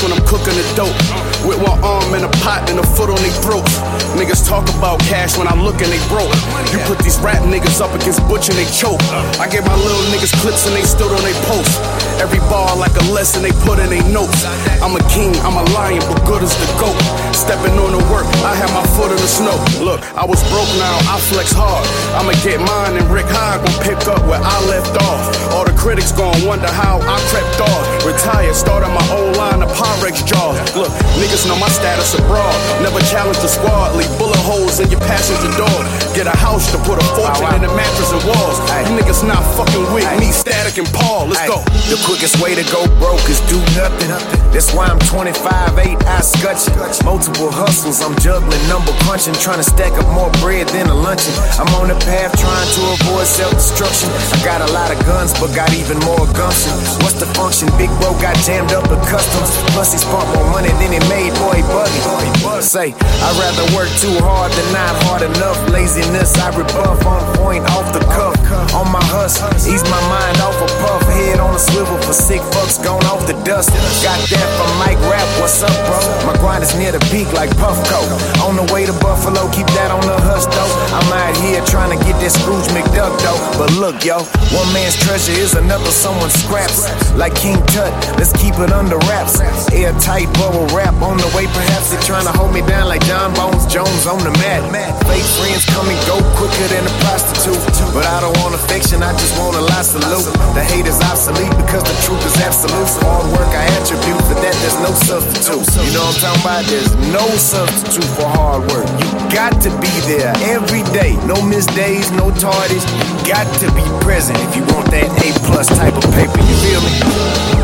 when I'm cooking the dope. With one arm in a pot and a foot on their throats. Niggas talk about cash when I look and they broke. You put these rap niggas up against Butch and they choke. I gave my little niggas clips and they stood on their post. Every bar like a lesson they put in their notes. I'm a king, I'm a lion, but good as the goat. Stepping on the work, I had my foot in the snow. Look, I was broke now, I flex hard. I'ma get mine and Rick Hyde gon' pick up where I left off. All the critics gon' wonder how I crept off. Retired, started my old line of Pyrex jaws. Look, niggas know my status abroad. Never challenge the squad, leave bullet holes in your passenger door. Get a house to put a fortune in the mattress and walls. You niggas not fucking with me, static and Paul. Let's go. The quickest way to go broke is do nothing. That's why I'm 25, 8, I scutchin'. Multiple hustles, I'm juggling, number crunching, trying to stack up more bread than a luncheon. I'm on the path trying to avoid self destruction. I got a lot of guns, but got even more gumption. What's the function? Big bro got jammed up at customs. Plus, he spent more money than he made, boy, buggy. Say, I'd rather work too hard than not hard enough. Laziness, I rebuff on point, off the cuff. On my hustle, ease my mind off a puff. Head on a swivel for sick fucks, gone off the dust. Got that from Mike Rap, what's up, bro? My grind is near the peak like Puffco. On the way to Buffalo, keep that on the hush, though. I'm out here trying to get that Scrooge McDuck, though. But look, yo, one man's treasure is another someone's scraps. Like King Tut, let's keep it under wraps. Airtight bubble wrap on the way, perhaps they're trying to hold me down like Jon Bones Jones on the mat. Fake friends come and go quicker than a prostitute. But I don't want affection, I just want a lot salute. The hate is obsolete because the truth is absolute. Hard work I attribute, for that there's no substitute. You know what I'm talking about? There's no substitute for hard work. You got to be there every day. No missed days, no tardies. You got to be present if you want that A plus type of paper. You feel me?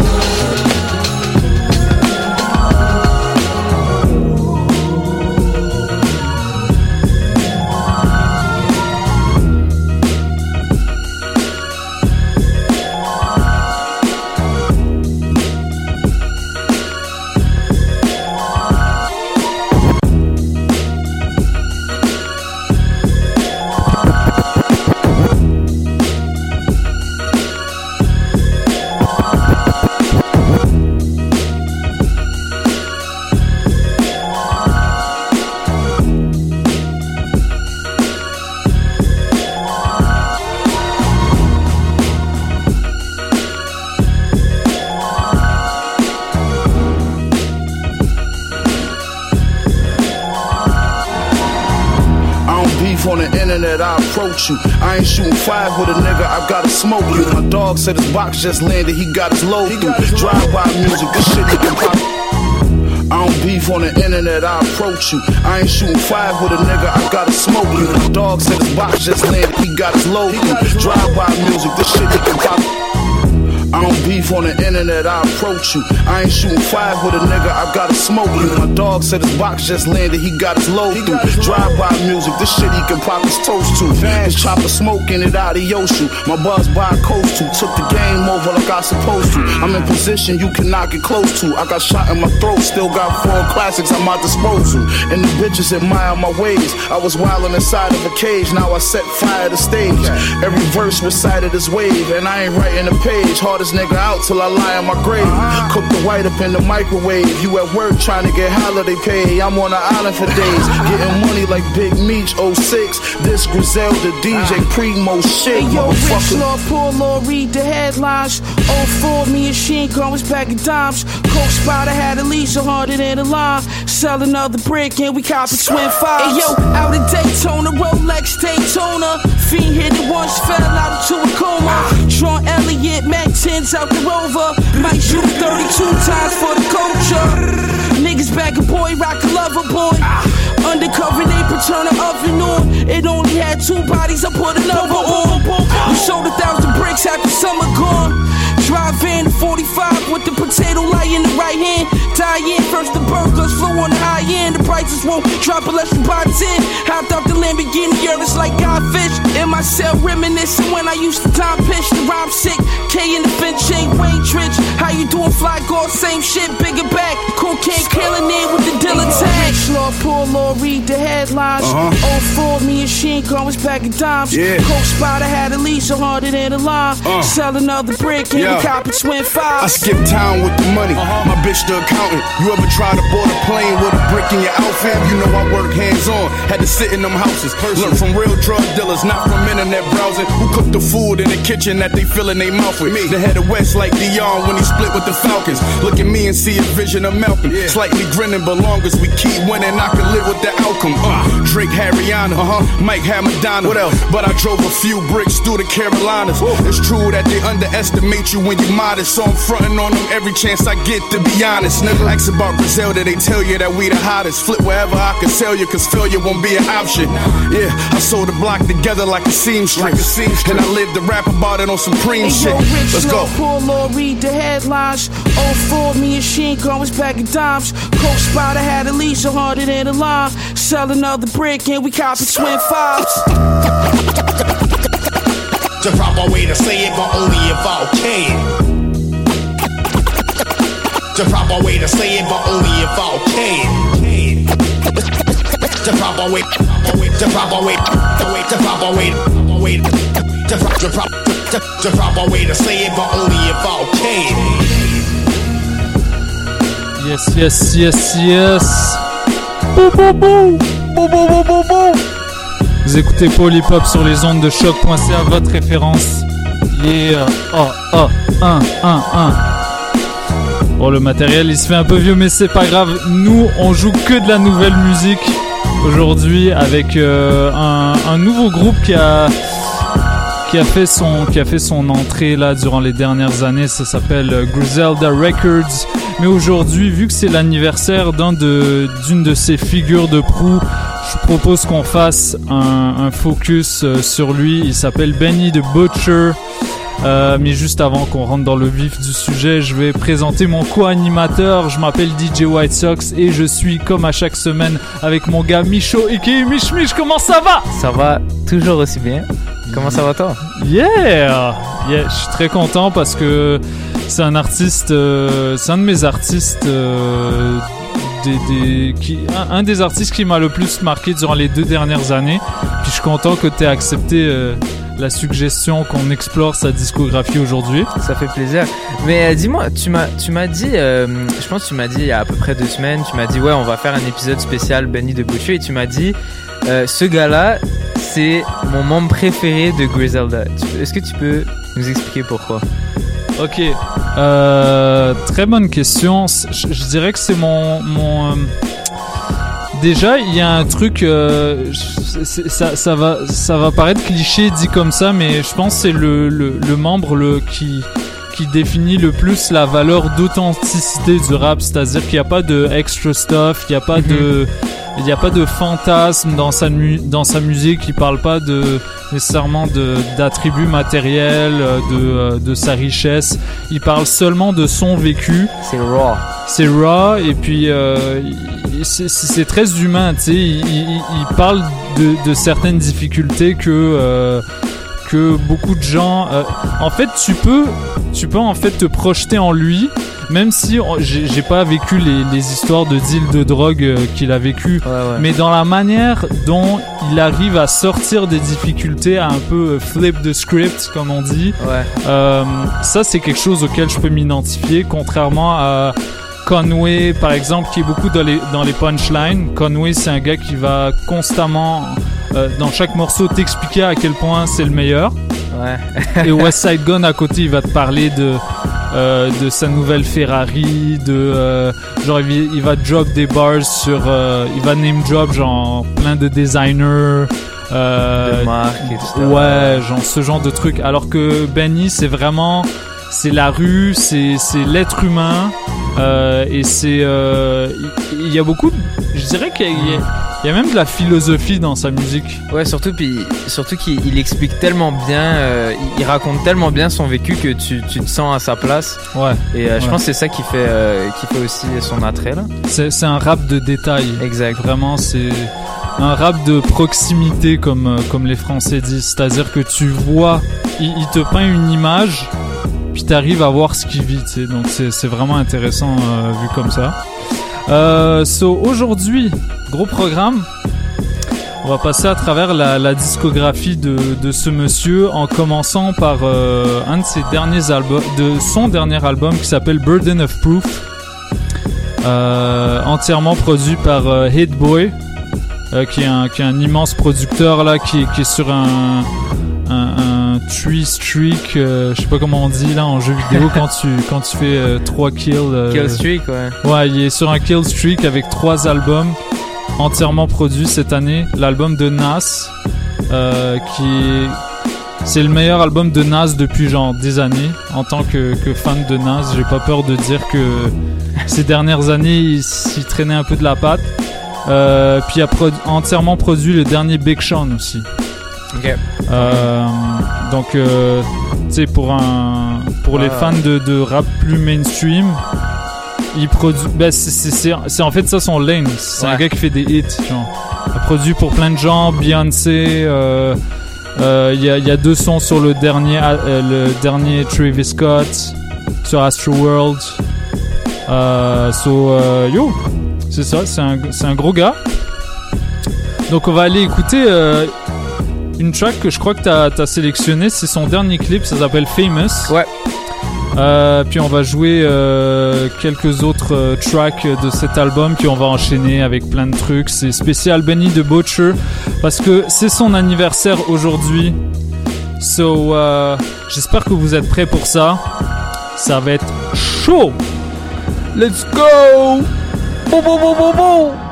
I approach you. I ain't shooting five with a nigga, I gotta smoke you. My dog said his box just landed, he got his load through. Drive by music, this shit can pop. I don't beef on the internet, I approach you. I ain't shooting five with a nigga, I gotta smoke you. My dog said his box just landed, he got his load through. Drive by music, this shit can pop. I don't beef on the internet, I approach you. I ain't shooting five with a nigga, I gotta smoke you. My dog said his box just landed, he got his load through. Drive by music, this shit he can pop his toast to. His chopper smoking it out of Yoshu. My buzz by coast to. Took the game over like I supposed to. I'm in position you cannot get close to. I got shot in my throat, still got four classics at my disposal. And the bitches admire my ways. I was wildin' inside of a cage, now I set fire to stage. Every verse recited as wave, and I ain't writing a page. Hardest nigga out till I lie on my grave. Cook the white up in the microwave. You at work trying to get holiday pay. I'm on the island for days, getting money like Big Meech 06. This Griselda DJ Primo shit, Hey, yo, Rich motherfucker. Law, poor law, read the headlines. 04, me and Sheen was back in dimes. Coke Spider had a leash so harder than a line. Sell another brick and we cop a twin five. Hey, yo, out in Daytona, Rolex Daytona. Fiend hit it once, fell out into a coma. Sean Elliott, Mac 10s out the rover. Might shoot 32 times for the culture. Niggas back a boy, rock a lover boy. Undercover, they turn the oven on. It only had two bodies, I put another on. We sold a thousand bricks after summer gone. Drive in the 45 with the potato lie in the right hand. In first the burglars flow on the high end. The prices won't drop unless you buy 10. Hopped off the Lamborghini, Urus like Godfish. In my cell reminiscing when I used to time pitch the rhyme sick. K in the bench ain't Wayne Tridge. How you doing, fly girl? Same shit, bigger back. Cocaine killing it with the Dilla tag. Law, poor law, read the headlines. Uh-huh. 04, me and Sheen was back in dimes. Yeah. Coke Spider had a leash so harder than a line. Uh. Sell another brick and Yeah. Cop a twin five. I skip town with the money. My bitch the accountant. You ever try to board a plane with a brick in your outfit? You know I work hands on. Had to sit in them houses. Learn from real drug dealers, not from internet browsing. Who cook the food in the kitchen that they fill in their mouth with? Me. The head of West like Deion when he split with the Falcons. Look at me and see a vision of Malcolm. Slightly grinning, but long as we keep winning, I can live with the outcome. Uh, Drake Harriana, uh-huh. Mike had Madonna. What else? But I drove a few bricks through the Carolinas. It's true that they underestimate you when you modest, so I'm fronting on them every chance I get to be honest. Nigga, ask about Griselda, they tell you that we the hottest. Flip wherever I can sell you, cause failure won't be an option. Yeah, I sold the block together like a seamstress. And I lived to rap about it on Supreme Hey, shit. yo, Rich Let's go. Poor law, read the headlines. 04, me and Sheen was back in dimes. Coke Spider had a leash so harder than a line. Sell another brick and we cop a twin fives. The proper way to say it, but only if I can. The proper way to say it, but only if I it. The proper way, the proper way, the way, the proper way, the way, the pro- the pro- the- the proper way to say it, but only if I it. Yes, yes, yes, yes. Bou, bou, bou. Bou, bou, bou, bou, bou. Vous écoutez Polypop sur les ondes de choc.ca, votre référence. Yeah. Oh, oh, 1, 1, 1. Bon, le matériel il se fait un peu vieux, mais c'est pas grave. Nous, on joue que de la nouvelle musique aujourd'hui avec euh, un nouveau groupe qui a qui a fait son qui a fait son entrée là durant les dernières années. Ça s'appelle euh, Griselda Records. Mais aujourd'hui, vu que c'est l'anniversaire d'un de d'une de ses figures de proue, je propose qu'on fasse un, focus euh, sur lui. Il s'appelle Benny the Butcher. Euh, mais juste avant qu'on rentre dans le vif du sujet, je vais présenter mon co-animateur. Je m'appelle DJ White Sox et je suis comme à chaque semaine avec mon gars Micho et Mich Mich. Comment ça va? Ça va toujours aussi bien. Comment ça va toi? Yeah! yeah! Je suis très content parce que c'est un artiste, euh, c'est un de mes artistes, euh, des, des- qui, un, un des artistes qui m'a le plus marqué durant les deux dernières années. Puis je suis content que tu aies accepté euh, la suggestion qu'on explore sa discographie aujourd'hui. Ça fait plaisir. Mais euh, dis-moi, tu m'as tu m'as dit, euh, je pense que tu m'as dit il y a à peu près deux semaines, tu m'as dit ouais on va faire un épisode spécial Benny de Butcher et tu m'as dit euh, ce gars-là c'est mon membre préféré de Griselda. Est-ce que tu peux nous expliquer pourquoi? Ok, euh, très bonne question. Je, dirais que c'est mon, mon euh, Déjà, il y a un truc, euh, ça, ça va, ça va paraître cliché dit comme ça, mais je pense que c'est le, le, le membre le, qui, qui définit le plus la valeur d'authenticité du rap, c'est-à-dire qu'il n'y a pas de extra stuff, il n'y a pas de, il n'y a pas de fantasme dans sa mu- dans sa musique, il parle pas de nécessairement de d'attributs matériels, de de sa richesse, il parle seulement de son vécu. C'est raw. c'est raw et puis euh, c'est- très humain tu sais. Il, il- il parle de, de certaines difficultés que euh, que beaucoup de gens euh, en fait tu peux tu peux en fait te projeter en lui même si on- j'ai pas vécu les, les histoires de deal de drogue euh, qu'il a vécu Ouais, ouais. mais dans la manière dont il arrive à sortir des difficultés à un peu euh, flip the script comme on dit Ouais. euh, ça, c'est quelque chose auquel je peux m'identifier, contrairement à Conway, par exemple, qui est beaucoup dans les, dans les punchlines. Conway, c'est un gars qui va constamment, euh, dans chaque morceau, t'expliquer à quel point c'est le meilleur. Ouais. Et West Side Gun, à côté, il va te parler de, euh, de sa nouvelle Ferrari, de, euh, genre, il, il va drop des bars sur, il va name drop, genre, plein de designers. Euh, de marque, etc. Ouais, genre ce genre de truc. Alors que Benny, c'est vraiment, c'est la rue, c'est l'être humain, euh, et c'est, euh, il y, a beaucoup, je dirais qu'il y, a- il y a même de la philosophie dans sa musique. Ouais, surtout, puis, surtout qu'il il explique tellement bien, euh, il, raconte tellement bien son vécu que tu, tu te sens à sa place. Ouais, Et euh, je pense que c'est ça qui fait, qui fait aussi son attrait là. c'est un rap de détail. Exact. Vraiment, c'est un rap de proximité, comme, comme les Français disent. C'est-à-dire que tu vois, il, il te peint une image, puis t'arrives à voir ce qu'il vit. Donc c'est vraiment intéressant euh, vu comme ça. Euh, so, aujourd'hui, gros programme. On va passer à travers la, discographie de, ce monsieur en commençant par euh, un de ses derniers albums, de son dernier album qui s'appelle Burden of Proof, entièrement produit par Hit Boy, qui, est un, qui est un immense producteur là, qui, est- sur un tree streak, euh, je sais pas comment on dit là en jeu vidéo quand tu quand tu fais 3 kills. euh, Kill Streak, ouais. Ouais, il est sur un kill streak avec trois albums entièrement produits cette année. L'album de Nas, euh, qui est... C'est le meilleur album de Nas depuis genre des années. En tant que, que fan de Nas, j'ai pas peur de dire que ces dernières années, il s'y traînait un peu de la patte. Euh, puis il a produ- entièrement produit le dernier Big Sean aussi. Ok. Euh, donc, euh, tu sais, pour un, pour les fans de, de rap plus mainstream, il produit. Ben, c'est- en fait ça son lane. C'est un gars qui fait des hits. Genre, il a produit pour plein de gens, Beyoncé. euh, euh, Il y, a, il y a deux sons sur le dernier, euh, le dernier Travis Scott, sur Astro World. Euh, so, yo, c'est ça, c'est un, un gros gars. Donc on va aller écouter une track que je crois que tu as, sélectionné, c'est son dernier clip, ça s'appelle Famous. Ouais. Euh, puis on va jouer euh, quelques autres euh, tracks de cet album, puis on va enchaîner avec plein de trucs. C'est spécial Benny de Butcher parce que c'est son anniversaire aujourd'hui. So, j'espère que vous êtes prêts pour ça. Ça va être chaud. Let's go! Bo, bo, bo,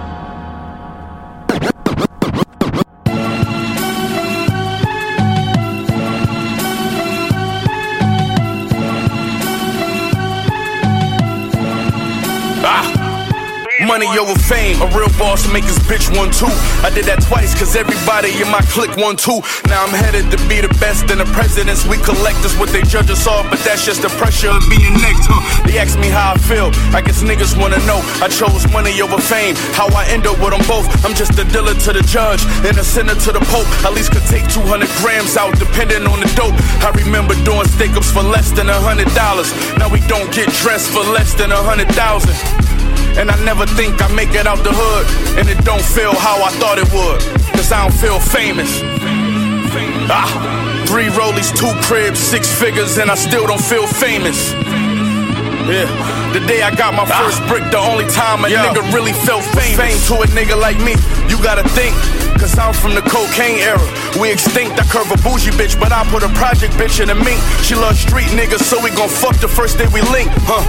Money over fame, a real boss make his bitch one too. I did that twice, cause everybody in my clique one too. Now I'm headed to be the best in the presidents. We collect us what they judge us off, but that's just the pressure of being next. Huh? They ask me how I feel, I guess niggas wanna know. I chose money over fame, how I end up with them both. I'm just a dealer to the judge and a sinner to the pope. At least could take 200 grams out, depending on the dope. I remember doing steak ups for less than a hundred dollars. Now we don't get dressed for less than a hundred thousand. And I never think I make it out the hood. And it don't feel how I thought it would. Cause I don't feel famous. Ah, three rollies, two cribs, six figures, and I still don't feel famous. Yeah, the day I got my first brick, the only time a nigga really felt famous. Fame to a nigga like me, you gotta think. Cause I'm from the cocaine era. We extinct, I curve a bougie bitch, but I put a project bitch in a mink. She love street niggas, so we gon' fuck the first day we link, huh?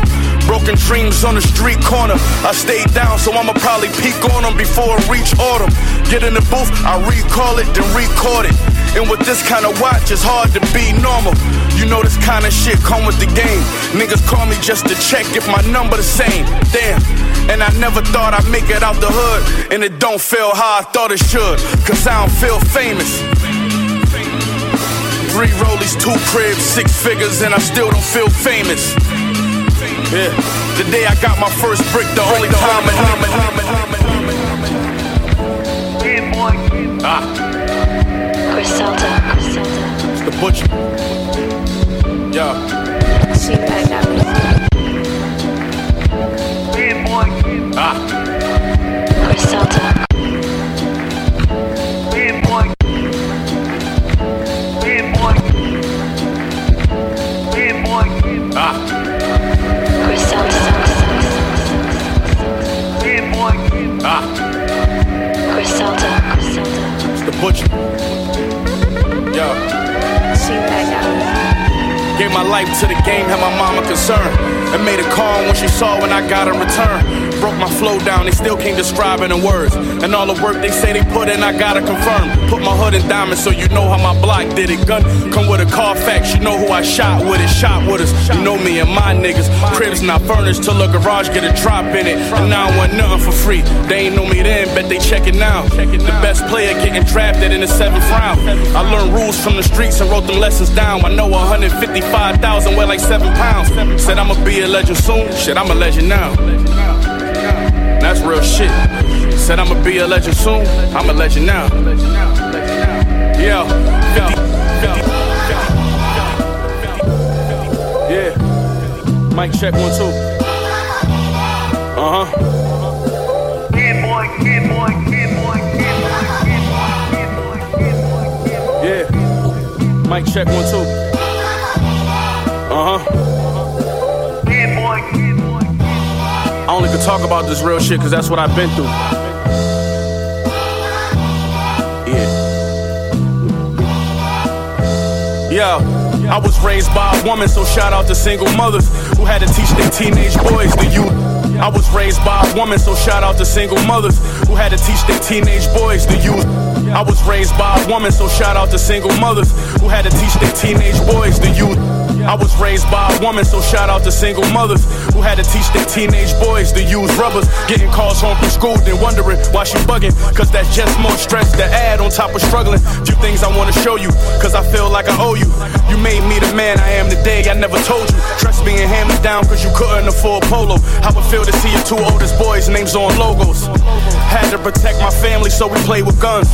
Broken dreams on the street corner. I stayed down, so I'ma probably peek on them before I reach autumn. Get in the booth, I recall it, then record it. And with this kind of watch, it's hard to be normal. You know this kind of shit come with the game. Niggas call me just to check if my number the same. Damn. And I never thought I'd make it out the hood. And it don't feel how I thought it should. Cause I don't feel famous. Three rollies, two cribs, six figures, and I still don't feel famous. Yeah. The day I got my first brick, the only time and Ah. Griselda. The butcher. Yeah. She back. Ah. Griselda. Butcher. Me. Gave my life to the game, had my mama concerned. And made a call when she saw when I got in return. Broke my flow down, they still can't describe it in words. And all the work they say they put in, I gotta confirm. Put my hood in diamonds so you know how my block did it. Gun come with a Carfax, you know who I shot with it. Shot with us, you know me and my niggas. Cribs not furnished till a garage get a drop in it. And now I want nothing for free. They ain't know me then, bet they check it now. The best player getting drafted in the seventh round. I learned rules from the streets and wrote them lessons down. I know 155,000 weigh like seven pounds. Said I'ma be a legend soon. Shit, I'm a legend now. That's real shit. Said I'ma be a legend soon. I'm a legend now. Yeah. Yeah. Mic check one, two. Uh huh. Yeah, boy. Boy. Yeah. Mic check one, two. Uh huh. I only could talk about this real shit because that's what I've been through. Yeah. Yeah. I was raised by a woman, so shout out to single mothers who had to teach their teenage boys the youth. I was raised by a woman, so shout out to single mothers who had to teach their teenage boys the youth. I was raised by a woman, so shout out to single mothers who had to teach their teenage boys the youth. I was raised by a woman, so shout out to single mothers who had to teach their teenage boys to use rubbers. Getting calls home from school, then wondering why she bugging. Cause that's just more stress to add on top of struggling. Few things I wanna show you, cause I feel like I owe you. You made me the man I am today, I never told you. Trust being me down cause you couldn't afford polo. How it feel to see your two oldest boys' names on logos. Had to protect my family, so we play with guns.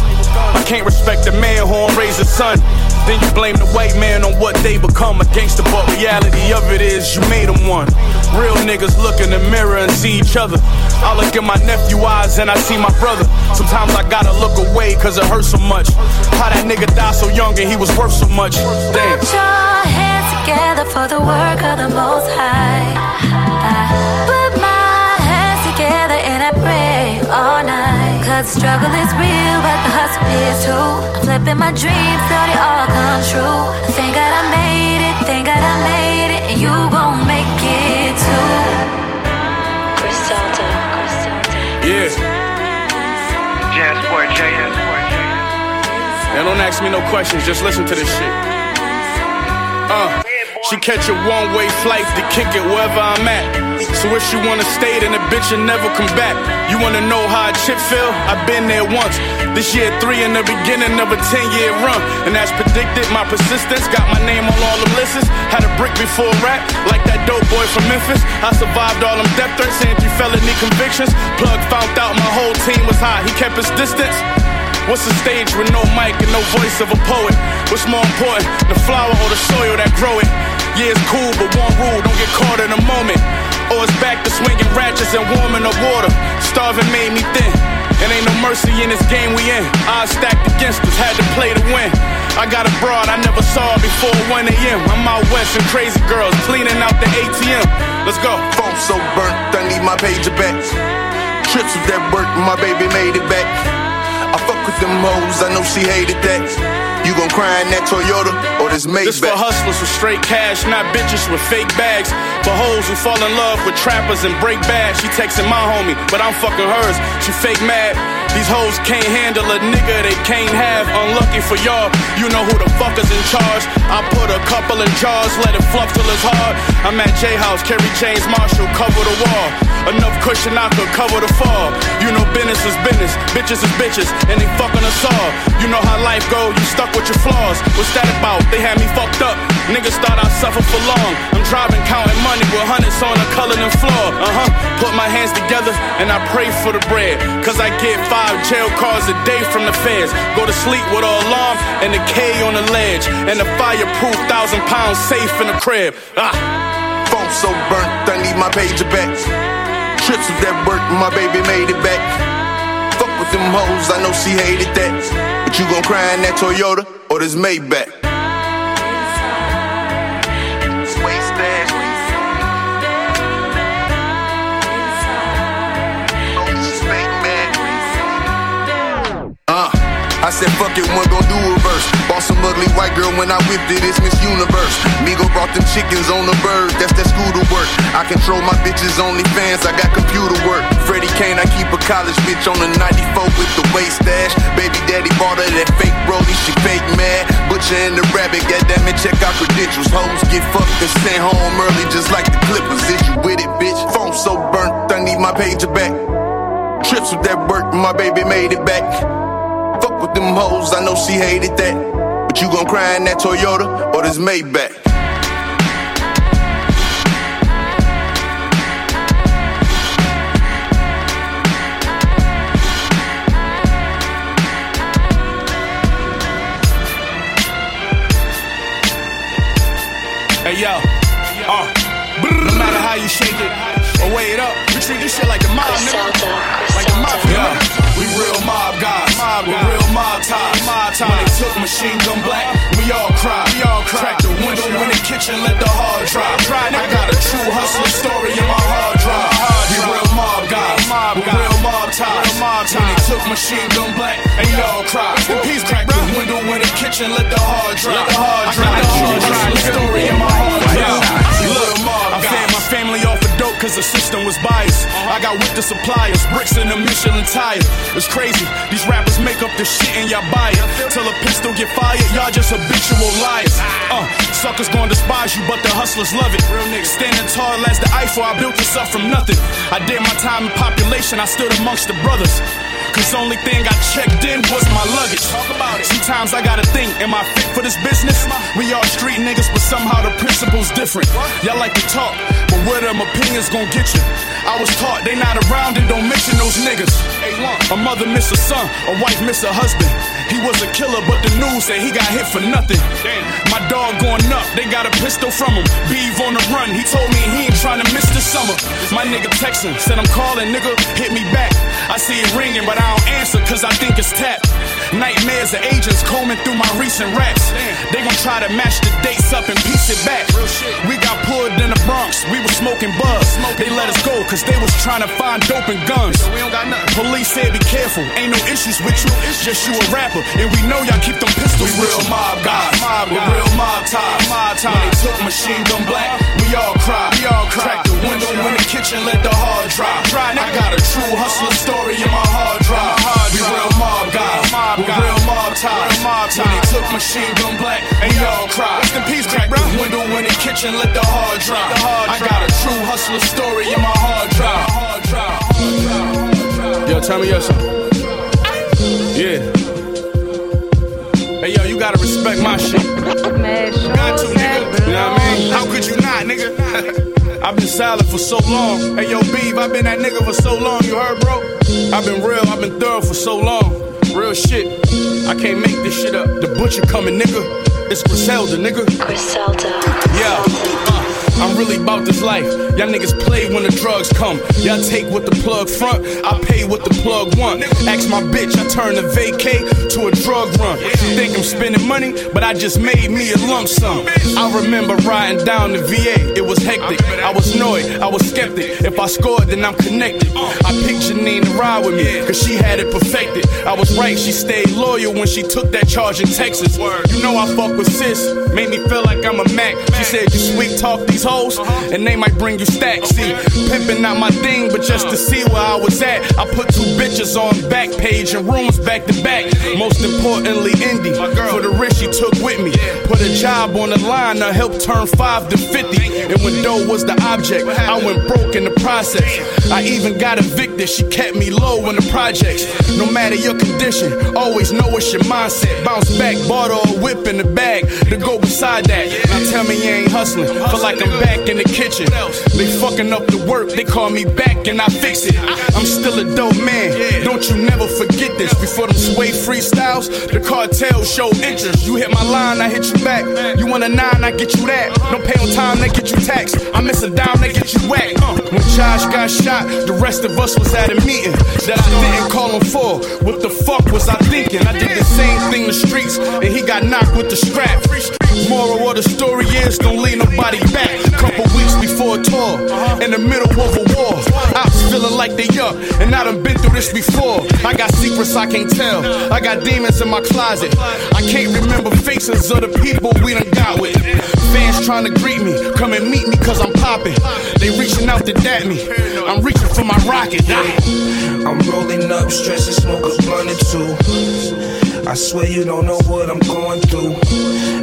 I can't respect the man who don't raise his son. Then you blame the white man on what they become a gangster, but reality of it is you made them one. Real niggas look in the mirror and see each other. I look in my nephew eyes and I see my brother. Sometimes I gotta look away cause it hurts so much. How that nigga died so young and he was worth so much. Damn. Put your hands together for the work of the Most High. I put my hands together and I pray all night. Cause the struggle is real, but the hustle is too. I'm flipping my dreams till they all come true. Thank God I made it, thank God I made it, and you gon' make it Yeah. Now don't ask me no questions, just listen to this shit. Uh, she catch a one-way flight to kick it wherever I'm at. So if she wanna stay, then the bitch will never come back. You wanna know how a chip feel? I've been there once. This year three in the beginning of a 10-year run. And as predicted, my persistence got my name on all the lists. Had a brick before rap, like that dope boy from Memphis. I survived all them death threats and three felony convictions. Plug found out my whole team was hot. He kept his distance. What's a stage with no mic and no voice of a poet? What's more important, the flower or the soil that grow it? Yeah, it's cool, but one rule, don't get caught in a moment. Or it's back to swinging ratchets and warming up water. Starving made me thin. And ain't no mercy in this game we in. Odds stacked against us, had to play to win. I got a broad I never saw before 1 a.m. I'm out west and crazy girls cleaning out the ATM. Let's go. Phone so burnt, I need my pager back. Trips with that work, my baby made it back. I fuck with them hoes, I know she hated that. You gon' cry in that Toyota or this Maybach. This for hustlers with straight cash, not bitches with fake bags. For hoes who fall in love with trappers and break bad. She texting my homie, but I'm fucking hers. She fake mad. These hoes can't handle a nigga they can't have. Unlucky for y'all, you know who the fuck is in charge. I put a couple in jars, let it fluff till it's hard. I'm at J House, Kerry James Marshall, cover the wall. Enough cushion I could cover the fall. You know business is business, bitches is bitches, and they fucking us all. You know how life go, you stuck with your flaws. What's that about? They had me fucked up. Niggas thought I suffered for long. I'm driving, counting money with hundreds on the and floor. Uh huh. Put my hands together and I pray for the bread. Cause I get five jail cards a day from the feds. Go to sleep with an alarm and a K on the ledge. And a fireproof thousand pounds safe in the crib. Ah. Phone so burnt, I need my pager back. Trips with that work, my baby made it back. Them hoes, I know she hated that. But you gon' cry in that Toyota or this Maybach? Uh, I said fuck it, one gon' do reverse. Some ugly white girl when I whipped it, it's Miss Universe. Migo brought them chickens on the bird, that's that scooter work. I control my bitches only fans, I got computer work. Freddie Kane, I keep a college bitch on the 94 with the waist stash. Baby daddy bought her that fake brody, she fake mad. Butcher and the rabbit, goddammit, check out credentials. Hoes get fucked and sent home early just like the Clippers. Is you with it, bitch? Phone so burnt, I need my pager back. Trips with that work, my baby made it back. Fuck with them hoes, I know she hated that. But you gon' cry in that Toyota or this Maybach? Hey yo, uh, no matter how you shake it or weigh it up, we treat this shit like the mob, nigga. Like the mafia. We real mob guys, mob with real mob ties. Mob ties. When they took machine gun black, we all cried. We all cried. Crack the window in the kitchen, let the hard drive. I got a true hustler story in my hard drive. We real mob guys, mob with real mob ties. Mob ties. When they took machine gun black, and we all cried. Peace, crack the window in the kitchen, let the hard drive. Let the hard drive. I got a true hustler story in my hard drive. Look, I fed my family dope cause the system was biased. I got with the suppliers, bricks in a Michelin tire. It's crazy, these rappers make up the shit and y'all buy it. Till a pistol get fired, y'all just habitual liars. Uh, suckers gon' despise you, but the hustlers love it. Real niggas standing tall as the Eiffel, I built this up from nothing. I did my time in population, I stood amongst the brothers. Cause only thing I checked in was my luggage. Talk about it. Sometimes I gotta think, am I fit for this business? We all street niggas, but somehow the principle's different. Y'all like to talk, but where them opinions gon' get you? I was taught they not around and don't mention those niggas. A mother miss a son, a wife miss a husband. He was a killer, but the news said he got hit for nothing. Damn. My dog going up, they got a pistol from him. Beeve on the run, he told me he ain't trying to miss the summer. My nigga texting, said I'm calling, nigga, hit me back. I see it ringing, but I don't answer cause I think it's tapped. Nightmares of agents combing through my recent raps. They gon' try to match the dates up and piece it back. We got pulled in the Bronx, we was smoking buzz. They let us go cause they was trying to find dope and guns. Police said be careful, ain't no issues with you. It's just you a rapper, and we know y'all keep them pistols we real mob guys, mob real mob ties. Mob ties. When they took machine gun black, uh-huh. we all cry. We all cry. Crack the window in the kitchen, let the hard drive. I got a true hustler story in my hard drive. We real mob guys, mob with real mob ties. When they took machine gun black, we all cry. Rest in peace, crack the window in the kitchen, let the hard drive. I got a true hustler story in my hard drive. Hard drive. Yo, tell me your something. Yeah. Hey, yo, you gotta respect my shit. Got to, nigga. You know what I mean? How could you not, nigga? I've been silent for so long. Hey, yo, Beeve, I've been that nigga for so long. You heard, bro? I've been real, I've been thorough for so long. Real shit. I can't make this shit up. The butcher coming, nigga. It's Griselda, nigga. Griselda. Yeah. I'm really about this life. Y'all niggas play when the drugs come. Y'all take what the plug front, I pay what the plug want. Ask my bitch, I turn the vacay to a drug run. She think I'm spending money, but I just made me a lump sum. I remember riding down the VA, it was hectic. I was annoyed, I was skeptic. If I scored, then I'm connected. I Janine to ride with me, cause she had it perfected. I was right, she stayed loyal when she took that charge in Texas. You know I fuck with sis, made me feel like I'm a Mac. She said you sweet talk these hoes, and they might bring you stacks. See, pimping not my thing, but just to see where I was at, I put two bitches on back page and rooms back to back. Most importantly, Indy, for the risk she took with me. Put a job on the line to help turn five to 50. And when dough was the object, I went broke in the process. I even got evicted, she kept me low in the projects. No matter your condition, always know it's your mindset. Bounce back, bought a whip in the bag to go beside that. Now tell me you ain't hustling, feel like I'm back in the kitchen. They fucking up the work, they call me back and I fix it. I'm still a dope man, don't you never forget this. Before them sway freestyles, the cartel show interest. You hit my line, I hit you back. You want a nine, I get you that. Don't pay on time, they get you taxed. I miss a dime, they get you. When Josh got shot, the rest of us was at a meeting that I didn't call him for. What the fuck was I thinking? I did the same thing the streets, and he got knocked with the strap. Moral of the story is don't leave nobody back. Couple weeks before a tour, in the middle of a war. Ops feeling like they up, and I done been through this before. I got secrets I can't tell. I got demons in my closet. I can't remember faces of the people we done got with. Fans trying to greet me, come and meet me cause I'm popping. They reaching out to dap me. I'm reaching for my rocket. I'm rolling up, stressing, smoke a blunt or two. I swear you don't know what I'm going through.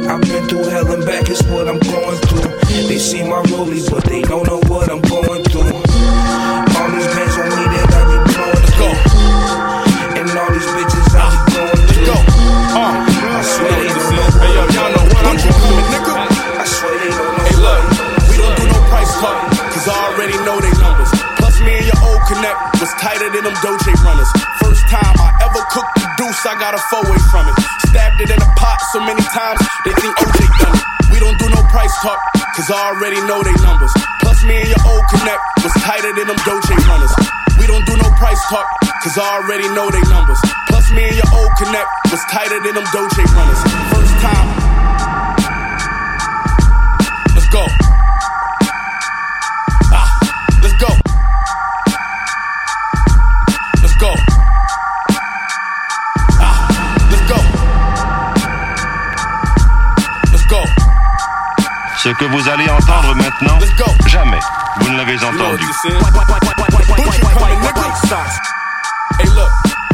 I've been through hell and back, it's what I'm going through. They see my rollie, but they don't know what I'm going through. Tighter than them Doje runners. First time I ever cooked the deuce, I got a four way from it. Stabbed it in a pot so many times, they think OJ done it. We don't do no price talk, cause I already know they numbers. Plus me and your old connect was tighter than them Doje runners. We don't do no price talk, cause I already know they numbers. Plus me and your old connect was tighter than them Doje runners. First time. Ce que vous allez entendre maintenant, jamais vous ne l'avez entendu. Hey, look,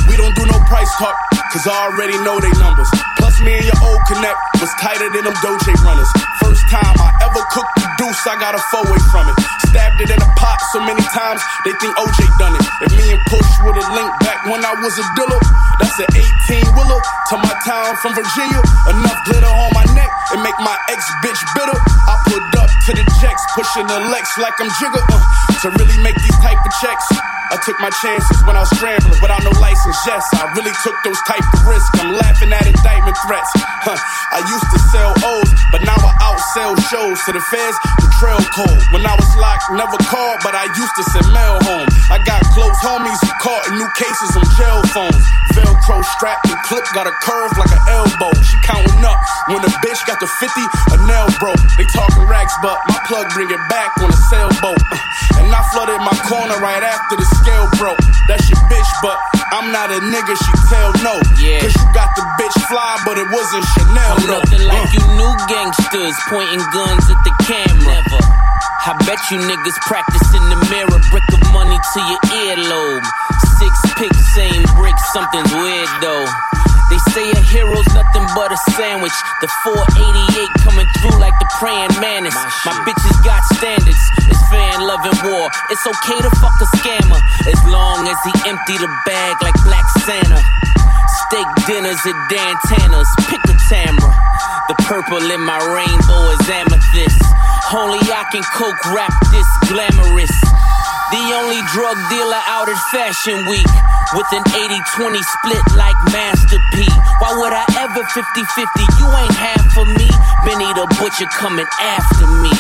we don't do no price talk, cause I already know they numbers. Plus, me and your old connect was tighter than them Doje runners. First time I ever cooked the deuce, I got a four way from it. Stabbed it in a pot so many times, they think OJ done it. If me and Push would've linked back when I was a dealer, that's an 18 willow to my town from Virginia. Enough glitter on my neck and make my ex bitch bitter. I put up to the checks, pushing the Lex like I'm Jigga. Uh, to really make these type of checks, I took my chances when I was scrambling without no license. Yes, I really took those type of risks. I'm laughing at indictment threats. Huh. I used to sell O's, but now I outsell shows to the feds. The trail code. When I was locked, never called, but I used to send mail home. I got close homies who caught in new cases on jail phones. Velcro strap and clip got a curve like an elbow. She counting up when the bitch got the 50, a nail broke. They talking racks, but my plug bring it back on a sailboat. Uh, And I flooded my corner right after the scale broke. That's your bitch, but I'm not a nigga, she tell no. Yeah. Cause you got the bitch fly, but it wasn't Chanel. I'm nothing like Uh. you new gangsters pointing guns at the camera. Never. I bet you niggas practice in the mirror, brick of money to your earlobe. Six picks, same brick, something's weird though. They say a hero's nothing but a sandwich. The 488 coming through like the praying mantis. My bitches got standards. It's fan loving war. It's okay to fuck a scammer as long as he empty the bag like Black Santa. Steak dinners at Dan Tana's. Pick a Tamra. The purple in my rainbow is amethyst. Only I can coke rap this glamorous. The only drug dealer out at Fashion Week. with an 80-20 split like Master P. Why would I ever 50-50? You ain't half for me. Benny the Butcher coming after me.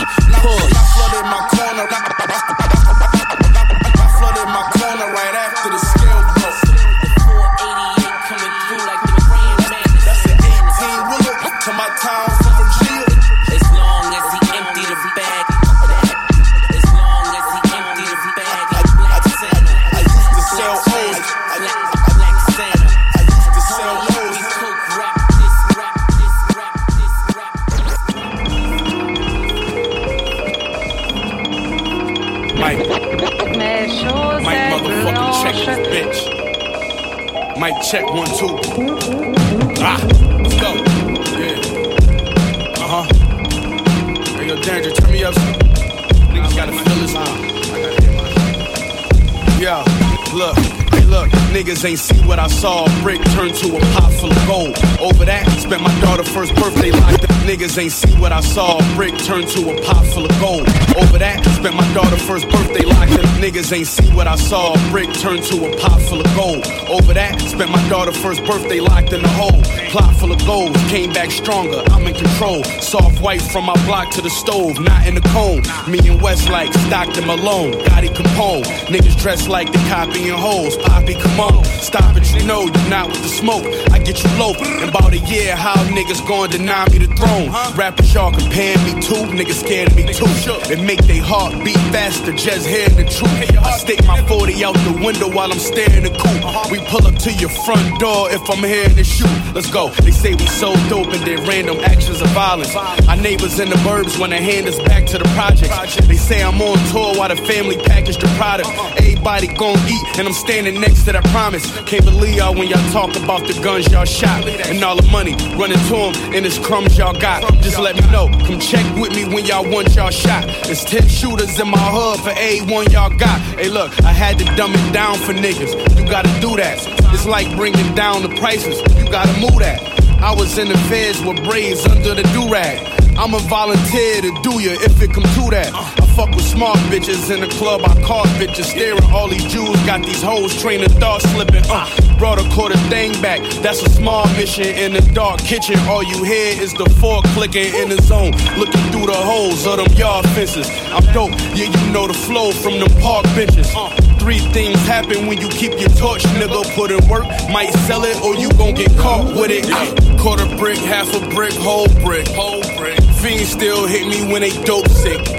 Ain't see what I saw. Brick turned to a pot full of gold. Over that, spent my daughter's first birthday locked up. Niggas ain't see what I saw. Brick turned to a pot full of gold. Over that, spent my daughter's first birthday locked in the hole. Plot full of gold, came back stronger. I'm in control. Soft white from my block to the stove, not in the cone. Me and Westlake, Stockton Malone, Gotti Capone. Niggas dressed like the copy and hoes. Poppy, come on, stop it, you know you're not with the smoke. I get you low. In about a year, how niggas gonna deny me the throne? Rappers y'all comparing me to, niggas scared of me too. It make they heart beat faster, just hearing the truth. I stick my 40 out the window while I'm staring the coupe. Uh-huh. We pull up to your front door if I'm hearing the shoot. Let's go. They say we so dope and did random actions of violence. Our neighbors in the burbs wanna hand us back to the project. They say I'm on tour while the family package the product. Uh-huh. Everybody gon' eat, and I'm standing next to that promise. Can't believe y'all when y'all talk about the guns y'all shot and all the money running to them and it's crumbs y'all got. Just let me know. Come check with me when y'all want y'all shot. There's 10 shooters in my hood for A1 y'all got. Hey, look, I had to dumb it down for niggas. You gotta do that. It's like bringing down the prices. You gotta move that. I was in the feds with braids under the do-rag. I'm a volunteer to do ya if it come to that. Fuck with smart bitches in the club. I caught bitches staring. All these Jews got these hoes training thoughts slipping. Uh, brought a quarter thing back. That's a small mission in the dark kitchen. All you hear is the fork clicking in the zone, looking through the holes of them yard fences. I'm dope. Yeah, you know the flow from them park benches. Uh, Three things happen when you keep your torch, nigga. Put in work, might sell it, or you gon' get caught with it. Uh, quarter brick, half a brick, whole brick, whole brick. Fiends still hit me when they dope sick.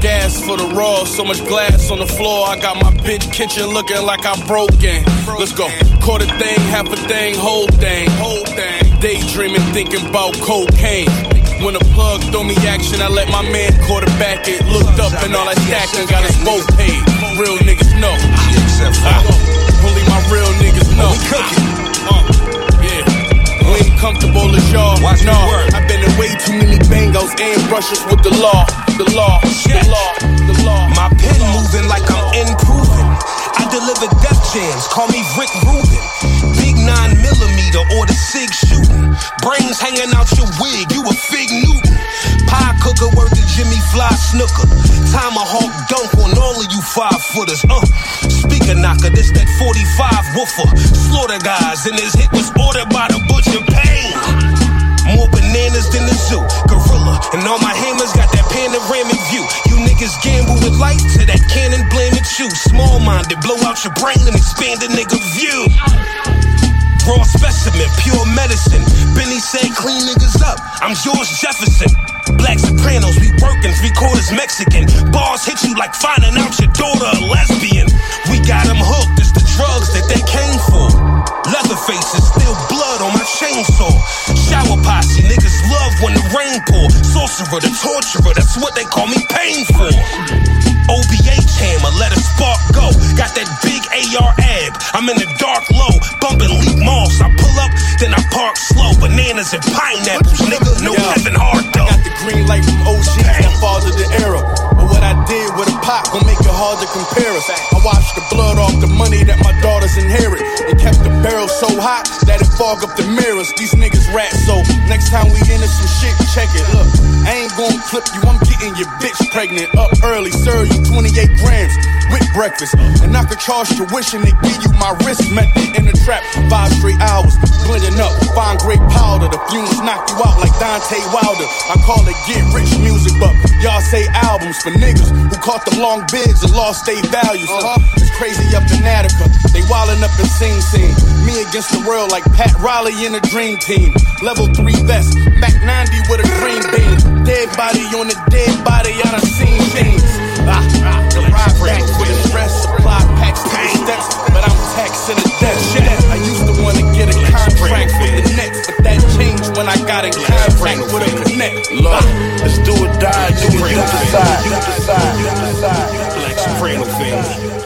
They cook with gas for the raw, so much glass on the floor. I got my bitch kitchen looking like I broken. Let's go. Quarter thing, half a thing, whole thing, whole thing. Daydreaming, thinking about cocaine. When the plug throw me action, I let my man quarterback it. Looked up and all that stacking got us both paid. Real niggas know. Ah, only my real niggas know. Uh, yeah. We ain't comfortable as y'all. Watch no, I've been in way too many bangos and brushes with the law. The law, the law, the law. My pen moving like I'm improving. I deliver death jams, call me Rick Rubin. Big nine millimeter or the SIG shooting. Brains hanging out your wig, you a fig Newton. Pie cooker worth the Jimmy Fly snooker. Tomahawk dunk on all of you five footers. Uh, speaker knocker, this that 45 woofer. Slaughter guys, and his hit was ordered by the butcher Pain. More bananas than the zoo. Gorilla. And all my hammers got that panoramic view. You niggas gamble with light to that cannon blame at you. Small minded, blow out your brain and expand a nigga view. Raw specimen, pure medicine. Benny said clean niggas up. I'm George Jefferson. Black Sopranos, we working, three quarters Mexican. Bars hit you like finding out your daughter a lesbian. We got them hooked, it's the drugs that they came for. Leatherface is still blood on my chainsaw. Shower posse, niggas love when rain pour. Sorcerer, the torturer, that's what they call me painful. OBH hammer, let a spark go. Got that big AR ab. I'm in the dark low, bumping leak moss. I pull up, then I park slow. Bananas and pineapples, nigga. No Yeah. Kevin Hart I though. got the green light from OG, my father the era. But what I did with a pop gon' make it hard to compare us. I washed the blood off the money that my daughters inherit. And kept the barrel so hot that it fog up the mirrors. These niggas rat, so time we into some shit, check it. Look, I ain't gon' clip you, I'm getting your bitch pregnant. Up early, sir, you 28 grams with breakfast. And I could charge tuition and give you my wrist method in the trap. Five straight hours, blending up, fine great powder. The fumes knock you out like Deontay Wilder. I call it get rich music, but y'all say albums for niggas who caught the long bids and lost their values. Uh-huh. It's crazy up in Attica. They wildin' up in Sing Sing. Me against the world like Pat Riley in a dream team. Level 3 vest, Mac 90 with a green beam. Dead body on a dead body, I done seen things. Ah, ah, the ride back for the stress, supply packs to the steps, but I'm taxing the death. Shit, I used to wanna get a contract with the Nets, but that changed when I got in contact with a connect. Look, let's do or die, do it, you decide, you decide, you decide. Black Soprano family. Pain.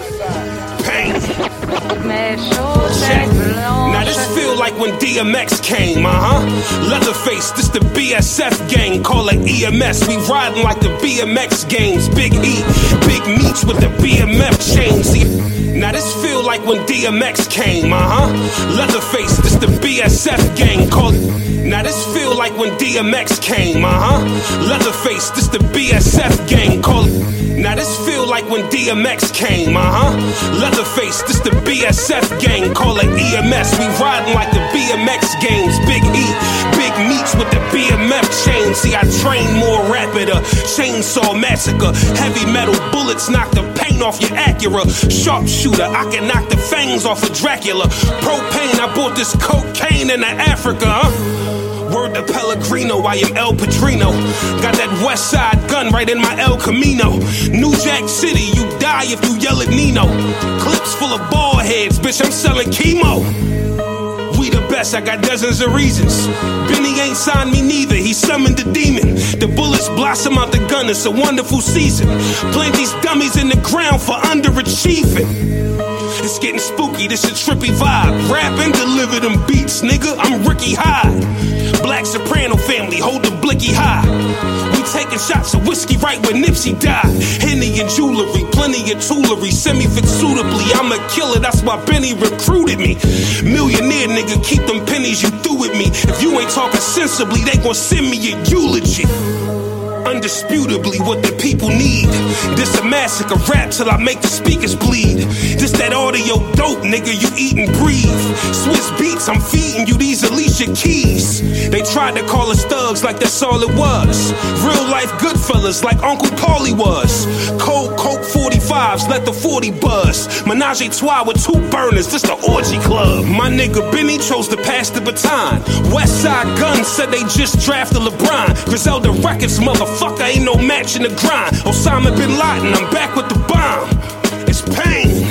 Now this feel like when DMX came, uh huh. Leatherface, this the BSF gang, call it EMS. We riding like the BMX games. Big E, Big Meech with the BMF chains. Now this feel like when DMX came, uh huh. Leatherface, this the BSF gang, call it. Now this feel like when DMX came, uh huh. Leatherface, this the BSF gang, call it. Now this feel like when DMX came, uh huh. Leatherface, this the BSF gang, call it EMS. We riding like the BMX games. Big E, Big Meech with the BMF chain. See, I train more rapider. Chainsaw massacre, heavy metal bullets knock the paint off your Acura. I can knock the fangs off of Dracula. Propane, I bought this cocaine in Africa, huh? Word to Pellegrino, I am El Padrino. Got that west side gun right in my El Camino. New Jack City, you die if you yell at Nino. Clips full of ball heads, bitch, I'm selling chemo. I got dozens of reasons. Benny ain't signed me neither, he summoned the demon. The bullets blossom out the gun, it's a wonderful season. Plant these dummies in the ground for underachieving. It's getting spooky, this a trippy vibe. Rap and deliver them beats, nigga. I'm Ricky Hyde. Black soprano family, hold the blicky high. Taking shots of whiskey right where Nipsey died. Henny and jewelry, plenty of toolery. Send me fit suitably, I'm a killer, that's why Benny recruited me. Millionaire nigga, keep them pennies you threw at me. If you ain't talking sensibly, they gon' send me a eulogy. Undisputably what the people need. This a massacre rap till I make the speakers bleed. This that audio dope, nigga, you eat and breathe. Swizz Beatz, I'm feeding you these Alicia Keys. They tried to call us thugs like that's all it was. Real life Goodfellas like Uncle Paulie was. Cold Coke 45s, let the 40 buzz. Menage a trois with two burners, this the orgy club. My nigga Benny chose to pass the baton. Westside Gunn said they just drafted LeBron. Griselda Records, motherfucker, ain't no match in the grind. Osama bin Laden, I'm back with the bomb. It's pain.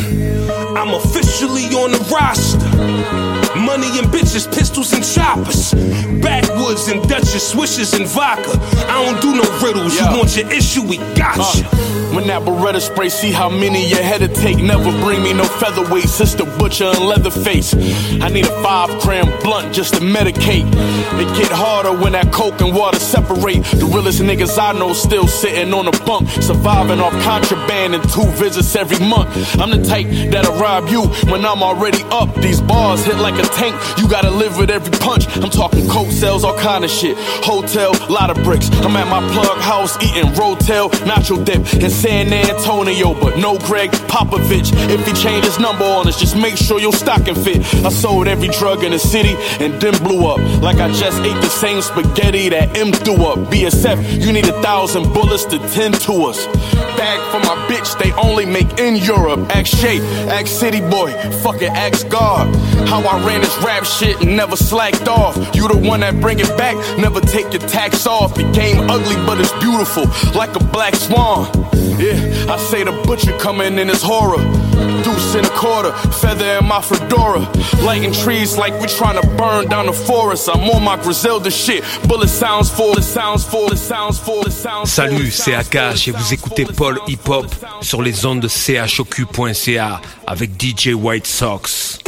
I'm officially on the roster. Money and bitches, pistols and choppers. Backwoods and Dutchess, swishes and vodka. I don't do no riddles. You want your issue, we got you. When that Beretta spray, see how many you had to take. Never bring me no featherweight, sister butcher and leatherface. I need a five gram blunt just to medicate. It get harder when that coke and water separate. The realest niggas I know still sitting on a bunk, surviving off contraband and two visits every month. I'm the type that'll rob you when I'm already up. These bars hit like a you gotta live with every punch. I'm talking coke sales, all kind of shit. Hotel, lot of bricks. I'm at my plug house eating rotel, nacho dip in San Antonio, but no Gregg Popovich. If he change his number on us, just make sure your stocking fit. I sold every drug in the city and then blew up. Like I just ate the same spaghetti that M threw up. BSF, you need a thousand bullets to tend to us. Bag for my bitch, they only make in Europe. Ask Shay, ask City Boy, fucking ask God. How I ran this rap shit and never slacked off. You the one that bring it back, never take your tax off. The game ugly, but it's beautiful, like a black swan. Yeah, I say the butcher coming in his horror. Deuce in a quarter, feather in my fedora. Lighting trees like we trying to burn down the forest. I'm on my Griselda shit. Bullet sounds full, it sounds full, it sounds full, it sounds. Salut, c'est Akash et vous écoutez Paul Hip Hop sur les ondes de choq.ca avec DJ White Sox.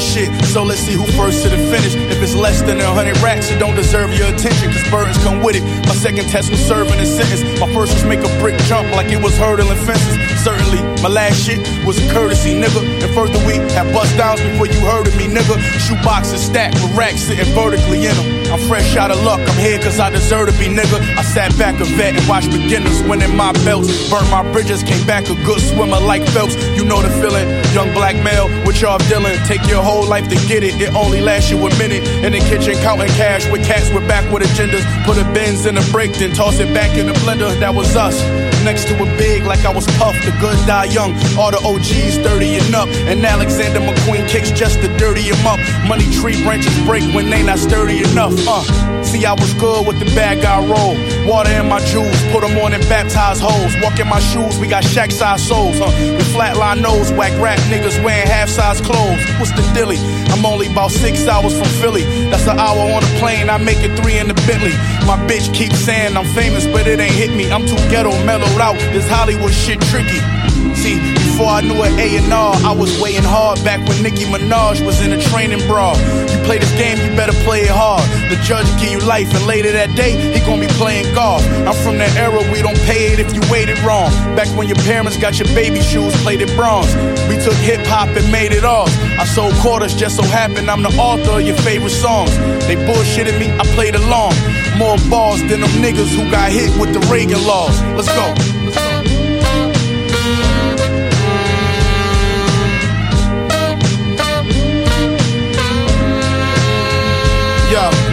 Shit. So let's see who first to the finish. If it's less than a hundred racks, it don't deserve your attention, cause burdens come with it. My second test was serving a sentence. My first was make a brick jump like it was hurdling fences. Certainly, my last shit was a courtesy, nigga. And further, we had bust downs before you heard of me, nigga. Shoe boxes stacked with racks sitting vertically in them. I'm fresh out of luck, I'm here cause I deserve to be, nigga. I sat back a vet and watched beginners winning my belts. Burnt my bridges, came back a good swimmer like Phelps. You know the feeling, young black male with y'all dealing. Take your whole life to get it, it only lasts you a minute. In the kitchen, counting cash with cats with backward agendas. Put a Benz in a break, then toss it back in the blender. That was us. Next to a big, like I was Puff, the good die young. All the OGs 30 and up. And Alexander McQueen kicks just to dirty him up. Money tree branches break when they not sturdy enough. Uh, see, I was good with the bad guy roll. Water in my jewels, put them on and baptize hoes. Walk in my shoes, we got shack size souls. Huh? With flatline nose, whack rap niggas wearing half size clothes. What's the I'm only about six hours from Philly. That's an hour on a plane, I make it three in the Bentley. My bitch keeps saying I'm famous, but it ain't hit me. I'm too ghetto, mellowed out. This Hollywood shit tricky. See, before I knew an A&R, I was weighing hard back when Nicki Minaj was in a training bra. You play this game, you better play it hard. The judge give you life, and later that day, he gonna be playing golf. I'm from that era, we don't pay it if you waited wrong. Back when your parents got your baby shoes plated bronze. We took hip hop and made it ours. I sold quarters, just so happened I'm the author of your favorite songs. They bullshitted me, I played along. More balls than them niggas who got hit with the Reagan laws. Let's go. Let's go.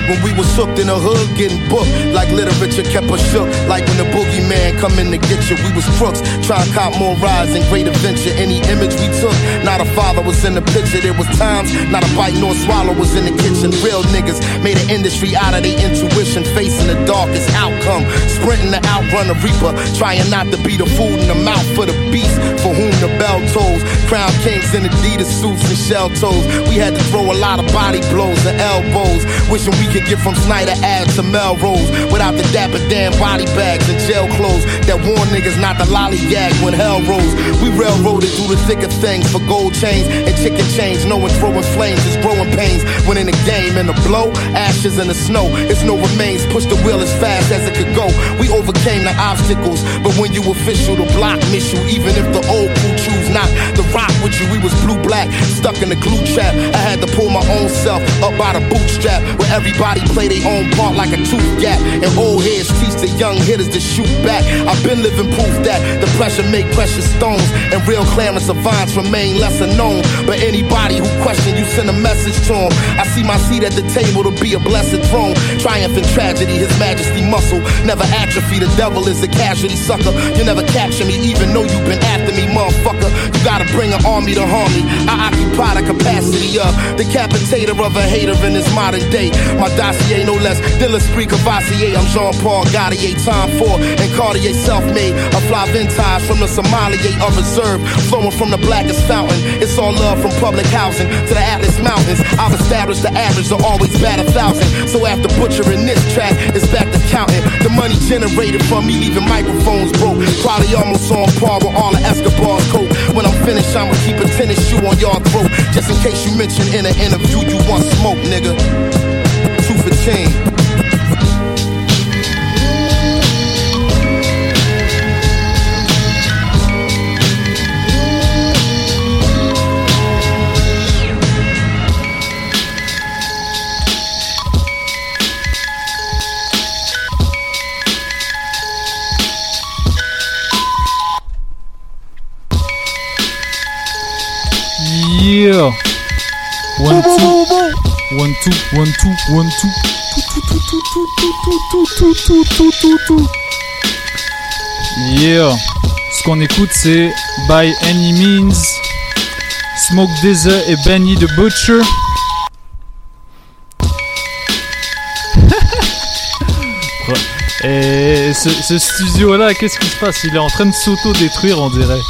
When we was hooked in the hood, getting booked like literature kept us shook. Like when the boogeyman come in to get you, we was crooks. Try to cop more rides and great adventure. Any image we took, not a father was in the picture. There was times, not a bite nor swallow was in the kitchen. Real niggas made an industry out of their intuition, facing the darkest outcome. Sprinting to outrun the reaper, trying not to be the food in the mouth for the beast for whom the bell tolls. Crown kings in Adidas suits and shell toes. We had to throw a lot of body blows and elbows. Wishing we could get from Snyder Ave to Melrose without the Dapper Dan body bags and jail clothes that warn niggas not to lollygag when hell rose. We railroaded through the thick of things for gold chains and chicken chains. Knowing throwing flames is growing pains. When in the game and the blow, ashes in the snow. It's no remains. Push the wheel as fast as it could go. We overcame the obstacles, but when you official, the block miss you. Even if the old crew not to rock with you, we was blue black, stuck in the glue trap. I had to pull my own self up by the bootstrap where everybody play their own part like a tooth gap. And old heads teach the young hitters to shoot back. I've been living proof that the pressure make precious stones, and real Clarence Savants remain lesser known. But anybody who question you send a message to him. I see my seat at the table to be a blessed throne. Triumph in tragedy, his majesty muscle never atrophy. The devil is a casualty sucker. You never capture me, even though you've been after me, motherfucker. You gotta bring an army to harm me. I occupy the capacity of decapitator of a hater in this modern day. My dossier no less than l'esprit Cavassier. I'm Jean-Paul Gaultier, Tom Ford and Cartier self-made. A fly vintage from the Somalia of reserve, flowing from the blackest fountain. It's all love from public housing to the Atlas Mountains. I've established the average to always bat a thousand. So after butchering this track, it's back to counting. The money generated from me leaving microphones broke. Probably almost on par with all the Escobar's coat. Finished, I'ma keep a tennis shoe on your throat. Just in case you mention in an interview you want smoke, nigga. Two for ten. Yeah. One two, one two, one two, one two. Yeah. Ce qu'on écoute, c'est By Any Means, Smoke Desert et Benny the Butcher. Et ce, ce studio-là, qu'est-ce qui se passe? Il est en train de s'auto-détruire, on dirait.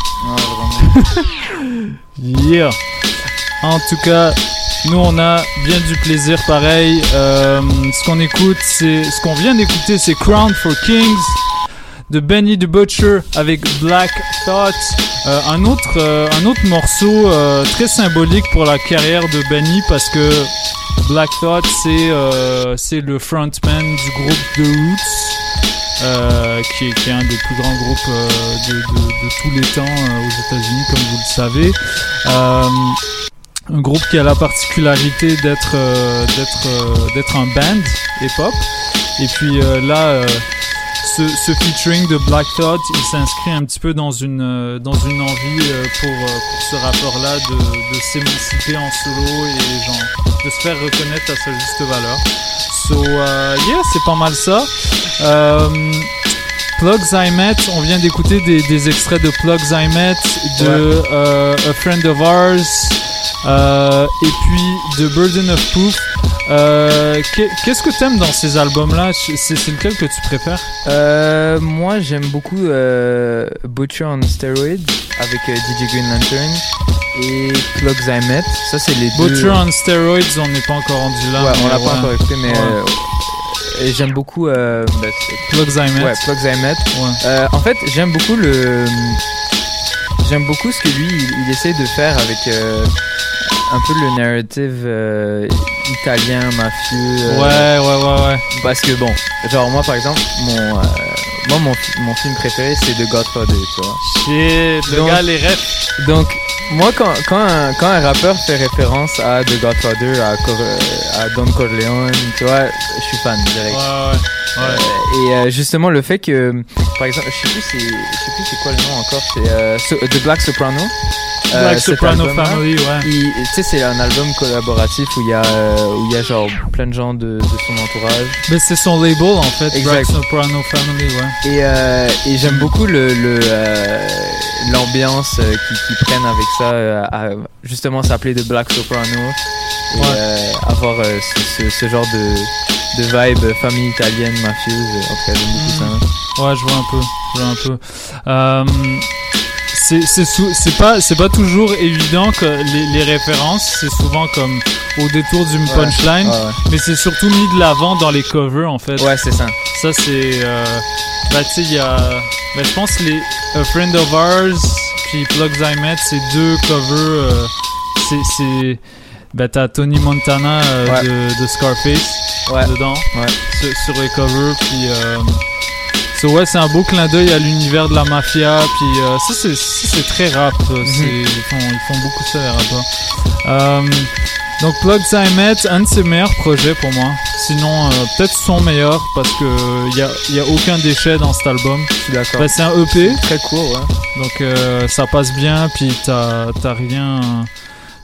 Yeah. En tout cas, nous on a bien du plaisir pareil. Euh, ce qu'on écoute, c'est ce qu'on vient d'écouter, c'est Crown for Kings de Benny the Butcher avec Black Thought. Euh, un, autre, euh, un autre morceau très symbolique pour la carrière de Benny parce que Black Thought, c'est le frontman du groupe The Roots, qui, est, un des plus grands groupes de, de- tous les temps aux États-Unis, comme vous le savez. Un groupe qui a la particularité d'être euh, d'être euh, d'être un band hip-hop. Et puis euh, là, euh, ce, ce featuring de Black Thought, il s'inscrit un petit peu dans une euh, dans une envie euh, pour euh, pour ce rappeur-là de, de s'émanciper en solo et genre de se faire reconnaître à sa juste valeur. So euh, yeah, c'est pas mal ça. Euh, Plugs I Met, on vient d'écouter des, des extraits de Plugs I Met, de euh, A Friend of Ours, euh, et puis de Burden of Proof. Euh, qu'est- Qu'est-ce que t'aimes dans ces albums-là? C'est lequel que tu préfères? Euh, moi, j'aime beaucoup Butcher on Steroids avec DJ Green Lantern et Plugs I Met. Ça, c'est les deux. Butcher on Steroids, on n'est pas encore rendu là. Ouais, on l'a pas encore écouté, mais Ouais. et j'aime beaucoup. Euh, bah, Plugs I Met. Ouais, Plugs I Met. Ouais. Euh, en fait, j'aime beaucoup le. J'aime beaucoup ce que lui, il, il essaie de faire avec euh, un peu le narrative euh, italien, mafieux. euh, Ouais, ouais, ouais, ouais. Parce que bon, genre moi par exemple, mon, euh, moi mon, fi- mon film préféré c'est The Godfather, tu vois. Shit, le Donc- gars, les refs. Donc, moi, quand, quand, un, quand un rappeur fait référence à The Godfather, à, Cor- à Don Corleone, tu vois, je suis fan direct. Ouais, ouais. Ouais. Euh, et euh, justement, le fait que, par exemple, je sais plus, c'est, je sais plus c'est quoi le nom encore, c'est euh, So- The Black Soprano. Black cet Soprano Family, ouais. Tu sais, c'est un album collaboratif où il y a, euh, où il y a genre plein de gens de, de son entourage. Mais c'est son label en fait, Exact. Black Soprano Family, ouais. Et, euh, et j'aime beaucoup le, le, euh, l'ambiance euh, qu'ils qui prennent avec ça, euh, à justement s'appeler The Black Soprano et Ouais. euh, avoir euh, ce, ce, ce genre de, de vibe famille italienne mafieuse. euh, En tout cas, j'aime beaucoup ça. hein. Ouais, je vois un peu, je vois un peu. C'est pas c'est pas toujours évident que les, les références c'est souvent comme au détour d'une Ouais. punchline Ouais, ouais. mais c'est surtout mis de l'avant dans les covers en fait Ouais, c'est ça. ça c'est euh, bah tu sais il y a bah, je pense les A Friend of Ours puis Plugs I Met c'est deux covers euh, c'est c'est bah t'as Tony Montana euh, de, de Scarface dedans sur, sur les covers puis So, ouais, c'est un beau clin d'œil à l'univers de la mafia. Puis euh, ça, c'est très rap. euh, c'est- ils, font, ils font beaucoup ça, les rappeurs. Euh, donc, Plugs I Met, un de ses meilleurs projets pour moi. Sinon, euh, peut-être son meilleur parce que il y a, y a aucun déchet dans cet album. D'accord. Bah, c'est un EP. Très court, ouais. Donc, euh, ça passe bien. Puis t'as t'as rien,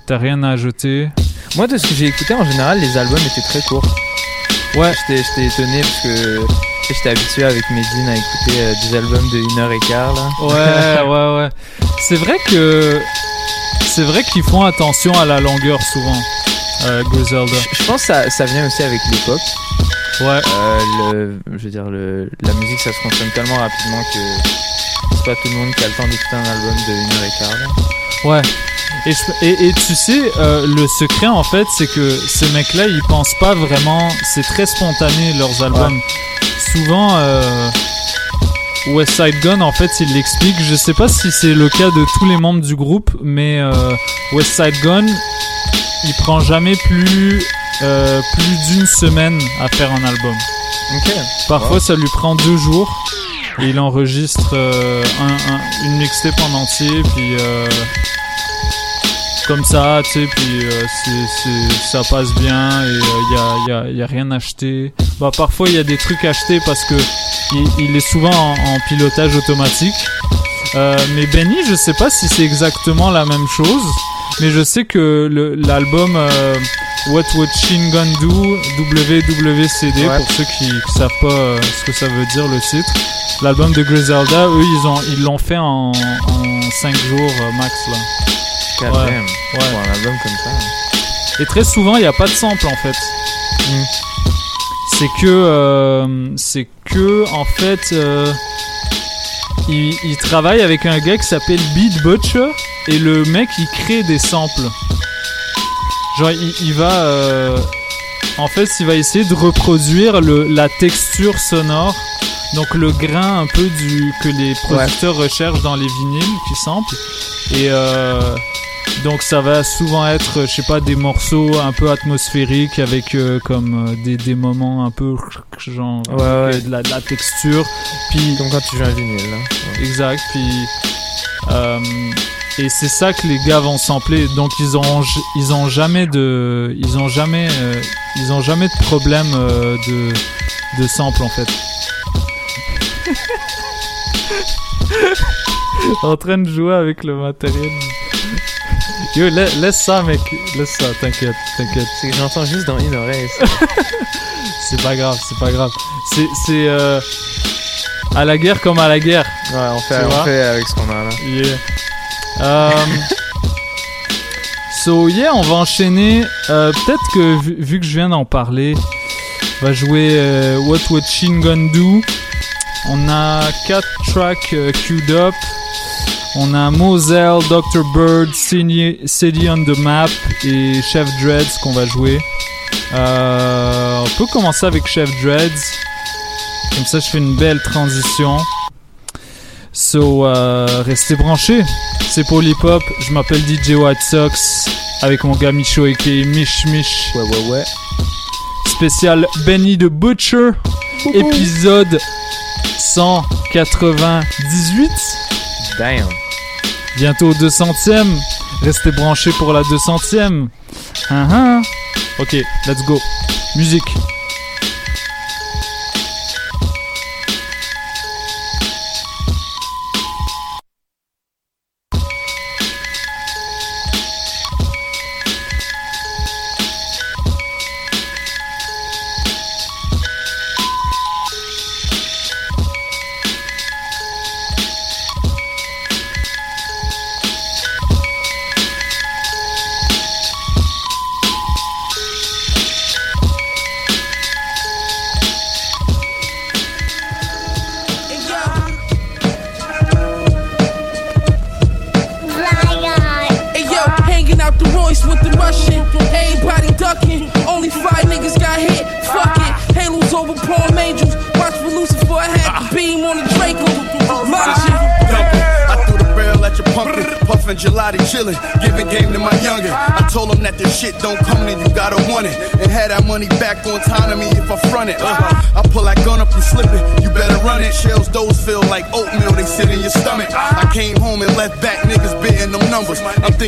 t'as rien à ajouter. Moi, de ce que j'ai écouté, en général, les albums étaient très courts. Ouais. J'étais j'étais étonné parce que j'étais habitué avec Medine à écouter euh, des albums de 1 heure et quart, là. Ouais, ouais, ouais. C'est vrai que c'est vrai qu'ils font attention à la longueur souvent. Euh, Griselda. Je pense que ça, ça vient aussi avec l'époque. Ouais. Euh, le, je veux dire, le, la musique, ça se consomme tellement rapidement que c'est pas tout le monde qui a le temps d'écouter un album de 1 heure et quart. là. Ouais. Et, je- et, et tu sais, euh, le secret en fait, c'est que ces mecs-là, ils pensent pas vraiment. C'est très spontané leurs albums. Souvent, euh, West Side Gun, en fait, il l'explique. Je sais pas si c'est le cas de tous les membres du groupe, mais euh, West Side Gun, il prend jamais plus euh, plus d'une semaine à faire un album. Parfois, Wow. ça lui prend deux jours. Et il enregistre euh, un- un- une mixtape en entier, puis comme ça, tu sais, puis euh, ça passe bien et il y, a, y, a, y a rien acheté. Bah, parfois, il y a des trucs achetés parce que il, il est souvent en, en pilotage automatique. Euh, mais Benny, je sais pas si c'est exactement la même chose, mais je sais que l'album euh, What Would Shin Gun Do WWCD Ouais. pour ceux qui, qui savent pas euh, ce que ça veut dire le titre, l'album de Griselda, eux ils ont ils l'ont fait en, en 5 jours max là. God Ouais. damn. Ouais. Pour un album comme ça. Et très souvent, il n'y a pas de sample en fait. Mm. C'est que, euh, c'est que en fait, euh, il, il travaille avec un gars qui s'appelle Beat Butcher et le mec il crée des samples. Genre, il, il va, euh, en fait, il va essayer de reproduire le, la texture sonore donc le grain un peu du que les producteurs recherchent dans les vinyles qui samplent. Et euh, donc ça va souvent être, je sais pas, des morceaux un peu atmosphériques avec euh, comme euh, des, des moments un peu genre Ouais, ouais. de, la, de la texture. Puis Comme quand tu joues un vinyle. Là. Exact. Puis euh, et c'est ça que les gars vont sampler. Donc ils ont ils ont jamais de ils ont jamais euh, ils ont jamais de problème euh, de de sample en fait. en train de jouer avec le matériel. Yo, la- laisse ça, mec. Laisse ça, t'inquiète, t'inquiète. C'est que j'entends juste dans une oreille. C'est pas grave, c'est pas grave. C'est, c'est, euh, à la guerre comme à la guerre. Ouais, on fait, on avec ce qu'on a là. Yeah. Um, so yeah, on va enchaîner. Euh, peut-être que vu, vu que je viens d'en parler, on va jouer euh, What Would Shin Gun Do? On a quatre tracks euh, queued up. On a Moselle, Dr. Bird, City, on the Map et Chef Dreads qu'on va jouer. Euh, on peut commencer avec Chef Dreads. Comme ça, je fais une belle transition. So, euh, restez branchés. C'est pour l'hip hop. Je m'appelle DJ White Sox avec mon gars Micho et Mich Mich. Ouais, ouais, ouais. Spécial Benny the Butcher. Épisode 198. Damn. Bientôt 200ème. Restez branchés pour la 200ème. Hein, hein. Ok, let's go. Musique.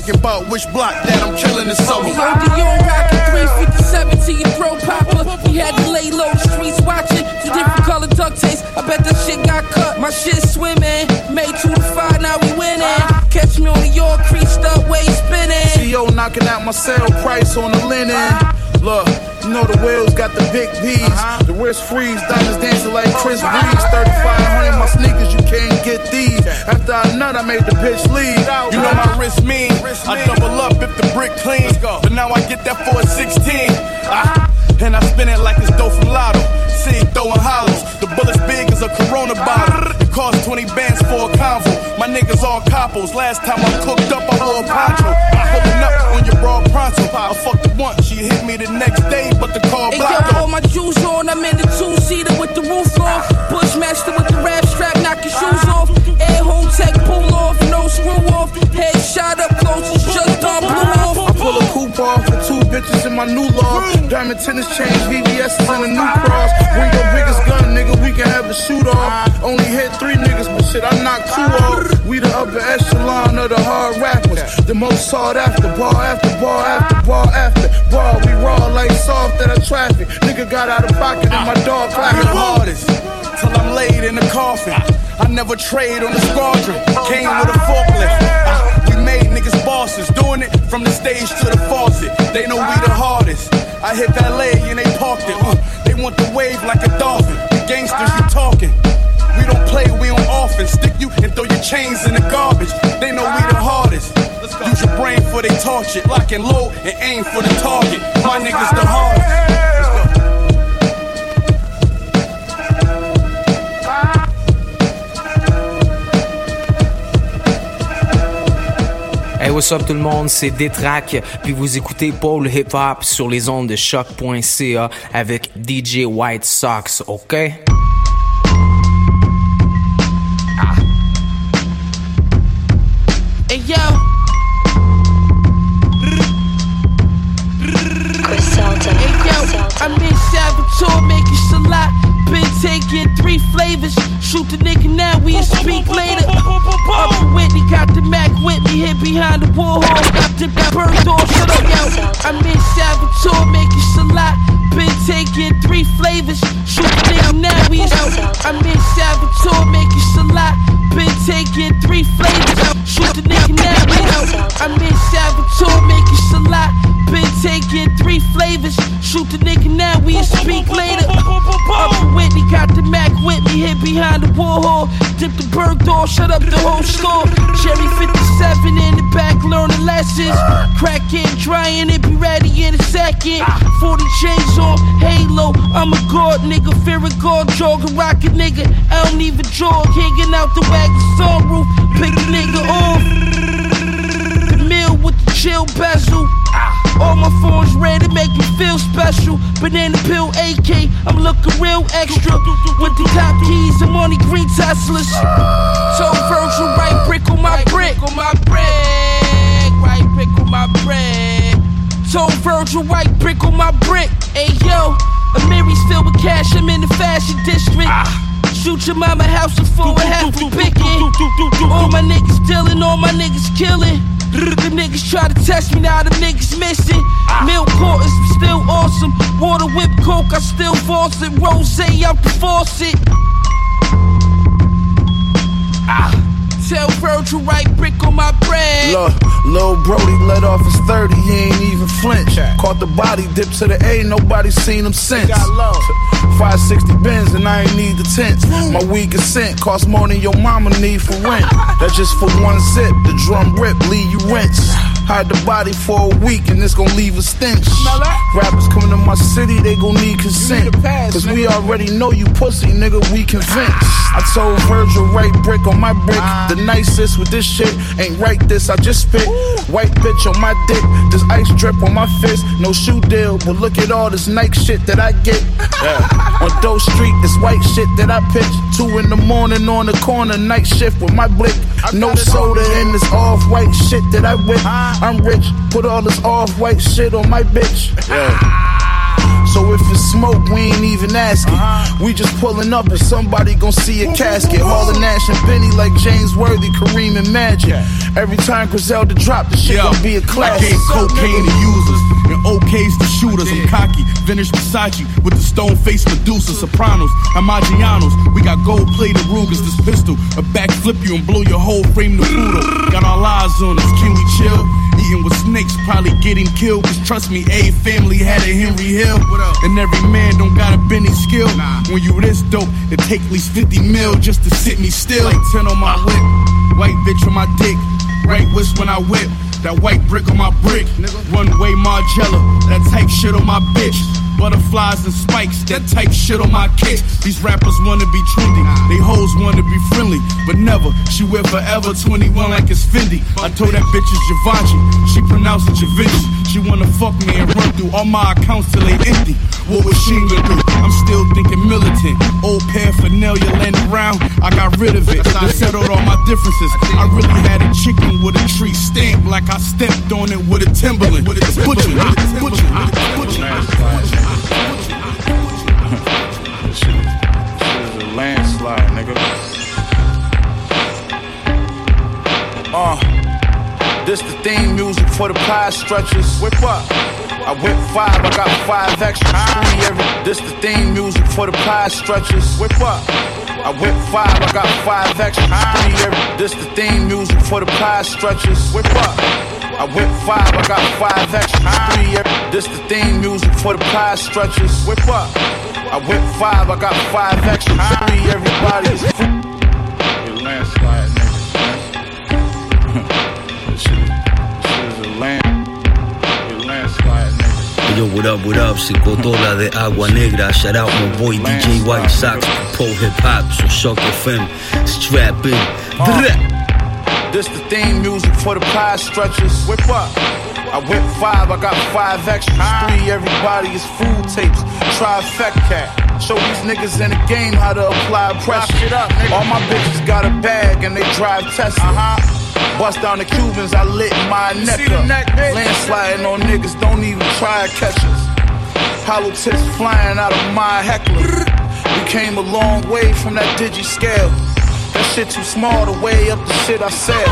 Thinking about which block that I'm killing this summer. Yo, Deion rockin' 357 to your throat popper. We had to lay low, the streets watching. Two different color duct tapes. I bet that shit got cut. My shit swimming. Made two to five, now we winning. Catch me on the York, creased up, way spinning. CO knocking out my sale price on the linen. Look, you know the wheels got the big P's. The wrist freeze, diamonds dancing like Chris Breeze. 3500 my sneakers, you can't get these. After I nut, I made the bitch leave. You know my wrist mean. I double up if the brick clean. But now I get that for a 16. Ah, and I spin it like it's Lotto. See, throwing hollows. The bullet's big as a Corona bottle. It cost 20 bands for a convo. My niggas all coppos. Last time I cooked up, I wore a poncho. Pulling up on your broad pronto. I fucked her once, she hit me the next day, but the car Hey blocked yo, her. all my jewels on, I'm in the two-seater with the roof off. Bushmaster with the rap strap, knock your shoes off. Air home tech, pull off, no screw off. Head shot up close, just on blew off for two bitches in my new law. Diamond tennis chains, VVS and a new cross. Bring your biggest gun, nigga, we can have a shoot off. Only hit three niggas, but shit, I knocked two off. We the upper echelon of the hard rappers. The most sought after, bar after bar after bar after bar. We raw like soft at a traffic. Nigga got out of pocket and my dog clapping hardest. Till I'm laid in the coffin. I never trade on the squadron. Came with a forklift. Bosses, doing it from the stage to the faucet. They know we the hardest. I hit that leg and they parked it. Uh, they want the wave like a dolphin. The gangsters you talking. We don't play, we on offense. Stick you and throw your chains in the garbage. They know we the hardest. Use your brain for they torch it. Lock and load and aim for the target. My niggas the hardest. Hey, what's up tout le monde, c'est Détrac, puis vous écoutez Paul Hip Hop sur les ondes de choc.ca avec DJ White Sox, ok? Been taking three flavors. Shoot the nigga now, we speak later. Up in Whitney, got the Mac with me, hid behind the wall. Got the bird door, shut up, yo. I'm in Salvatore making salat. Been taking three flavors. Shoot the nigga now, we I'm in Salvatore making salat. Been taking three flavors. Shoot the nigga now, I'm in Salvatore making salat. Been taking three flavors. Shoot the nigga now, we speak later. Up in Whitney, got the Mac with me, hid behind the wall. Dip the door, shut up the whole store. Cherry 57 in the back, learning lessons. Crack it, drying it, be ready in a second. 40 chains on, halo. I'm a god nigga, fear a god, jog a rocket nigga. I don't even jog, hanging out the wagon sunroof. Pick a nigga off. The mill with the chill bezel. All my phones ready make me feel special. Banana pill AK, I'm looking real extra. With the top keys, I'm on the green Teslas. So Virgil, right brick on my brick, on my brick, right brick on my brick. Told Virgil, right brick on my brick. Hey yo, Amiri's filled with cash, I'm in the fashion district. Shoot your mama house and four and a half for picking. All my niggas dealing, all my niggas killing. Them niggas try to test me, now them niggas missing. Milk quarters, still awesome. Water whip coke, I still force it. Rose out the faucet. Ah. Tell Virgil, right brick on my bread. Look, Lil Brody let off his 30, he ain't even flinch. Caught the body, dip to the A, nobody seen him since. 560 bins and I ain't need the tents. My weed consent cost more than your mama need for rent. That's just for one zip, the drum rip, leave you rinse. Hide the body for a week and it's gon' leave a stench. Rappers coming to my city, they gon' need consent. Cause we already know you pussy, nigga, we convinced. I told Virgil, right brick on my brick. The nicest with this shit ain't right this, I just spit. White bitch on my dick, this ice drip on my fist. No shoe deal, but look at all this Nike shit that I get. On Doe Street, this white shit that I pitch. Two in the morning on the corner, night shift with my blick. No soda in this off white shit that I whip. I'm rich, put all this off white shit on my bitch. So if it's smoke, we ain't even asking. Uh-huh. We just pulling up and somebody gon' see a casket. Hauling Nash and Benny like James Worthy, Kareem and Magic. Every time Griselda drop, the shit gon' be a classic. gave cocaine to users and OKs to shooters. I'm cocky, vintage Versace with the stone face Medusa, Sopranos, Amagianos. We got gold plated Rugers, this pistol, a backflip you and blow your whole frame to poodle. Got our lives on us, can we chill? Eating with snakes, probably getting killed. Cause trust me, a family had a Henry Hill. And every man don't got a Benny skill. When you this dope, it take at least 50 mil just to sit me still. Like 10 on my whip, white bitch on my dick. Right whisk when I whip. That white brick on my brick. Runway Margiela. That type shit on my bitch. Butterflies and spikes. That type shit on my kicks. These rappers wanna be trendy. They hoes wanna be friendly. But never. She wear forever 21 like it's Fendi. I told that bitch it's Givenchy. She pronounced it Givenchy. She wanna fuck me and run through all my accounts till they empty. What was she gonna do? I'm still thinking militant. Old paraphernalia laying around. I got rid of it. I settled all my differences. I really had a chicken with a tree stamp like I stepped on it with a Timberland. With a butcher, butcher, butcher, This is a landslide, nigga. Uh, this the theme music for the pie stretchers. Whip up. I whip five, I got five extras. Ah. Three every. This the theme music for the pie stretchers. Whip up. I whip five, I got five extras. Ah. Three every. This the theme music for the pie stretchers. Whip up. I whip five, I got five extras. Ah. This the theme music for the pie stretchers. Whip up. I whip five, I got five extras. Three everybody landslide, Yo, what up, what up? Se Cotola de Agua Negra. Shout out my boy DJ White Sox, Pro Hip Hop, so Shock FM. Strap in. Drap. This the theme music for the pie stretchers. Whip up. I whip five, I got five extras. Three, everybody is food tapes. cat Show these niggas in the game how to apply pressure. All my bitches got a bag and they drive Tesla. Uh-huh. Bust down the Cubans, I lit my neck up. Landsliding on niggas, don't even try to catch us. Hollow tips flying out of my heckler. We came a long way from that digi scale. That shit too small to weigh up the shit I sell.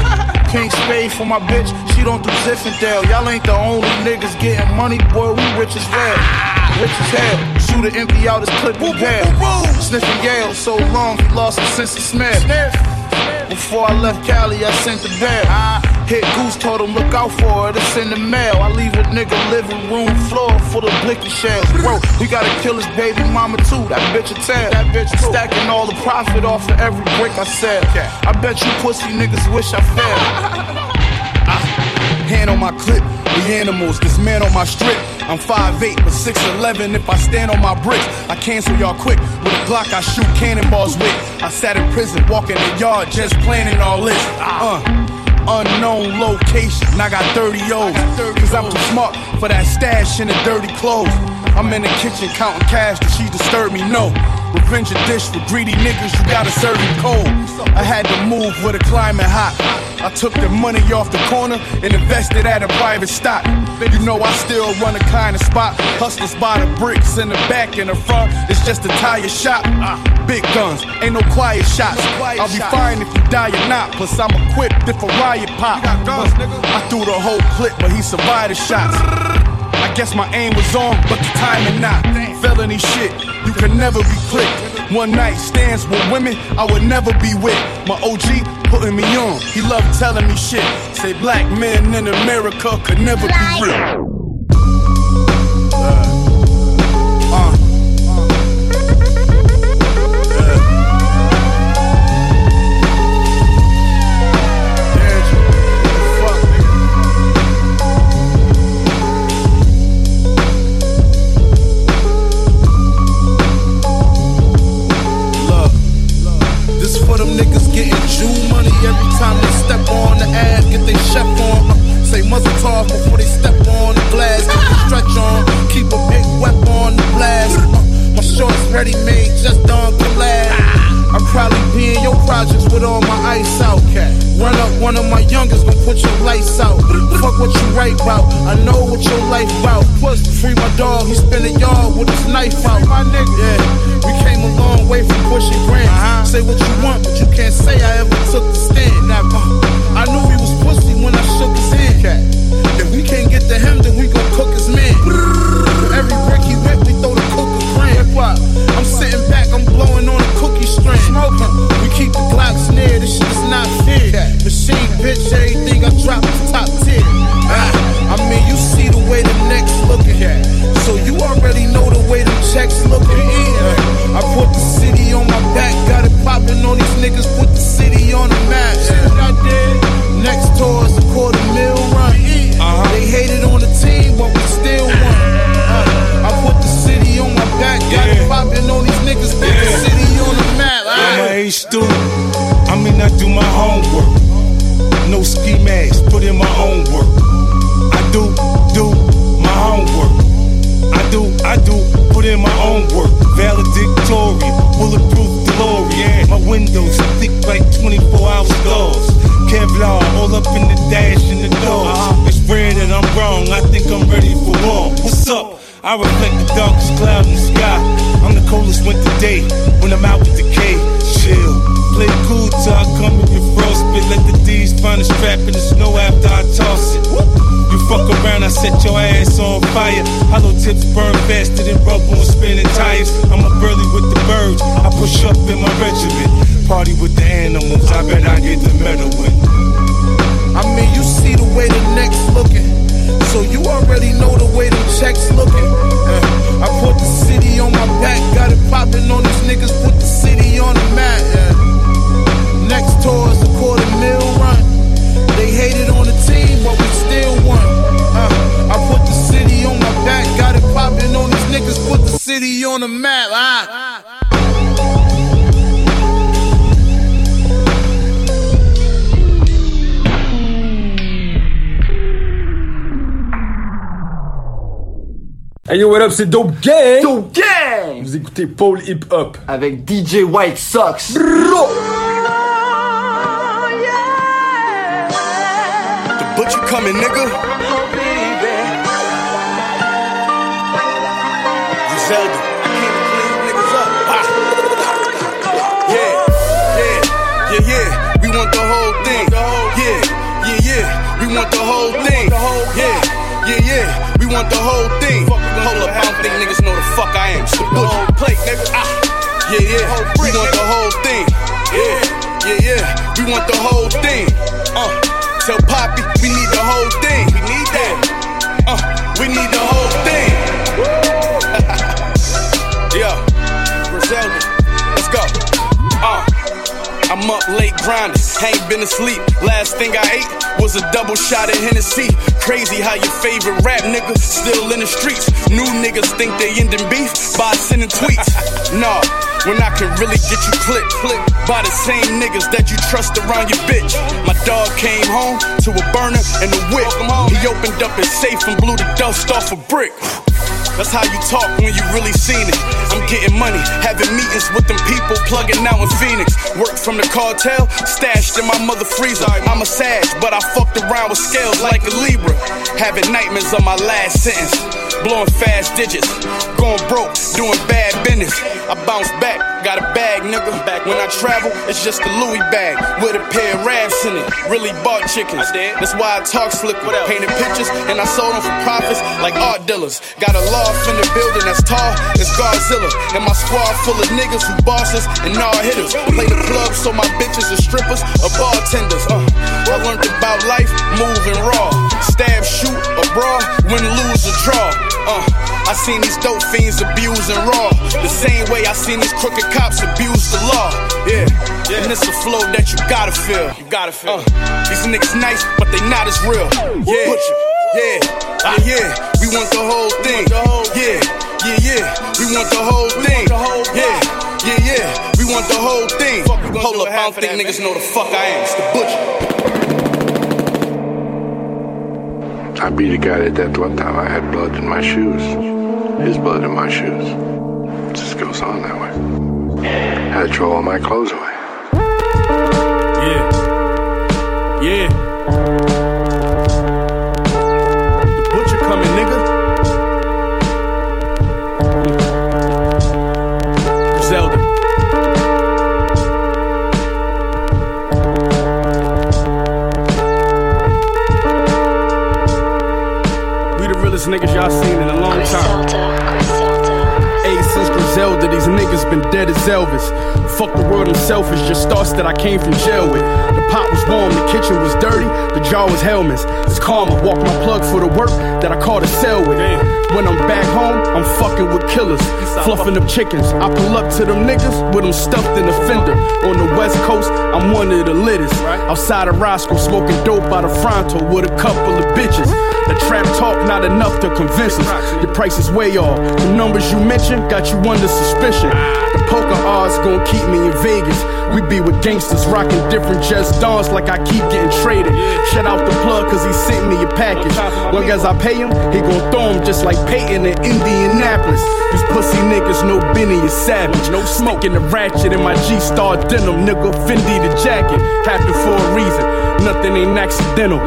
King Spade for my bitch, she don't do Zinfandel. Y'all ain't the only niggas getting money, boy, we rich as hell. Rich as hell. Shooter empty out his clip and. Sniffing Yale so long he lost his sense of smell. Before I left Cali, I sent the bell. Hit Goose, told him look out for it, it's in the mail. I leave a nigga living room floor full of blicky shells. Bro, we gotta kill his baby mama too, that bitch a tell. That bitch stacking all the profit off of every brick I sell. I bet you pussy niggas wish I fell. Hand on my clip, we animals, this man on my strip. I'm 5'8, but 6'11 if I stand on my bricks. I cancel y'all quick with a Glock I shoot cannonballs with. I sat in prison, walking the yard, just planning all this. Uh, unknown location, I got 30 O's. Cause I'm too smart for that stash in the dirty clothes. I'm in the kitchen counting cash, did she disturb me? No. Revenge a dish for greedy niggas, you gotta serve me cold. I had to move with the climate hot. I took the money off the corner and invested at a private stock. You know I still run a kind of spot. Hustlers by the bricks in the back and the front. It's just a tire shop. Big guns, ain't no quiet shots. I'll be fine if you die or not. Plus I'm equipped if a riot pop. I threw the whole clip, but he survived the shots. I guess my aim was on, but the timing not. Felony shit, you can never be clicked. One night stands with women I would never be with. My OG putting me on, he loved telling me shit. Say black men in America could never be real. One of my youngest, gon' put your lights out. Fuck what you write about, I know what your life about. Plus, free my dog, he spin a yard with his knife out. My nigga, yeah, we came a long way from pushing grams. Uh-huh. Say what you want, but you can't say I ever took the stand. Never. I knew he was pussy when I shook his hand. If we can't get to him, then we gon' cook his man. Every brick he whip, we throw the cook a gram. I'm sitting back, cookie strand. We keep the Glocks near, this shit is not fair. Machine bitch, everything I drop is top tier. Ah, I mean, you see the way the next looking. At So you already know the way them checks looking. Yeah. I put the city on my back, got it popping on these niggas, put the city on the map. Next tour is a quarter mil run. They hated on the team, popping on these niggas, put the city on the map. I'm a A student. I mean, I do my homework. No ski mask, put in my own work. I do, do my homework. I do, I do, put in my own work. Valedictorian, bulletproof DeLorean. My windows thick like 24 hour stars. Kevlar all up in the dash and the doors. Uh-huh. It's rare that I'm wrong, I think I'm ready for war. What's up? I reflect the darkest cloud in the sky. I'm the coldest winter day when I'm out with the K. Chill, play cool till I come in your frostbit. Let the D's find a strap in the snow after I toss it. You fuck around, I set your ass on fire. Hollow tips burn faster than rubber on spinning tires. I'm up early with the birds. I push up in my regiment. Party with the animals. I bet I get the medal win. Yo, what up, c'est Dope Gang! Dope Gang! Vous écoutez Paul Hip Hop. Avec DJ White Sox. The butcher coming, nigga? Ah. Yeah, yeah, yeah, yeah. We want the whole thing. Yeah, yeah, yeah. We want the whole thing. Yeah, yeah, yeah. We want the whole thing. Think niggas know the fuck I am. The bush plate, nigga. Ah. Yeah, yeah. We want the whole thing. Yeah, yeah, yeah. We want the whole thing. Uh, tell Poppy we need the whole thing. We need that. Uh, we need the whole thing. yeah, Griselda, let's go. Uh. I'm up late grinding, ain't been asleep. Last thing I ate was a double shot of Hennessy. Crazy how your favorite rap nigga still in the streets. New niggas think they ending beef by sending tweets. nah, when I can really get you clipped, clipped by the same niggas that you trust around your bitch. My dog came home to a burner and a whip. He opened up his safe and blew the dust off a brick. That's how you talk when you really seen it. I'm getting money, having meetings with them people plugging out in Phoenix. Work from the cartel, stashed in my mother freezer. I'm a sage, but I fucked around with scales like a Libra. Having nightmares on my last sentence. Blowing fast digits, going broke, doing bad business. I bounce back, got a bag, nigga. When I travel, it's just a Louis bag with a pair of rafts in it. Really bought chickens. That's why I talk slick. Painted pictures and I sold them for profits like art dealers. Got a loft in the building that's tall, it's Godzilla. And my squad full of niggas who bosses and all hitters. Play the club so my bitches are strippers or bartenders. Uh, I learned about life moving raw. Stab, shoot, or brawl, win, lose, or draw. Uh, I seen these dope fiends abusing raw. The same way I seen these crooked cops abuse the law. Yeah, yeah. And it's a flow that you gotta feel. You gotta feel. Uh, these niggas nice, but they not as real. Yeah, yeah, yeah, yeah. We want the whole thing. Yeah, yeah, yeah. We want the whole thing. Yeah, yeah, yeah. We want the whole thing. Hold up, I don't think niggas know the fuck I am. It's the butcher. I beat a guy to death one time. I had blood in my shoes. His blood in my shoes. It just goes on that way. Had to throw all my clothes away. Yeah. Yeah. Realest niggas y'all seen in a long time. Hey, since Griselda, these niggas been dead as Elvis. Fuck the world, I'm selfish, just thoughts that I came from jail with. The pot was warm, the kitchen was dirty, the jar was Hellmann's. It's karma, walk my plug for the work that I caught a cell with. When I'm back home, I'm fucking with killers, fluffing up chickens. I pull up to them niggas with them stuffed in the fender. On the west coast, I'm one of the littest. Outside of Roscoe, smoking dope out of Fronto with a couple of bitches. The trap talk not enough to convince us. Your price is way off. The numbers you mentioned got you under suspicion. The poker odds gon' keep me in Vegas. We be with gangsters rocking different just dawns like I keep getting traded. Shut out the plug cause he sent me a package. Long as I pay him, he gon' throw him just like Peyton in Indianapolis. These pussy niggas know Benny is savage. No smoking the ratchet in my G Star denim, nigga. Fendi the jacket. Happened for a reason. Nothing ain't accidental.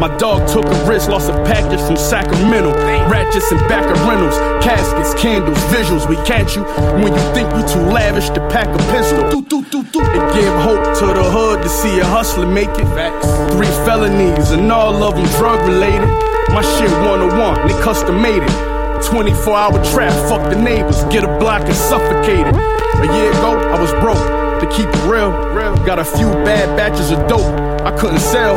My dog took a risk, lost a package from Sacramento. Ratchets and back of rentals, caskets, candles, visuals. We catch you when you think you too lavish to pack a pistol. It give hope to the hood to see a hustler make it. Three felonies and all of them drug related. My shit one on one, they custom made it. 24 hour trap, fuck the neighbors, get a block and suffocate it. A year ago, I was broke. To keep it real, real, got a few bad batches of dope I couldn't sell.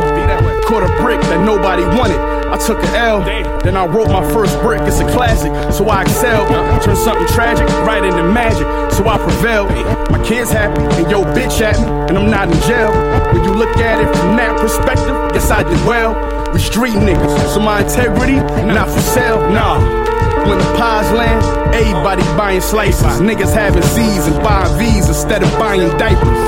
Caught a brick that nobody wanted. I took an L, then I wrote my first brick. It's a classic, so I excel. Turn something tragic right into magic, so I prevail. My kids happy, and yo bitch me, and I'm not in jail. When you look at it from that perspective, guess I did well. We street niggas, so my integrity and not for sale. Nah. When the pies land, everybody buying slices. Niggas having Z's and buying V's instead of buying diapers.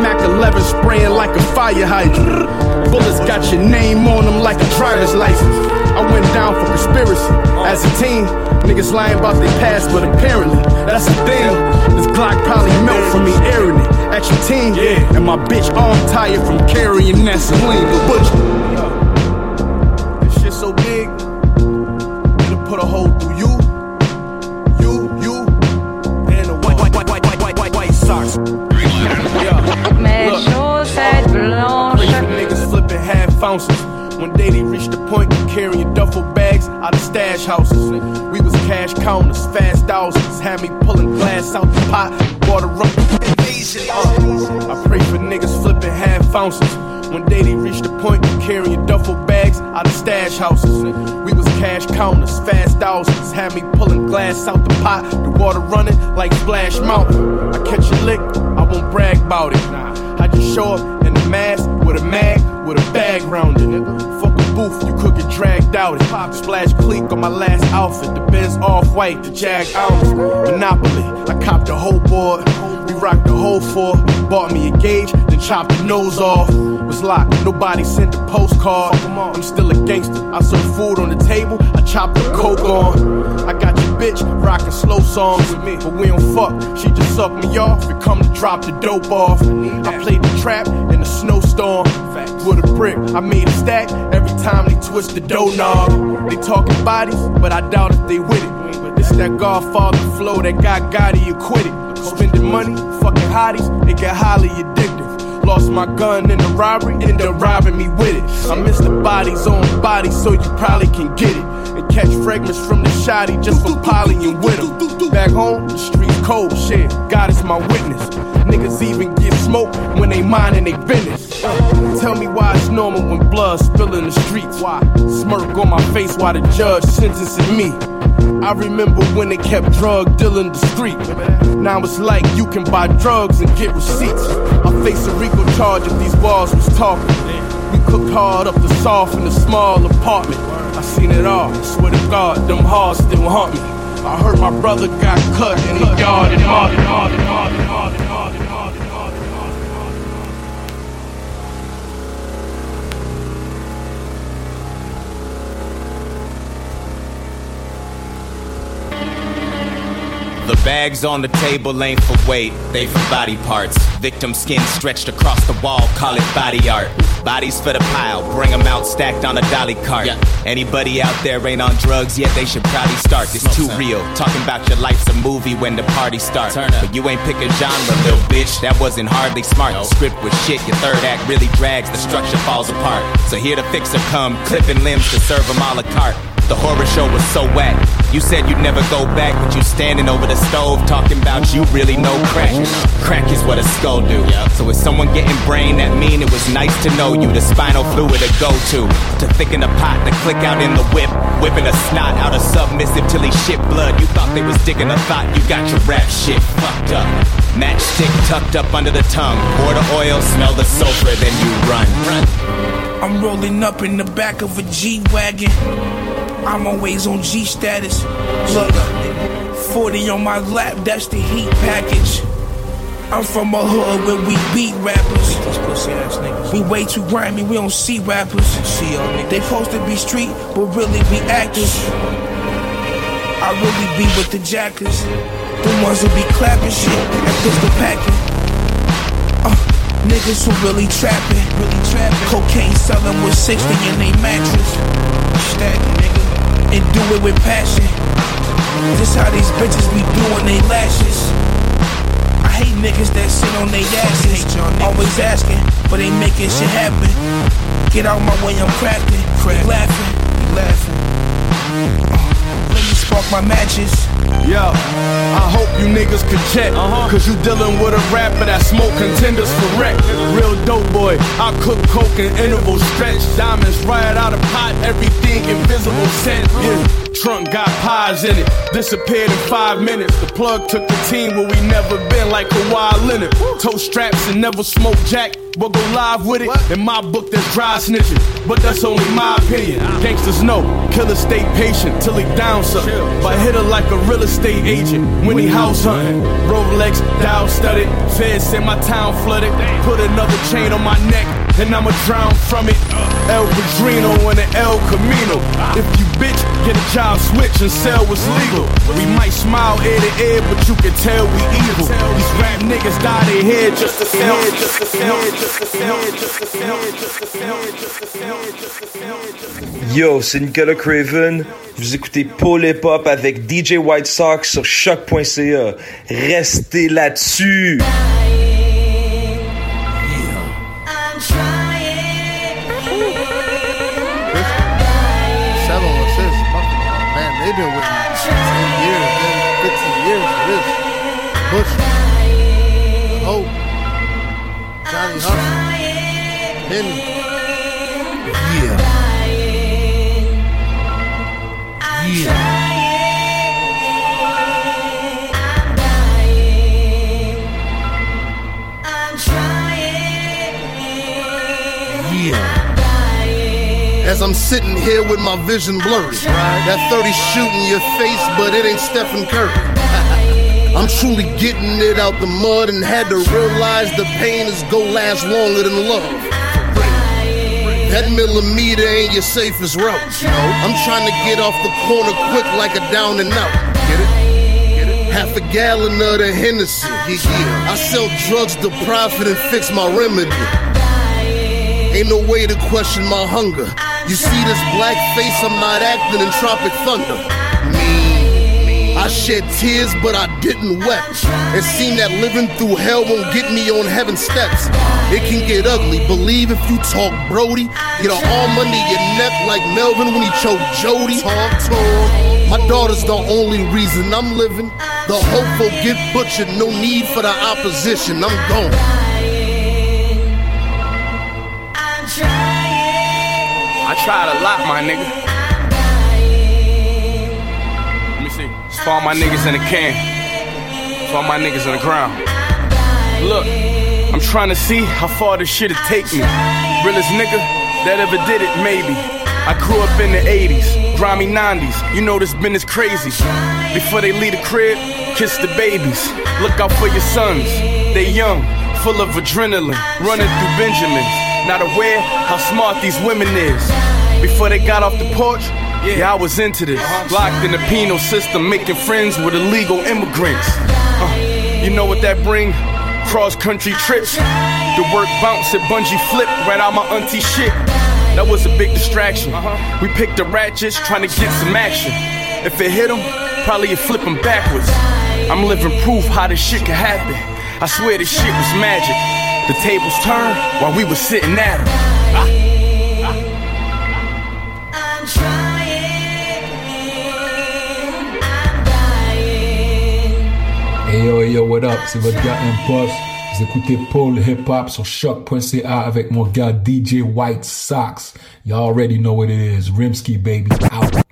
Mac 11 spraying like a fire hydrant. Bullets got your name on them like a driver's license. I went down for conspiracy as a teen. Niggas lying about their past, but apparently that's the thing. This Glock probably melt from me airing it at your team. Yeah. And my bitch arm tired from carrying that saline. The butcher. Out of stash houses. We was cash counters, fast thousands. Had me pulling glass out the pot, water run. Uh, I pray for niggas flipping half ounces. One day they reached the point of carrying duffel bags out of stash houses. We was cash counters, fast thousands. Had me pulling glass out the pot, the water running like Splash Mountain. I catch a lick, I won't brag about it. I just show up in a mask with a mag with a bag round it. Fuck a booth, you could get dragged out it. Splash clique on my last outfit, the Benz off white, the Jag Alms. Monopoly, I copped the whole board. We rocked the whole four, bought me a gauge, then chopped the nose off. Was locked, nobody sent a postcard. I'm still a gangster. I serve food on the table, I chopped the coke on. I got your bitch rocking slow songs with me, but we don't fuck. She just suck me off and come to drop the dope off. I played the trap in the snowstorm with a brick. I made a stack every time they twist the dough knob. They talking bodies, but I doubt if they with it. It's that Godfather flow that got Gotti acquitted. Spending money, fucking hotties, it get highly addictive. Lost my gun in the robbery, ended up robbing me with it. I miss the bodies on bodies, so you probably can get it. And catch fragments from the shotty just for polying with them. Back home, the streets cold, shit. God is my witness. Niggas even get smoked when they mind and they business. Uh, tell me why it's normal when blood spill in the streets. Why? Smirk on my face while the judge sentencing me. I remember when they kept drug dealing discreet. Now it's like you can buy drugs and get receipts. I face a RICO charge if these walls was talking. We cooked hard up the soft in a small apartment. I seen it all. Swear to God, them hearts still haunt me. I heard my brother got cut in the yard in Martin. The bags on the table ain't for weight, they for body parts. Victim skin stretched across the wall, call it body art. Bodies for the pile, bring them out stacked on a dolly cart. Anybody out there ain't on drugs yet, they should probably start. It's too real. Talking about your life's a movie when the party starts. But you ain't picking genre, little bitch. That wasn't hardly smart. The script was shit, your third act really drags, the structure falls apart. So here the fixer come, clipping limbs to serve them a la carte. The horror show was so whack. You said you'd never go back, but you standing over the stove talking about you really know crack. Crack is what a skull do. So if someone getting brain, that mean it was nice to know you. The spinal fluid to go to. To thicken the pot, to click out in the whip. Whipping a snot out of submissive till he shit blood. You thought they was digging a thought, you got your rap shit fucked up. Matchstick tucked up under the tongue. Pour the oil, smell the sulfur, then you run. I'm rolling up in the back of a G Wagon. I'm always on G status. Look, 40 on my lap, that's the heat package. I'm from a hood where we beat rappers. We way too grimy, we don't see rappers. See They supposed to be street, but really be actors. I really be with the jackers. The ones who be clapping shit and pistol packing. Uh, niggas who really trapping. Really trapping. Cocaine selling with 60 in they mattress. Stacking, nigga. And do it with passion. This how these bitches be doing they lashes. I hate niggas that sit on their asses. Always asking, but they making shit happen. Get out my way, I'm cracking. Crack. Laughing, laughing. Uh, let me spark my matches. Yo, I hope you niggas could check. Uh-huh. Cause you dealing with a rapper that smoke contenders for wreck. Real dope boy, I cook coke in intervals, stretch diamonds right out of pot, everything invisible set. Yeah, trunk got pies in it, disappeared in five minutes. The plug took the team where we never been, like Kawhi Leonard. Toe straps and never smoke jack. But go live with it. In my book, that's dry snitching. But that's only my opinion. Gangsters know, killer stay patient till he down something. But hit her like a real estate agent when he house hunting. Rolex, dial studded. Feds in my town flooded. Put another chain on my neck, and I'ma drown from it. El Padrino and the El Camino. If you bitch, get a job switch and sell what's legal. We might smile ear to ear, but you can tell we evil. These rap niggas dye their head just to sell, just to sell. Yo, c'est Nicolas Craven. Vous écoutez Paul Hip Hop avec DJ White Sox sur choq.ca. Restez là-dessus. They've been with me 15 years, man. 15 years this. Bush, Hope, Johnny Yeah. Yeah. As I'm sitting here with my vision blurry. That 30 shooting your face, but it ain't Stephen Curry. I'm truly getting it out the mud and had to realize the pain is go last longer than love. That millimeter ain't your safest route. I'm trying to get off the corner quick like a down and out. Get it? Half a gallon of the Hennessy. I sell drugs to profit and fix my remedy. Ain't no way to question my hunger. You see this black face, I'm not acting in Tropic Thunder. Me, I shed tears, but I didn't weep. It seemed that living through hell won't get me on heaven's steps. It can get ugly, believe if you talk Brody. Get an arm under your neck like Melvin when he choked Jody. Talk him. My daughter's the only reason I'm living. The hopeful get butchered, no need for the opposition. I'm gone. Tried a lot, my nigga. Let me see. It's for all my niggas in the can. It's for all my niggas on the ground. Look, I'm trying to see how far this shit'll take me. Realest nigga that ever did it, maybe. I grew up in the 80s, grimy 90s. You know this business crazy. Before they leave the crib, kiss the babies. Look out for your sons. They young, full of adrenaline, running through Benjamins. Not aware how smart these women is. Before they got off the porch, yeah, I was into this. Locked in the penal system, making friends with illegal immigrants. Uh, you know what that bring? Cross country trips. The work bounce at bungee flip right out my auntie shit. That was a big distraction. We picked the ratchets trying to get some action. If it hit them, probably it flip them backwards. I'm living proof how this shit can happen. I swear this shit was magic. The tables turned while we was sitting at at 'em. Yo, yo, what up? C'est votre gars Impost. Vous écoutez Paul Hip Hop sur choq.ca avec mon gars DJ White Sox. Y'all already know what it is. Rimsky baby out.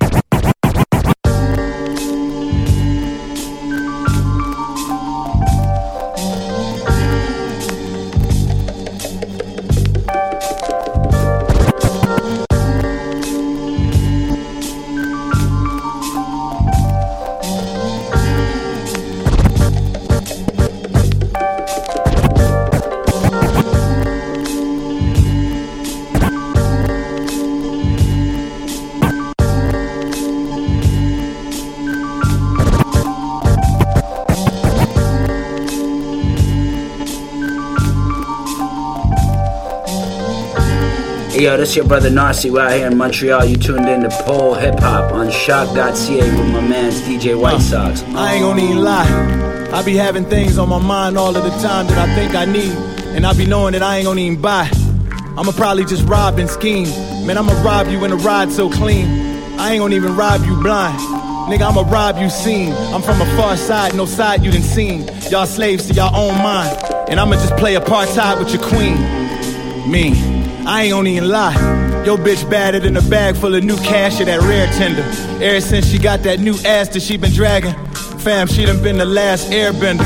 This your brother Narcy. We're out here in Montreal. You tuned in to Pole Hip Hop on choq.ca with my man's DJ White Sox. I ain't gonna even lie. I be having things on my mind all of the time that I think I need, and I be knowing that I ain't gonna even buy. I'ma probably just rob and scheme. Man, I'ma rob you in a ride so clean. I ain't gonna even rob you blind. Nigga, I'ma rob you seen. I'm from a far side, no side you done seen. Y'all slaves to y'all own mind. And I'ma just play apartheid with your queen. Me. I ain't gonna even lie. Yo, bitch batted in a bag full of new cash of that rare tender. Ever since she got that new ass that she been dragging, fam, she done been the last airbender.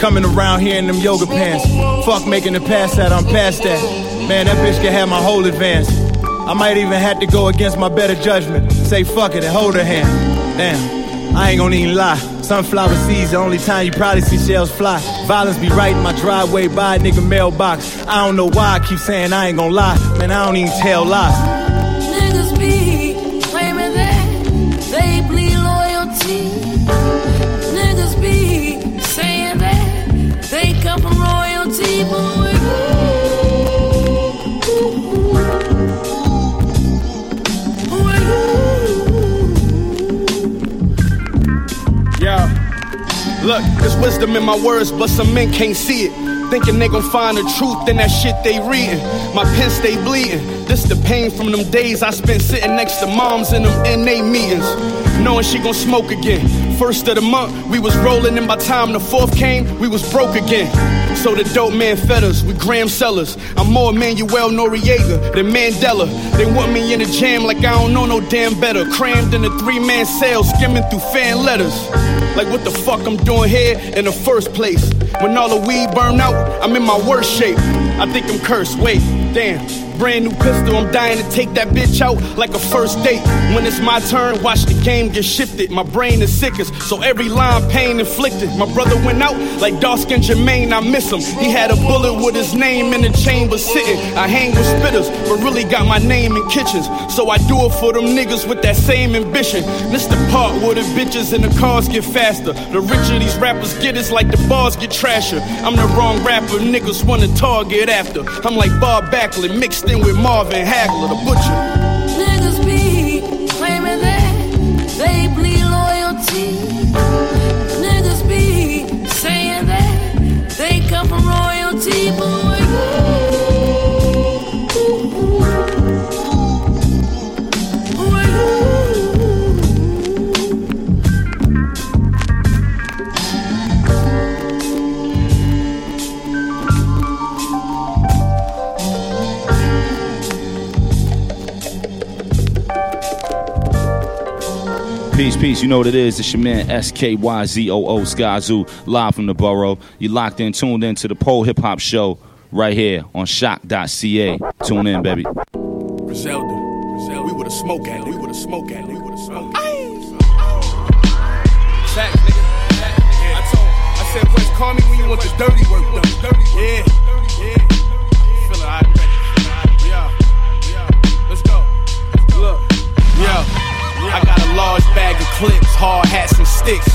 Coming around here in them yoga pants. Fuck making the pass that I'm past that. Man, that bitch can have my whole advance. I might even have to go against my better judgment. Say fuck it and hold her hand. Damn, I ain't gonna even lie. Sunflower seeds, the only time you probably see shells fly. Violence be right in my driveway by a nigga mailbox. I don't know why I keep saying I ain't gonna lie. Man, I don't even tell lies. Look, there's wisdom in my words, but some men can't see it. Thinking they gon' find the truth in that shit they reading. My pen stay bleeding. This the pain from them days I spent sitting next to moms in them NA meetings. knowing she gon' smoke again. First of the month, we was rolling, and by time the fourth came, we was broke again. So the dope man fed us with gram sellers. I'm more Manuel Noriega than Mandela. They want me in the jam like I don't know no damn better. Crammed in a three man cell, skimming through fan letters. Like what the fuck I'm doing here in the first place? When all the weed burn out, I'm in my worst shape. I think I'm cursed. Wait, damn. Brand new pistol, I'm dying to take that bitch out like a first date. When it's my turn, watch the game get shifted. My brain is sickest, so every line pain inflicted. My brother went out like dark skin Jermaine, I miss him. He had a bullet with his name in the chamber sitting. I hang with spitters, but really got my name in kitchens. So I do it for them niggas with that same ambition. This the part where the bitches and the cars get faster. The richer these rappers get, it's like the bars get trasher. I'm the wrong rapper, niggas wanna target after. I'm like Bob Backlund mixed in with Marvin Hagler, the butcher. Niggas be claiming that they bleed loyalty. Niggas be saying that they come from royalty, boy. Peace, peace. You know what it is. It's your man SKYZOO Skyzoo, live from the borough. You locked in, tuned in to the Pole Hip Hop Show right here on choq.ca. Tune in, baby. Griselda, Griselda, we would have smoke at it. We would have smoke at it. We would have smoke. Zach, nigga. Yeah, I told, I said, boys, call me when you want the dirty work done. Dirty work. Yeah, yeah. Feeling all right, ready. Yeah, yeah. Let's go. Look, yeah. I got a large bag of clips, hard hats and sticks.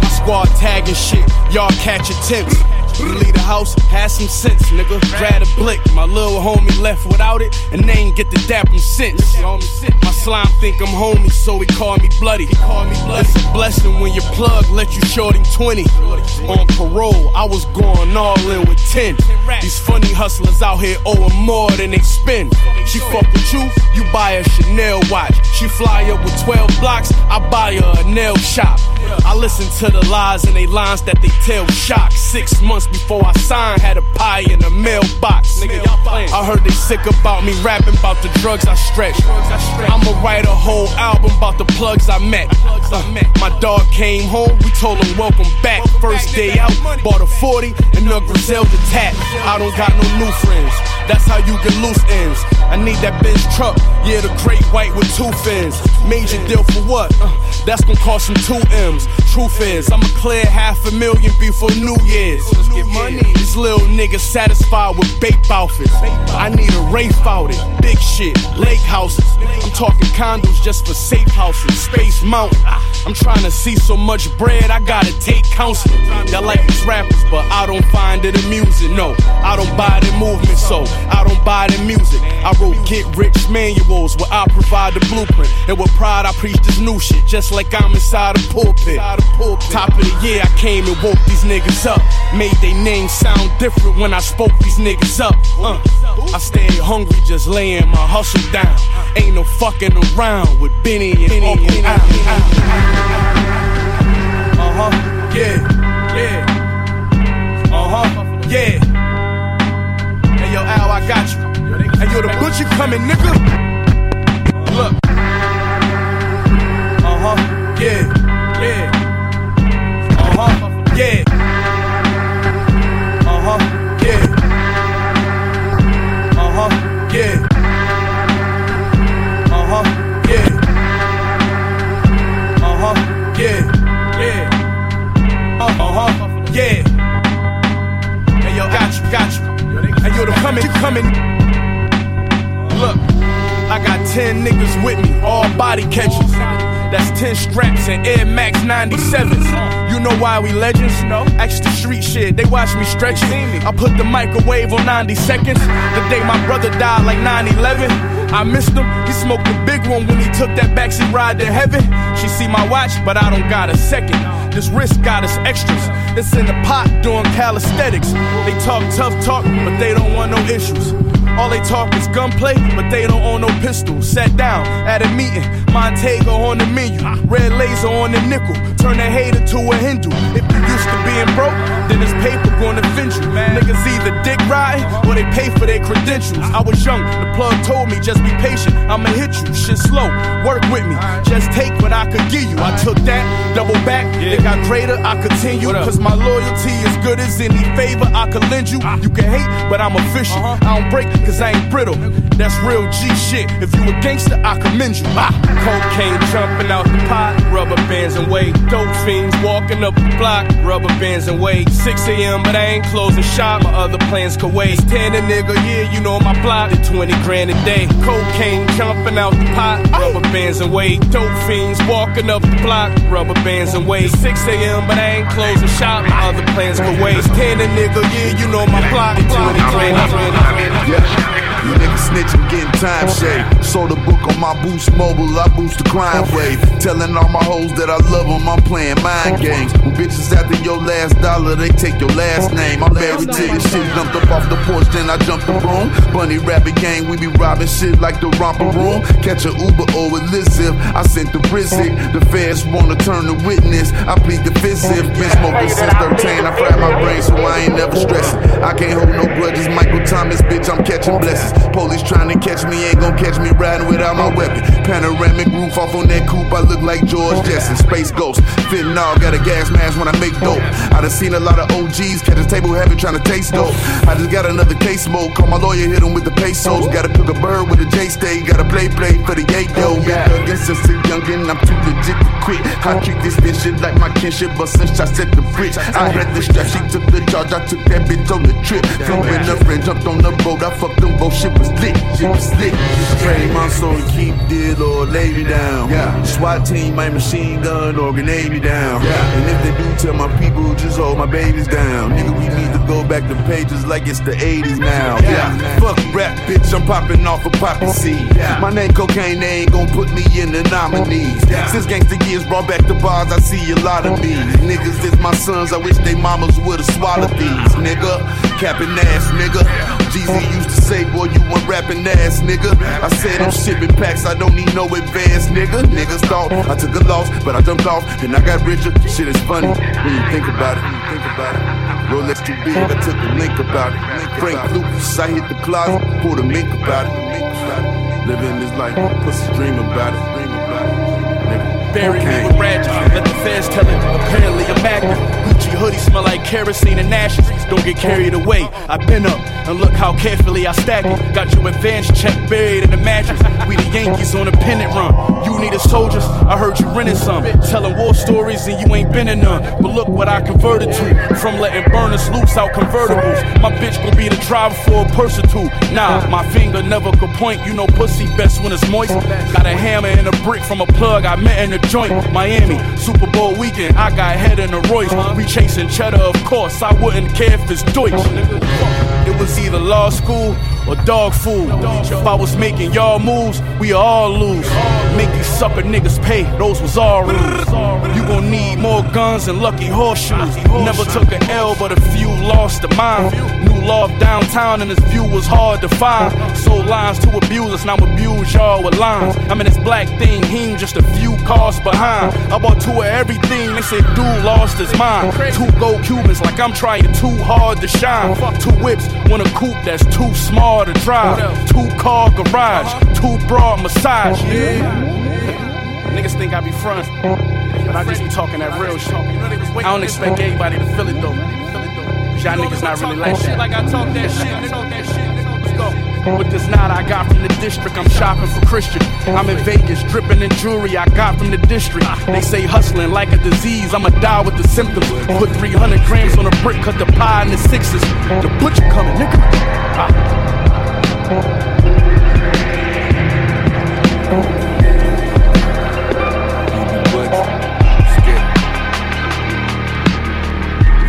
My squad tagging shit, y'all catch attempts. Leave the house, have some sense, nigga. Grab a blick. My little homie left without it, and they ain't get the dap him since. My slime think I'm homie, so he call me bloody. It's a blessing when your plug let you short him 20. On parole, I was going all in with 10. These funny hustlers out here owing more than they spend. She fuck with you, you buy a Chanel watch. She fly up with 12 blocks, I buy her a nail shop. I listen to the lies and they lines that they tell shock. Six months before I signed, had a pie in a mailbox. Nigga, I heard they sick about me rapping about the drugs I stretch. I'ma write a whole album about the plugs I met. Uh, my dog came home, we told him welcome back. First day out, bought a 40 and a Griselda tat. I don't got no new friends. That's how you get loose ends. I need that Benz truck, yeah, the great white with two fins. Major deal for what? Uh, that's gonna cost some two M's. Truth is, I'ma clear half a million before New Year's. Let's get money. These little niggas satisfied with bape outfits. I need a Rafe out it, big shit, lake houses. I'm talking condos just for safe houses, Space Mountain. I'm trying to see so much bread, I gotta take counseling. Y'all like these rappers, but I don't find it amusing. No, I don't buy the movement, so I don't buy the music. I wrote get rich manuals where I provide the blueprint. And with pride, I preach this new shit, just like I'm inside a pulpit. Top of the year, I came and woke these niggas up. Made they names sound different when I spoke these niggas up. Uh, I stayed hungry, just laying my hustle down. Ain't no fucking around with Benny and Uncle Al. Uh huh, yeah, yeah. Uh huh, yeah. Hey yo, Al, I got you. Hey yo, the butcher coming, nigga. Look. Uh huh, yeah. Coming, coming. Look, I got 10 niggas with me, all body catchers. That's 10 straps and Air Max 97s. You know why we legends? No. Extra street shit, they watch me stretch it. I put the microwave on 90 seconds. The day my brother died, like 9 11. I missed him. He smoked the big one when he took that backseat ride to heaven. She see my watch, but I don't got a second. This wrist got us extras. It's in the pot doing calisthenics. They talk tough talk, but they don't want no issues. All they talk is gunplay, but they don't own no pistol. Sat down at a meeting, Montego on the menu, red laser on the nickel. Turn a hater to a Hindu. If you used to being broke, then this paper gonna offend you. Niggas either dick ride or they pay for their credentials. I was young, the plug told me just be patient. I'ma hit you, shit slow, work with me. Just take what I could give you. I took that, double back, it got greater, I continue. Cause my loyalty is good as any favor I could lend you. Ah. You can hate, but I'm official. Uh-huh. I don't break cause I ain't brittle. That's real G shit. If you a gangster, I commend you. Ah. Cocaine jumping out the pot, rubber bands and weight. Dope fiends walking up the block, rubber bands and weight. 6 a.m., but I ain't closing shop. My other plans could wait. 10 a nigga, yeah, you know my block. The 20 grand a day. Cocaine jumping out the pot, rubber bands and weight. Dope fiends walking up the block, rubber bands and weight. 6 a.m., but I ain't closing shop. My other plans could wait. 10 a nigga, yeah, you know my block. The 20 grand a day. Yeah. You niggas snitching, getting time shade. Sold a book on my boost mobile, I boost the crime wave. Telling all my hoes that I love them, I'm playing mind games. When bitches after your last dollar, they take your last name. I'm married to this shit, dumped up off the porch, then I jumped the broom. Bunny rabbit gang, we be robbing shit like the romper room. Catch a Uber or Elizabeth, I sent the Brizzy. The feds wanna turn the witness, I plead the fifth. Been smoking since 13, I fried my brain, so I ain't never stressing. I can't hold no grudges, Michael Thomas, bitch, I'm catching blessings. Police trying to catch me, ain't gon' catch me riding without my weapon. Panoramic roof off on that coupe, I look like George Jetson. Space Ghost, fentanyl, got a gas mask when I make dope. I done seen a lot of OGs catch a table heavy trying to taste dope. I just got another case smoke, call my lawyer, hit him with the pesos. Gotta cook a bird with a J stay, gotta play play for the yayo. Oh, Been thuggin' since a youngin', I'm too legit to quit. I treat this bitch shit like my kinship, but since I set the fridge, I had the strap, she took the charge, I took that bitch on the trip. Flew in a friend, jumped on the boat, I fucked them both, shit was lit, shit was lit. Trade my soul to keep deal or lay me down. SWAT team, my machine gun or grenade me down. And if they do tell my people, just hold my babies down. Nigga, we need go back to pages like it's the 80s now. Yeah, fuck rap, bitch, I'm popping off a poppy oh. seed. My name cocaine, they ain't gon' put me in the nominees. Since gangster years brought back the bars, I see a lot of these. Niggas is my sons, I wish they mamas would've swallowed these. Nigga, capping ass, nigga. Jeezy used to say, boy, you want rapping ass, nigga. I said I'm shipping packs, I don't need no advance, nigga. Niggas thought I took a loss, but I jumped off and I got richer. Shit is funny when you think about it. When you think about it. Rolex too big, I took a link about it. Frank Lucas, I hit the closet, pulled a mink about it. Living this life, pussy dream about it. Dream about it. Nigga. Bury me with. Let the feds tell it. Apparently I'm active. Gucci hoodie smell like kerosene and ashes. Don't get carried away. I've been up and look how carefully I stack it. Got your advance check buried in the mattress. We the Yankees on a pennant run. You need a soldiers. I heard you renting some. Telling war stories and you ain't been in none. But look what I converted to. From letting burners loose out convertibles. My bitch gon' be the driver for a purse or two. Nah, my finger never could point. You know pussy best when it's moist. Got a hammer and a brick from a plug I met in the joint. Miami, Super Bowl weekend. I got head in a Royce. We chasing cheddar, of course. I wouldn't care if it's Deutsch. It was either law school or dog food. If I was making y'all moves, we all lose. Make these sucker niggas pay, those was all rules. You gon' need more guns and lucky horseshoes. Never took an L, but a few lost a mind. New loft downtown, and this view was hard to find. Sold lines to abuse us, now I'm abuse y'all with lines. I mean, this black thing, he just a few cars behind. I bought two of everything, they said dude lost his mind. Two gold Cubans, like I'm trying too hard to shine. Two whips, one a coupe that's too small to drive. Two car garage, two broad massage. Yeah. Niggas think I be front, but I just be talking that real shit. I don't expect anybody to feel it though. Cause y'all niggas not really like shit. Like I talk that shit. Talk that shit. Let's go. With this knot I got from the district, I'm shopping for Christian. I'm in Vegas, dripping in jewelry I got from the district. They say hustling like a disease, I'ma die with the symptoms. Put 300 grams on a brick, cut the pie in the sixes. The butcher coming, nigga. Ah.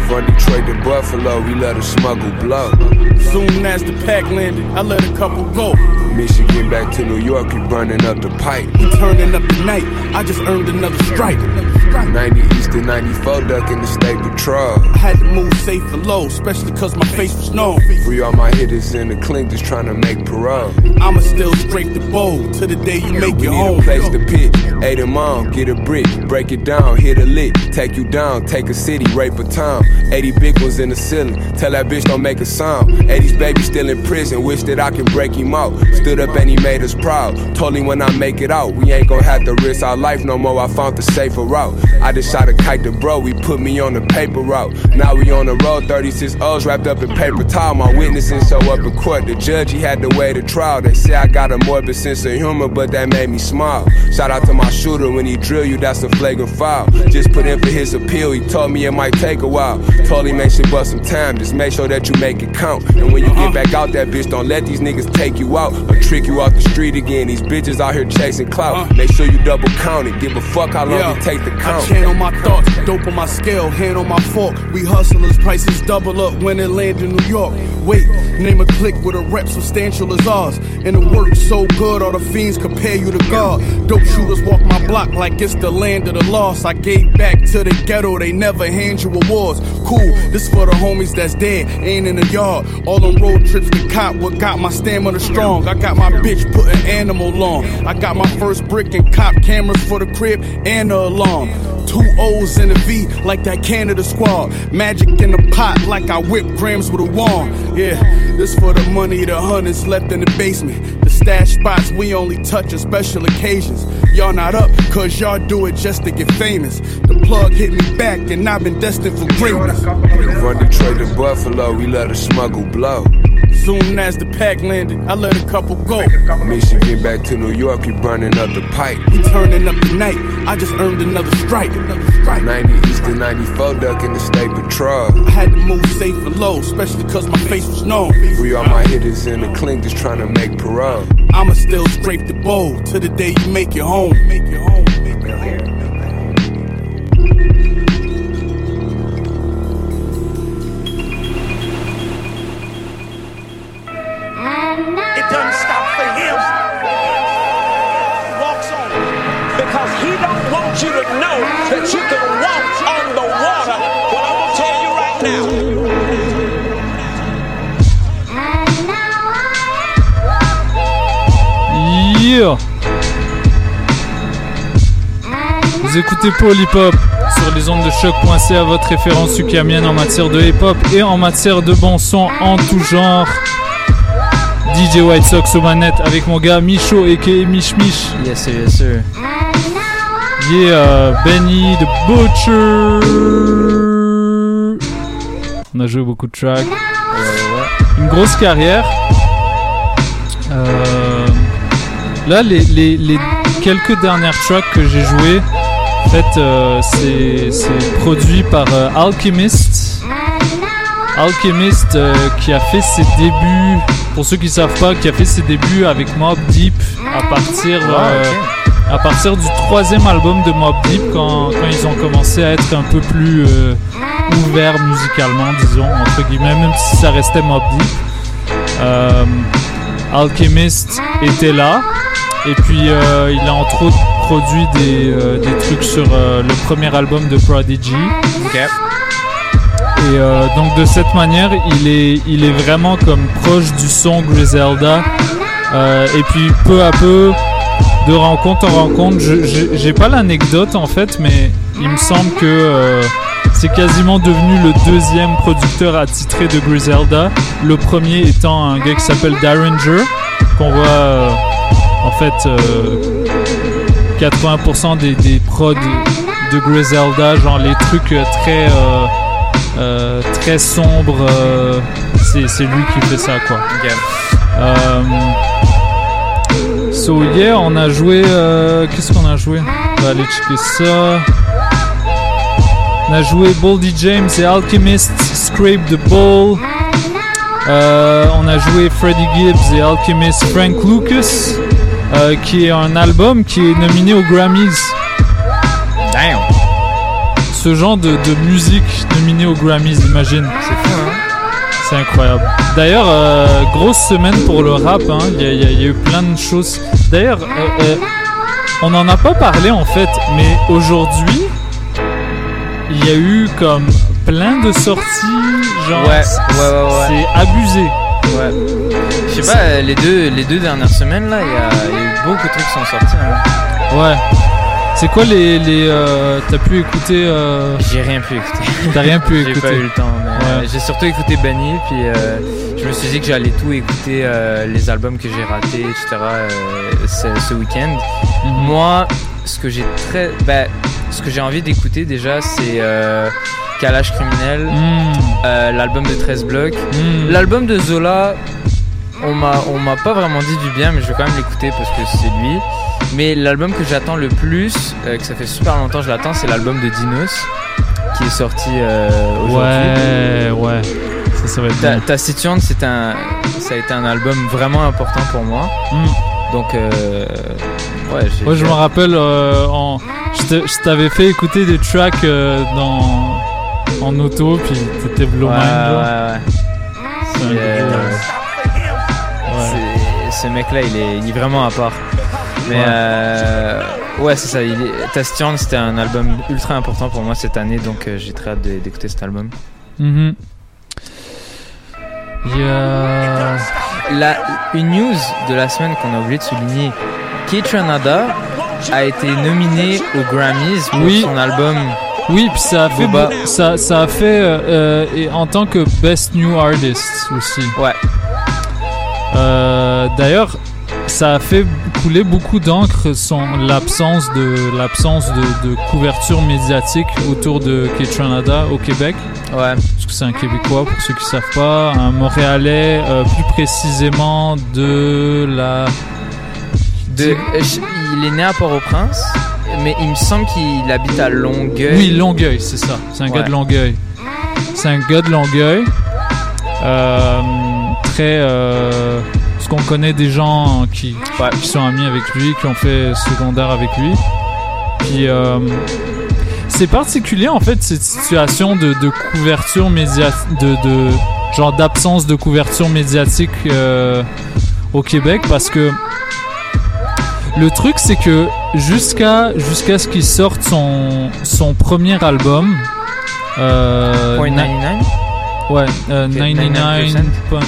From Detroit to Buffalo, we let her smuggle blow. Soon as the pack landed, I let a couple go. Michigan back to New York, we burning up the pipe. We turning up the night, I just earned another strike. 90 East Eastern 94 duck in the state patrol. I had to move safe and low, especially cause my face was known. Free all my hitters in the clink just trying to make parole. I'ma still scrape the bowl to the day you make We it need home. a place to pitch. Eight them on, get a brick, break it down, hit a lick, take you down, take a city, rape a town. 80 big ones in the ceiling, tell that bitch don't make a sound. 80's baby still in prison, wish that I can break him out. Stood up and he made us proud. Told him when I make it out, we ain't gon' have to risk our life no more. I found the safer route. I just shot a kite to bro, he put me on the paper route. Now we on the road, 36 O's wrapped up in paper towel. My witnesses show up in court. The judge, he had to wait a trial. They say I got a morbid sense of humor, but that made me smile. Shout out to my shooter when he drill you, that's a flagrant foul. Just put in for his appeal, he told me it might take a while. Told him make sure bust some time, just make sure that you make it count. And when you get back out that bitch, don't let these niggas take you out or trick you off the street again. These bitches out here chasing clout. Uh. Make sure you double count it, give a fuck how long Yeah. it take to I count. channel my thoughts, dope on my scale, hand on my fork. We hustlers, prices double up when it land in New York. Wait, name a click with a rep substantial as ours. And it works so good, all the fiends compare you to God. Dope shooters walk my block like it's the land of the lost. I gave back to the ghetto, they never hand you awards. Cool, this for the homies that's dead, ain't in the yard. All them road trips to cop, what got my stamina strong. I got my bitch put an animal on. I got my first brick and cop cameras for the crib and the alarm. Two O's and a V like that Canada squad. Magic in the pot like I whip grams with a wand. Yeah, this for the money, the hundreds left in the basement. Stash spots we only touch on special occasions. Y'all not up, cause y'all do it just to get famous. The plug hit me back and I've been destined for greatness. From Detroit to Buffalo, we let a smuggle blow. Soon as the pack landed, I let a couple go. Michigan back to New York, you burning up the pipe. We turning up the night, I just earned another strike. 90 East and 94 duck in the state patrol. I had to move safe and low, especially cause my face was known. Free all my hitters in the clink just trying to make parole. I'ma still scrape the bowl to the day you make it home. Make it home. Make it home. It doesn't stop for him. He walks on because he don't want you to know that you can walk on the water. Vous écoutez Paul Hip Hop sur les ondes de choc.ca, votre référence ukamienne en matière de hip hop et en matière de bon son en tout genre. DJ White Sox aux manettes avec mon gars Micho et Mich Mich. Yes sir, yes sir. Yeah, euh, Benny the Butcher. On a joué beaucoup de tracks. Une grosse carrière. Euh, là, les, les- les quelques dernières tracks que j'ai jouées, en fait, euh, c'est produit par euh, Alchemist. Alchemist euh, qui a fait ses débuts, pour ceux qui savent pas, qui a fait ses débuts avec Mob Deep à partir, euh, à partir du troisième album de Mob Deep quand, quand ils ont commencé à être un peu plus ouverts musicalement, disons, entre guillemets, même si ça restait Mob Deep. Alchemist était là. Et puis euh, il a entre autres produit des, euh, des trucs sur euh, le premier album de Prodigy. Et donc de cette manière, il est, il est vraiment comme proche du son Griselda. Et puis peu à peu, de rencontre en rencontre, j'ai pas l'anecdote en fait, mais il me semble que c'est quasiment devenu le deuxième producteur attitré de Griselda. Le premier étant un gars qui s'appelle Derringer, qu'on voit en fait euh, 80% des, des prods de Griselda, genre les trucs euh, très euh, euh, très sombres, euh, c'est c'est lui qui fait ça quoi. Euh, so yeah, on a joué. euh, Qu'est-ce qu'on a joué? On va aller checker ça. On a joué Boldy James et Alchemist, Scrape the Ball. Euh, on a joué Freddie Gibbs et Alchemist Frank Lucas, euh, qui est un album qui est nominé aux Grammys. Damn! Ce genre de, de musique nominée aux Grammys, imagine. C'est fou, hein? C'est incroyable. D'ailleurs, euh, grosse semaine pour le rap, hein. il y, a- il y y a eu plein de choses. D'ailleurs, euh, on n'en a pas parlé en fait, mais aujourd'hui, il y a eu comme plein de sorties, genre Ouais, c'est- ouais, ouais, ouais. c'est abusé. Ouais. Je sais pas, les deux, les deux dernières semaines là, il y, a il y a eu beaucoup de trucs qui sont sortis. hein. Ouais. C'est quoi les les euh, t'as pu écouter euh, J'ai rien pu écouter. T'as rien pu J'ai écouter. pas eu le temps. euh, j'ai surtout écouté Benny, puis je me suis dit que j'allais tout écouter, les albums que j'ai ratés, etc. ce, ce week-end. Mhm. Moi, ce que j'ai très, ben, ce que j'ai envie d'écouter déjà, c'est Kalash criminel, Mm. euh, l'album de 13 blocs, Mm. l'album de Zola. On m'a, on m'a pas vraiment dit du bien, mais je vais quand même l'écouter parce que c'est lui. Mais l'album que j'attends le plus, euh, que ça fait super longtemps que je l'attends, c'est l'album de Dinos, qui est sorti euh, aujourd'hui. Ouais, ouais. Ça, ça va être Ta, c'est un, ça a été un album vraiment important pour moi. Mm. Donc, euh, ouais. Moi, je me rappelle, euh, en, je t'avais fait écouter des tracks dans, en auto, puis t'étais blow Ouais, ouais, ouais. Ce mec-là, il est, il est vraiment à part. Mais Ouais. euh, ouais, c'est ça. Il est, Taciturne, c'était un album ultra important pour moi cette année, donc euh, j'ai très hâte d'écouter cet album. Mhm. Il y a- La, une news de la semaine qu'on a oublié de souligner. K-Tranada a été nominé aux Grammys pour Oui. son album. Oui, puis ça a fait, ça a fait euh, euh, et en tant que Best New Artist aussi. Ouais. Euh, D'ailleurs, ça a fait couler beaucoup d'encre l'absence de l'absence de, de couverture médiatique autour de Ketranada au Québec. Ouais. Parce que c'est un Québécois pour ceux qui savent pas, un Montréalais, euh, plus précisément de la. De, euh, je- il est né à Port-au-Prince, mais il me semble qu'il habite à Longueuil. Oui, Longueuil, c'est ça. C'est un gars Ouais. de Longueuil. C'est un gars de Longueuil. Euh, très. Euh, parce qu'on connaît des gens qui, qui sont amis avec lui, qui ont fait secondaire avec lui. Puis. euh, c'est particulier en fait cette situation de, de couverture médiatique, de, de genre d'absence de couverture médiatique euh, au Québec parce que le truc c'est que jusqu'à jusqu'à ce qu'il sorte son son premier album euh, Point na- 99? ouais euh, Ok, 99.9%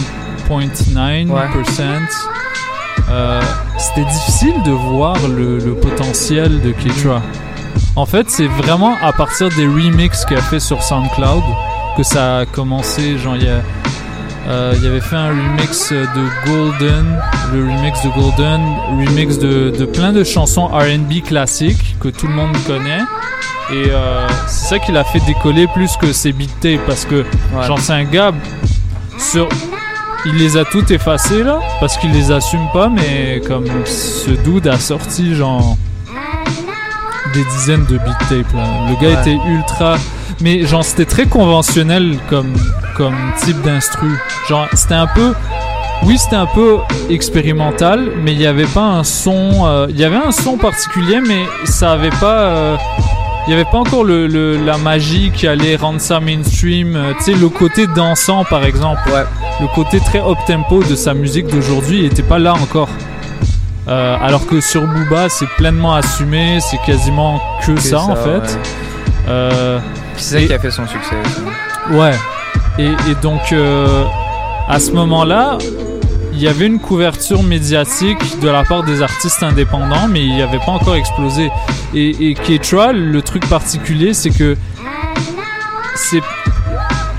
euh, c'était difficile de voir le, le potentiel de Ketra en fait c'est vraiment à partir des remixes qu'il a fait sur SoundCloud que ça a commencé genre il y a euh, il avait fait un remix de Golden, le remix de Golden, remix de, de plein de chansons RB classiques que tout le monde connaît. Et euh, c'est ça qui l'a fait décoller plus que ses beat tapes parce que, Ouais. genre, c'est un gars sur. Il les a toutes effacées là parce qu'il les assume pas, mais comme ce dude a sorti, genre, des dizaines de beat tapes là. Le gars Ouais. était ultra. Mais genre, c'était très conventionnel comme, comme type d'instru. Genre, c'était un peu. Oui, c'était un peu expérimental, mais il n'y avait pas un son. euh, Il y avait un son particulier, mais ça avait pas. euh, il n'y avait pas encore le, le- la magie qui allait rendre ça mainstream. Euh, tu sais, le côté dansant, par exemple. Le côté très up-tempo de sa musique d'aujourd'hui, n'était pas là encore. Euh, alors que sur Booba, c'est pleinement assumé, c'est quasiment que, Que ça, ça, en fait. ouais. Euh, C'est ça et- qui a fait son succès aussi. Ouais. Et, et donc, euh, à ce moment-là, il y avait une couverture médiatique de la part des artistes indépendants, mais il n'y avait pas encore explosé. Et, et Ketra, le truc particulier, c'est que c'est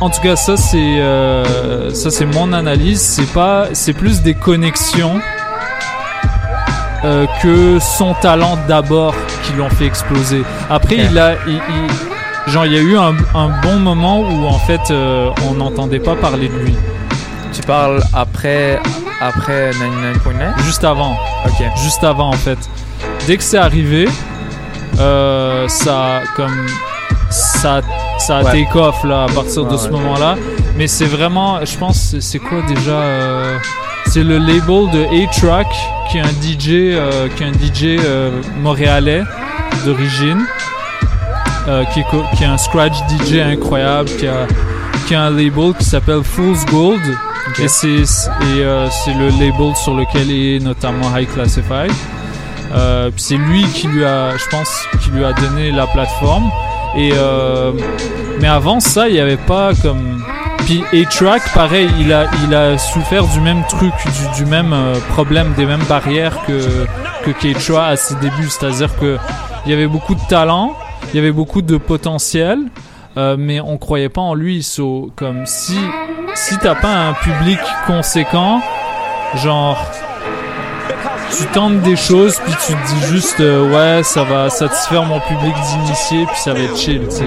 en tout cas ça c'est euh, ça c'est mon analyse. C'est pas c'est plus des connexions euh, que son talent d'abord qui l'ont fait exploser. Après il a il- il- genre il y a eu un, un bon moment où en fait euh, on n'entendait pas parler de lui. Tu parles après, après 99.9 juste avant. Ok. juste avant en fait. Dès que c'est arrivé ça comme ça ça a Ouais. take off là à partir de ce ouais. moment là mais c'est vraiment je pense c'est- quoi déjà euh, c'est le label de A-Track qui est un DJ euh, qui est un DJ euh, montréalais d'origine qui, est, co- qui est un scratch DJ incroyable qui a qui a un label qui s'appelle Fool's Gold Ok. et c'est le label sur lequel est notamment High Classified. C'est lui qui lui a, je pense, qui lui a donné la plateforme. Et euh, mais avant ça, il y avait pas comme. Puis A-Track, pareil, il a, il a souffert du même truc, du, du même euh, problème, des mêmes barrières que, que Keitra à ses débuts. C'est-à-dire que il y avait beaucoup de talent, il y avait beaucoup de potentiel, euh, mais on croyait pas en lui. So, comme si, si t'as pas un public conséquent, genre, tu tentes des choses, puis tu te dis juste, euh, ouais, ça va satisfaire mon public d'initié, puis ça va être chill, tu sais.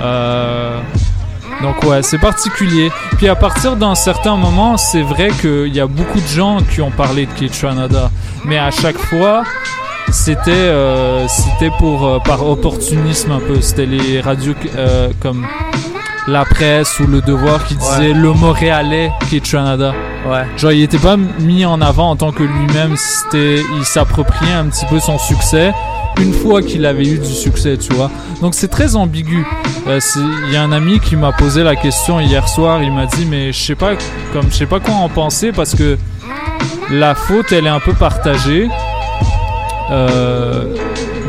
Euh, donc ouais, c'est particulier. Puis à partir d'un certain moment, c'est vrai qu'il y a beaucoup de gens qui ont parlé de Kitranada, mais à chaque fois, c'était euh, c'était pour euh, par opportunisme un peu. C'était les radios comme la presse ou le devoir qui disait le Montréalais Kitranada. Ouais. Genre il était pas mis en avant en tant que lui-même. C'était il s'appropriait un petit peu son succès une fois qu'il avait eu du succès, tu vois. Donc c'est très ambigu. Euh, Il y a un ami qui m'a posé la question hier soir. Il m'a dit mais je sais pas comme je sais pas quoi en penser parce que la faute elle est un peu partagée euh,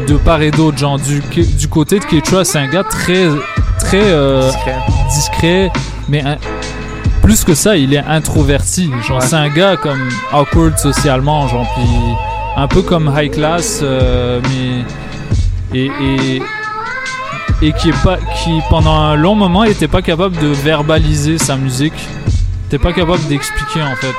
de part et d'autre. Genre du du côté de Ketra, c'est un gars très très euh, discret. mais un- plus que ça, il est introverti. Genre, c'est un gars comme awkward socialement, genre, puis un peu comme high class, euh, mais et, et et qui est pas qui pendant un long moment était pas capable de verbaliser sa musique. T'es pas capable d'expliquer en fait.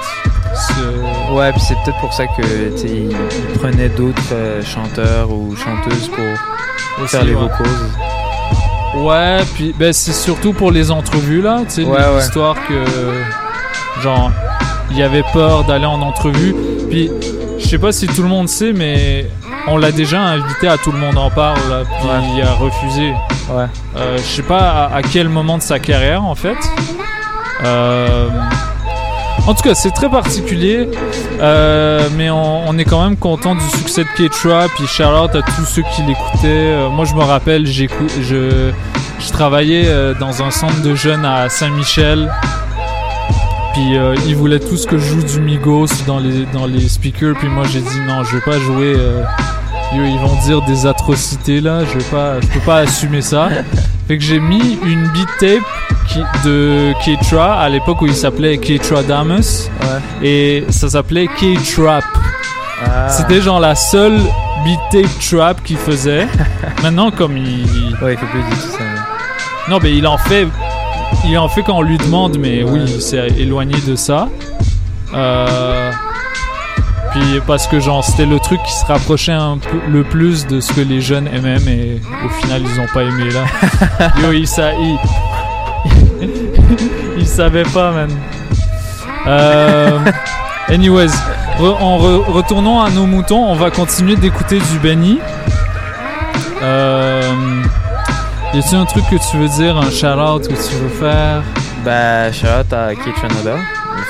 ce- Ouais, puis c'est peut-être pour ça que tu sais, il, il prenait d'autres euh, chanteurs ou chanteuses pour Aussi, faire les ouais. vocals. Ouais, puis ben, c'est surtout pour les entrevues là, tu sais, Ouais, que genre il y avait peur d'aller en entrevue. Puis je sais pas si tout le monde sait, mais on l'a déjà invité à tout le monde en parle, là, puis il a refusé. Ouais. Euh, je sais pas à, à quel moment de sa carrière en fait. Euh, en tout cas, c'est très particulier, euh, mais on, on est quand même content du succès de K-Trap. Puis shout out à tous ceux qui l'écoutaient. Euh, moi, je me rappelle, je, je travaillais euh, dans un centre de jeunes à Saint-Michel. Puis ils voulaient tous que je joue du Migos dans les, dans les speakers. Puis moi, j'ai dit non, je vais pas jouer. ils vont dire des atrocités là. Je vais pas, je peux pas assumer ça. Fait que j'ai mis une beat tape de K-Tra à l'époque où il s'appelait K-Tra Damus. Et ça s'appelait K-Trap. Ah. C'était genre la seule beat tape trap qu'il faisait. Maintenant, comme il. Ouais, il fait plus du tout ça. Non, mais il en fait. Il en fait quand on lui demande, mais oui, il s'est éloigné de ça. Euh. Puis parce que genre c'était le truc qui se rapprochait un peu le plus de ce que les jeunes aimaient, mais au final ils ont pas aimé là. Yo, il ça, il, il savait pas, man. Euh, anyways, en re- retournons à nos moutons, on va continuer d'écouter du Benny. Euh, y a-t-il un truc que tu veux dire, un shout-out que tu veux faire? Bah, shout out à Kate Shanoda.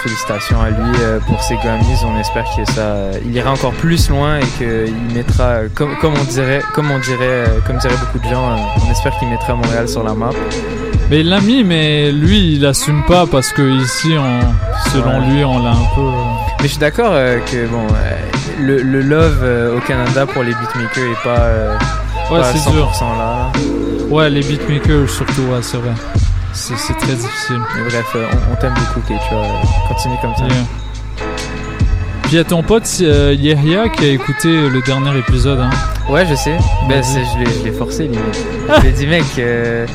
Félicitations à lui euh, pour ses Grammys. On espère que ça, il ira encore plus loin et qu'il mettra, comme, comme on dirait, comme on dirait, comme diraient beaucoup de gens, on espère qu'il mettra Montréal sur la map. Mais il l'a mis, mais lui il assume pas parce que ici, on, selon Ouais. lui, on l'a un peu. euh, Mais je suis d'accord euh, que bon, euh, le, le love euh, au Canada pour les beatmakers est pas, Ouais, pas à c'est 100% dur. là. Ouais, les beatmakers surtout, ouais, c'est vrai. C'est c'est très difficile. Mais bref, on, on t'aime beaucoup, Kate. Tu vois, continue comme ça. Yeah. Puis il y a ton pote euh, Yehia qui a écouté le dernier épisode. Hein. Ouais, je sais. Ben, c'est- je l'ai forcé, limite. je lui ai dit, mec, euh,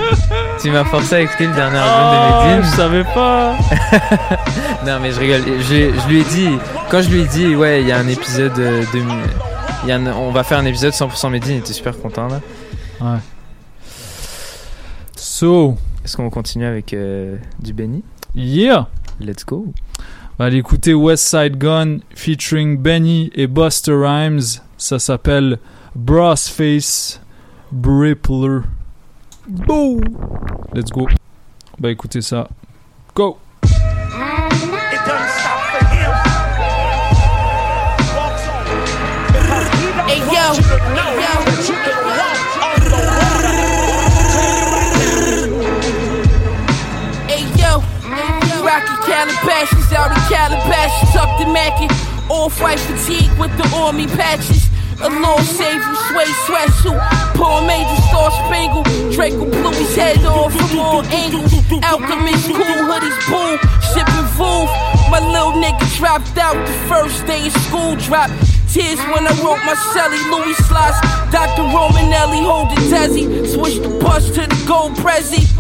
tu m'as forcé à écouter le dernier album Oh, de Medine. je savais pas. non, mais je rigole. Je, je lui ai dit, quand je lui ai dit, ouais, il y a un épisode euh, de. il Y a un- on va faire un épisode 100% Medine, il était super content, là. Ouais. So. Est-ce qu'on continue avec euh, du Benny? Yeah. Let's go. On va aller écouter West Side Gun featuring Benny et Buster Rhymes. Ça s'appelle Brass Face Brippler. Boo! Let's go. On va écouter ça. Go! Hey yo, yo, Calabasas out in Calabasas, tucked in Mackin. Off white fatigue with the army patches. A Lord save you, sway sweatsuit. Poor major star spangle. Draco blew his head off from all angles. Alchemist, cool hoodies, boom. Shipping Voof. My little nigga dropped out the first day of school drop. Tears when I wrote my celly, Louis Slots, Dr. Romanelli holding Desi. Switch the bus to the gold Prezi.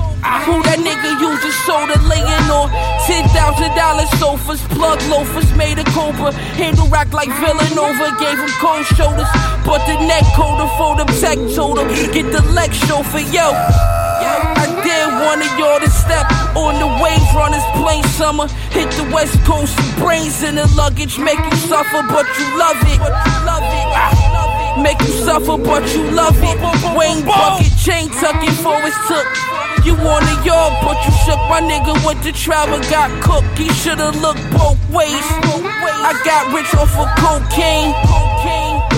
Who that nigga using soda laying on ten thousand dollar sofas, plug loafers made of cobra, handle rock like Villanova, gave him cold shoulders, but the neck colder for them tech told him get the leg chauffeur, yo. I dare one of y'all to step on the wave runners, plain summer. Hit the west coast, brains in the luggage, make you suffer, but you love it. Make you suffer, but you love it. Wayne bucket, chain tucking for his took. You want a yard, but you shook my nigga with the travel, got cooked. He should've looked both ways. I got rich off of cocaine.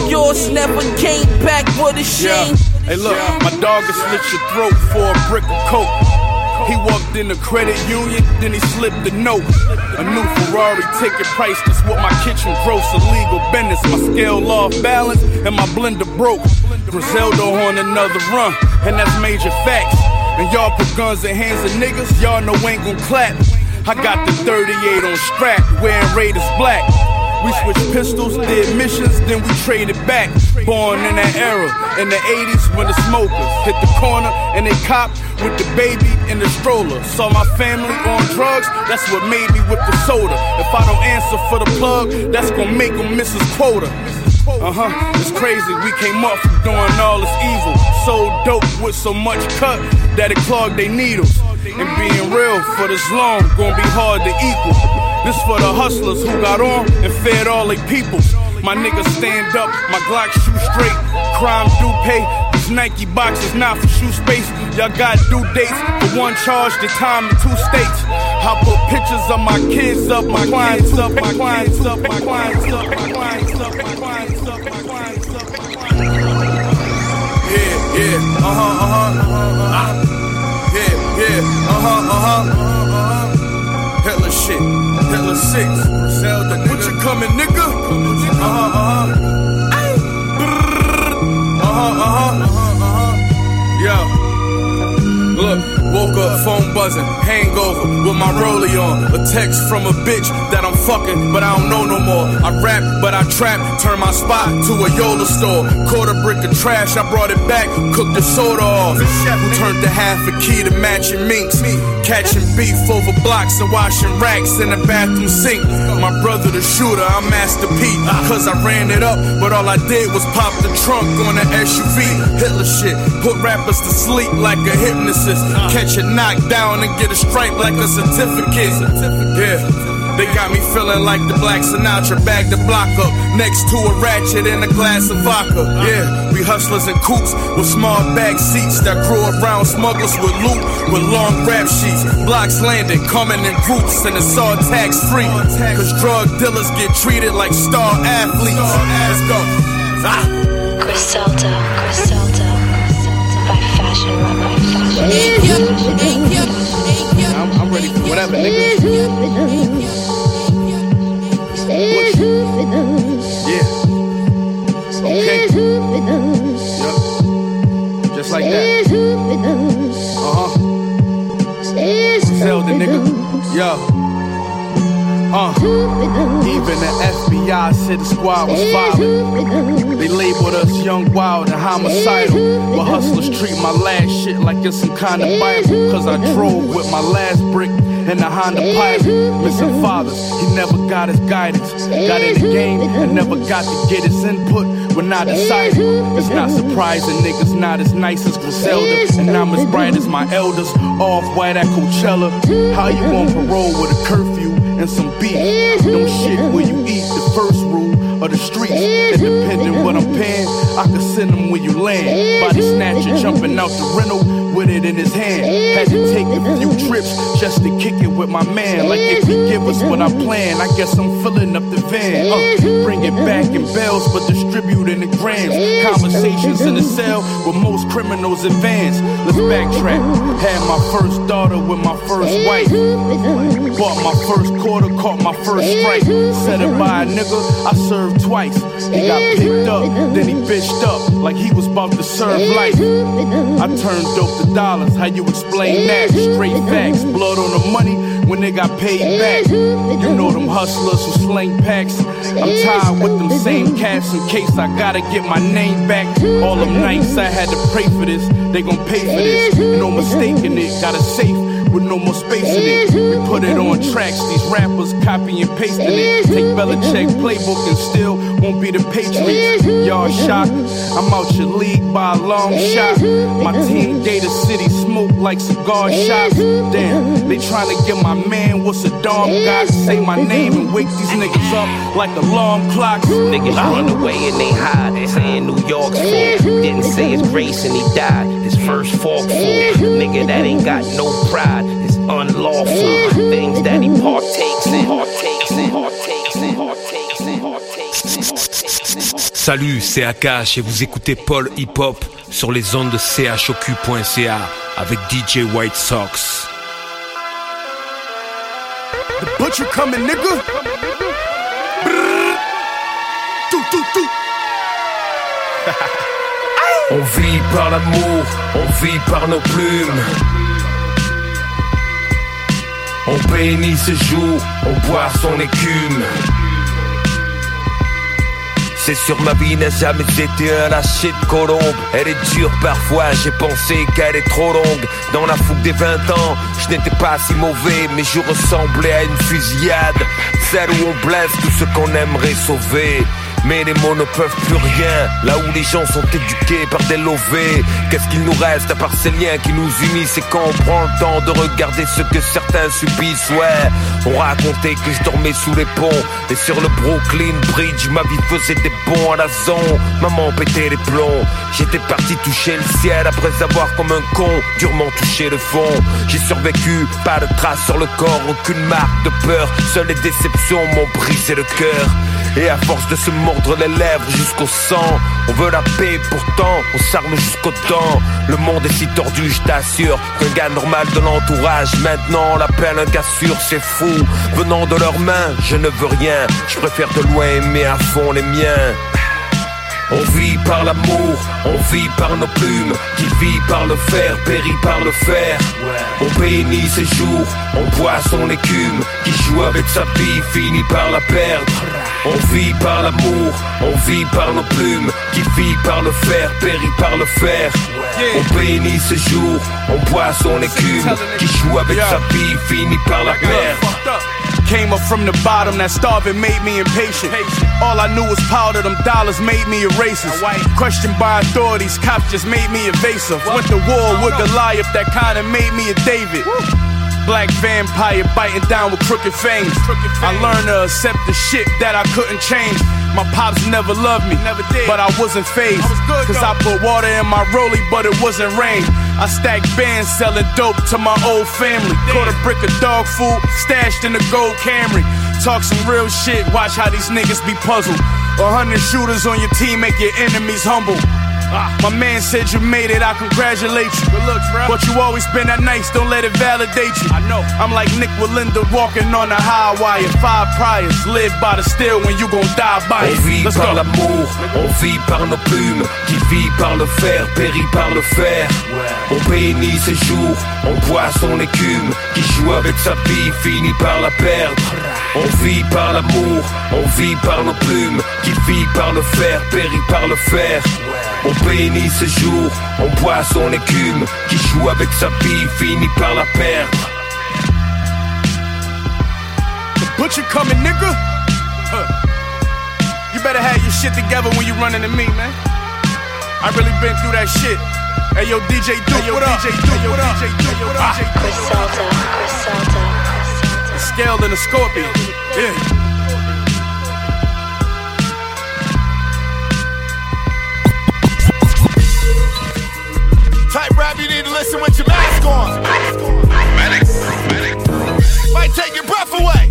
Yours never came back with a shame. Hey, look, my dog has slit your throat for a brick of coke. He walked in the credit union, then he slipped the note. A new Ferrari ticket price, that's what my kitchen gross. Illegal business, my scale off balance, and my blender broke. Griselda on another run, and that's major facts. And y'all put guns in hands of niggas, y'all know ain't gon' clap. I got the 38 on strap, wearing Raiders black. We switched pistols, did missions, then we traded back. Born in that era, in the 80s when the smokers hit the corner and they cop with the baby in the stroller. Saw my family on drugs, that's what made me whip the soda. If I don't answer for the plug, that's gonna make them miss his quota. Uh huh, it's crazy. We came up from doing all this evil. So dope with so much cut that it clogged they needles. And being real for this long, gonna be hard to equal. This for the hustlers who got on and fed all they people. My niggas stand up, my Glock shoot straight. Crime do pay. These Nike boxes not for shoe space. Y'all got due dates for one charge, the time in two states. I put pictures of my kids up, my clients up, my clients up, my clients up, my clients up, my clients up, my clients up, my clients up. Yeah, yeah, uh huh, uh huh, uh huh. Yeah, yeah, uh huh, uh huh, uh huh. Hitler shit, Hitler six, Zelda. What you coming, nigga? Uh huh, uh huh. Uh huh, uh huh, uh. Yo. Look, woke up, phone buzzing, hangover with my rollie on. A text from a bitch that I'm fucking, but I don't know no more. I rap, but I trap, turn my spot to a Yola store. Caught a brick of trash, I brought it back, cooked the soda off. Who turned the half a key to matching minks? Catching beef over blocks and washing racks in the bathroom sink. My brother the shooter, I'm Master P. Cause I ran it up, but all I did was pop the trunk on the SUV. Hitler shit, put rappers to sleep like a hypnotist. Catch a knockdown and get a stripe like a certificate. Yeah. They got me feeling like the Black Sinatra, bag the block up next to a ratchet and a glass of vodka. Yeah, we hustlers in coops with small back seats that grew around smugglers with loot with long rap sheets. Blocks landing, coming in groups, and it's all tax free. Cause drug dealers get treated like star athletes. Let's go. Ah. Griselda, Griselda, by fashion, run by fashion. I'm, I'm ready for whatever, nigga. That. Uh huh. Zelda, nigga. Yo. Uh, even the FBI said the squad was violent. They labeled us young, wild, and homicidal. But hustlers treat my last shit like it's some kind of Bible. Cause I drove with my last brick in the Honda Pilot. Missing fathers, he never got his guidance. Got in the game and never got to get his input when I decided. It's not surprising niggas not as nice as Griselda. And I'm as bright as my elders. Off white at Coachella. How you on parole with a curfew? and some beef. Don't shit where you eat the first rule of the streets. Independent what I'm paying, I can send them where you land. Body snatcher jumping out the rental with it in his hand. Had to take a few trips just to kick it with my man. Like if he give us what I plan, I guess I'm filling up the van. Uh, bring it back in bells, but distribute in the grams. Conversations in the cell with most criminals advance. Let's backtrack. Had my first daughter with my first wife. Bought my first quarter, caught my first strike. Set it by a nigga, I served twice. He got picked up, then he bitched up like he was about to serve life. I turned dope to dollars, how you explain that? Straight facts, blood on the money when they got paid back. You know them hustlers who slang packs. I'm tired with them same cats in case I gotta get my name back. All them nights I had to pray for this, they gon' pay for this. No mistaking it, got a safe with no more space in it. We put it on tracks, these rappers copy and pasting it. Take Belichick playbook and still won't be the Patriots. Y'all shocked? I'm out your league by a long shot. My team Gator City smoke like cigar shots. Damn, they trying to get my man what's a dog got. Say my name and wake these niggas up like alarm clocks. Niggas run away and they hide, They saying New York's full. Didn't say his race and he died. His first forkful. Nigga that ain't got no pride. It's unlawful. Things that he partakes in. Partakes in. Salut, c'est Akash et vous écoutez Paul Hip Hop sur les ondes de chocu.ca avec DJ White Sox. The butcher coming, nigga? Brrr. Tout, tout, tout. On vit par l'amour, on vit par nos plumes. On bénit ce jour, on boit son écume. C'est sûr ma vie n'a jamais été un lâcher de colombe. Elle est dure parfois, j'ai pensé qu'elle est trop longue. Dans la fougue des 20 ans, je n'étais pas si mauvais Mais je ressemblais à une fusillade. Celle où on blesse tout ce qu'on aimerait sauver mais les mots ne peuvent plus rien. Là où les gens sont éduqués par des lovés. Qu'est-ce qu'il nous reste à part ces liens qui nous unissent? Et quand on prend le temps de regarder ce que certains subissent. Ouais, on racontait que je dormais sous les ponts. Et sur le Brooklyn Bridge Ma vie faisait des bons à la zone. Maman pétait les plombs. J'étais parti toucher le ciel Après avoir comme un con durement touché le fond. J'ai survécu, pas de traces sur le corps Aucune marque de peur. Seules les déceptions m'ont brisé le cœur et à force de se mordre les lèvres jusqu'au sang, on veut la paix, pourtant on s'arme jusqu'au temps. Le monde est si tordu, je t'assure, qu'un gars normal de l'entourage, maintenant on l'appelle un gars sûr, c'est fou. Venant de leurs mains, je ne veux rien, je préfère de loin aimer à fond les miens. On vit par l'amour, on vit par nos plumes, qui vit par le fer, périt par le fer. On bénit ses jours, on boit son écume, qui joue avec sa vie, finit par la perdre. On vit par l'amour, on vit par nos plumes, qui vit par le fer, périt par le fer. On bénit ses jours, on boit son écume, qui joue avec sa vie, finit par la perdre. Came up from the bottom, that starving made me impatient. All I knew was powder, them dollars made me a racist. Questioned by authorities, cops just made me evasive. Went to war with Goliath, that kinda made me a David. Black vampire biting down with crooked fangs. I learned to accept the shit that I couldn't change. My pops never loved me, never did. but I wasn't phased. Cause I put water in my rollie, but it wasn't rain. I stack bands selling dope to my old family. Caught a brick of dog food, stashed in a gold Camry. Talk some real shit, watch how these niggas be puzzled. A hundred shooters on your team make your enemies humble. My man said you made it, I congratulate you. Good looks, bro. But you always been that nice, don't let it validate you. I know. I'm like Nick Walinda walking on a high wire. Five priors, live by the steel when you gon' die by On it. vit Let's par go. l'amour, on vit par nos plumes, qui vit par le fer, périt par le fer. On bénit ses jours, on boit son écume, qui joue avec sa vie, finit par la perdre. On vit par l'amour, on vit par nos plumes, qui vit par le fer, périt par le fer. On bénit ses jours, on boit son écume, qui joue avec sa vie, finit par la perdre. The butcher coming, nigga. Huh. You better have your shit together when you running to me, man. I really been through that shit. Hey yo, DJ Duke, hey, yo, what DJ Duke, what up? DJ Duke, what up? Griselda, Griselda. The scale and the scorpion. Yeah. Type rap you need to listen with your mask on. Might take your breath away.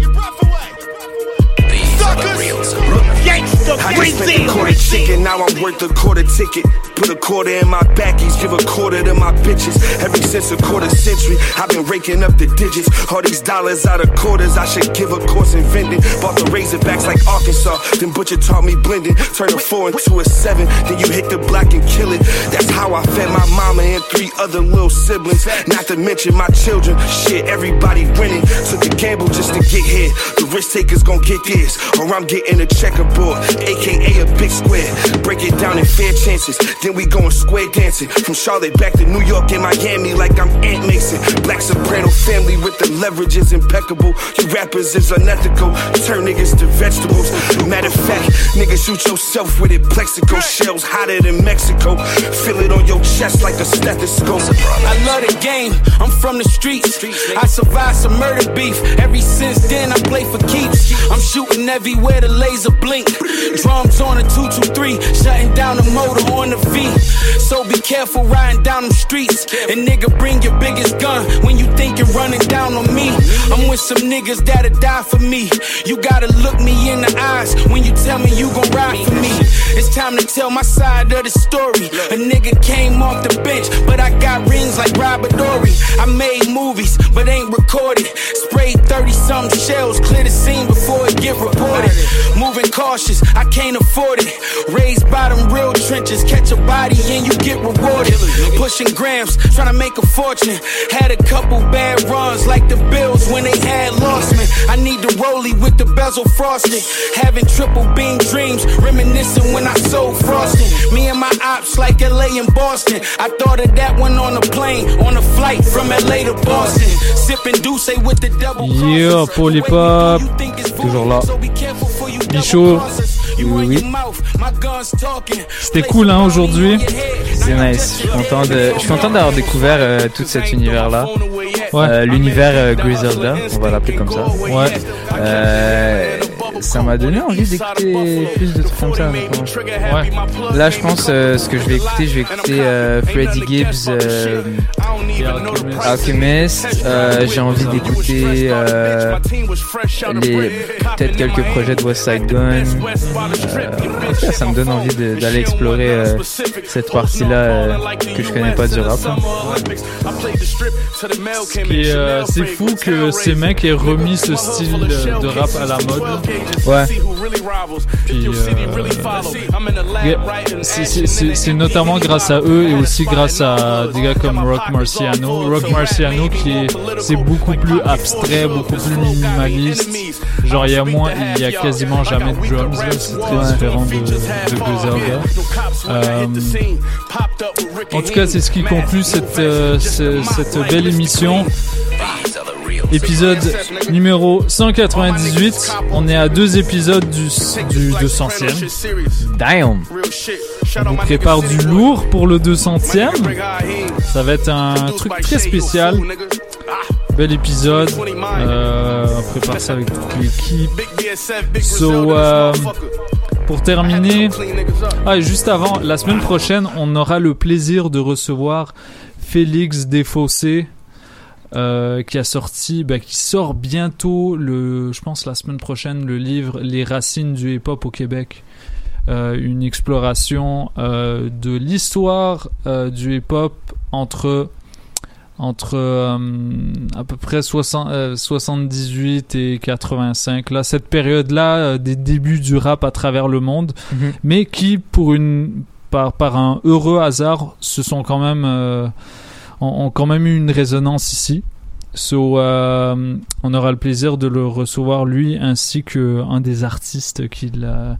Suckers. Gangsta I just spent a quarter chicken, now I'm worth a quarter ticket. Put a quarter in my backies, give a quarter to my bitches. Ever since a quarter century, I've been raking up the digits. All these dollars out of quarters, I should give a course in vending. Bought the Razorbacks like Arkansas. Then Butcher taught me blending. Turn a four into a seven, then you hit the block and kill it. That's how I fed my mama and three other little siblings. Not to mention my children. Shit, everybody winning. Took a gamble just to get here. The risk takers gon' get this, or I'm getting a checkerboard, aka a big square. Break it down in fair chances. Then we going square dancing. From Charlotte back to New York and Miami like I'm Aunt Mason. Black soprano family with the leverage is impeccable. You rappers is unethical. Turn niggas to vegetables. Matter of fact, niggas shoot yourself with it. Plaxico shells hotter than Mexico. Feel it on your chest like a stethoscope. I love the game. I'm from the streets. I survived some murder beef. Ever since then, I play for keeps. I'm shooting everywhere the laser blink. Drums on a 223, shutting down the motor on the V. So be careful riding down them streets. And nigga, bring your biggest gun when you think you're running down on me. I'm with some niggas that'll die for me. You gotta look me in the eyes when you tell me you gon' ride for me. It's time to tell my side of the story. A nigga came off the bench, but I got rings like Robert Horry. I made movies, but ain't recorded. Sprayed 30 some shells, clear the scene before it get reported. Moving cautious, I can't afford it. Raised bottom real trenches, catch a body and you get rewarded. Pushing grams, trying to make a fortune. Had a couple bad runs like the Bills when they had lost me. I need the rollie with the bezel frosted. Having triple beam dreams, reminiscing when I sold frosting. Me and my ops like LA and Boston. I thought of that one on a plane, on a flight from LA to Boston. Sipping Douce with the double Yeah, Hop, toujours là. Bichot, oui. C'était cool hein, aujourd'hui. C'est nice. Je suis content de, je suis content d'avoir découvert euh, tout cet univers-là. Ouais. Euh, L'univers euh, Griselda, on va l'appeler comme ça. Ouais. Euh, ça m'a donné envie d'écouter plus de trucs comme ça. Ouais. Là, je pense euh, ce que je vais écouter, je vais écouter euh, Freddie Gibbs, euh, Alchemist. Euh, J'ai envie d'écouter euh, les peut-être quelques projets de West Side Gun. Euh, ça me donne envie de- d'aller explorer euh, cette partie-là euh, que je connais pas du rap. Et euh, c'est fou que ces mecs aient remis ce style de rap à la mode. Ouais. Puis, euh, c'est- c'est- c'est c'est notamment grâce à eux et aussi grâce à des gars comme Rock Marciano. Rock Marciano qui est c'est beaucoup plus abstrait, beaucoup plus minimaliste. Genre il y a moins, il y a quasiment jamais de drums. là. C'est très Ouais. différent de, de. Euh, en tout cas, c'est ce qui conclut cette, euh, ce- cette belle émission. Épisode numéro 198. On est à deux épisodes du, du 200e. Damn! On vous prépare du lourd pour le 200e. Ça va être un truc très spécial. Bel épisode. Euh, on prépare ça avec toute l'équipe. So, euh, pour terminer, ah, juste avant, la semaine prochaine, on aura le plaisir de recevoir Félix Desfossés. Euh, qui a sorti, bah, qui sort bientôt le, je pense la semaine prochaine, le livre Les racines du hip-hop au Québec. Euh, une exploration euh, de l'histoire du hip-hop entre entre à peu près 60, euh, 78 et 85 là cette période là des débuts du rap à travers le monde Mhm. mais qui pour une par, par un heureux hasard se sont quand même ont, quand même eu une résonance ici euh, on aura le plaisir de le recevoir lui ainsi que un des artistes qu'il a,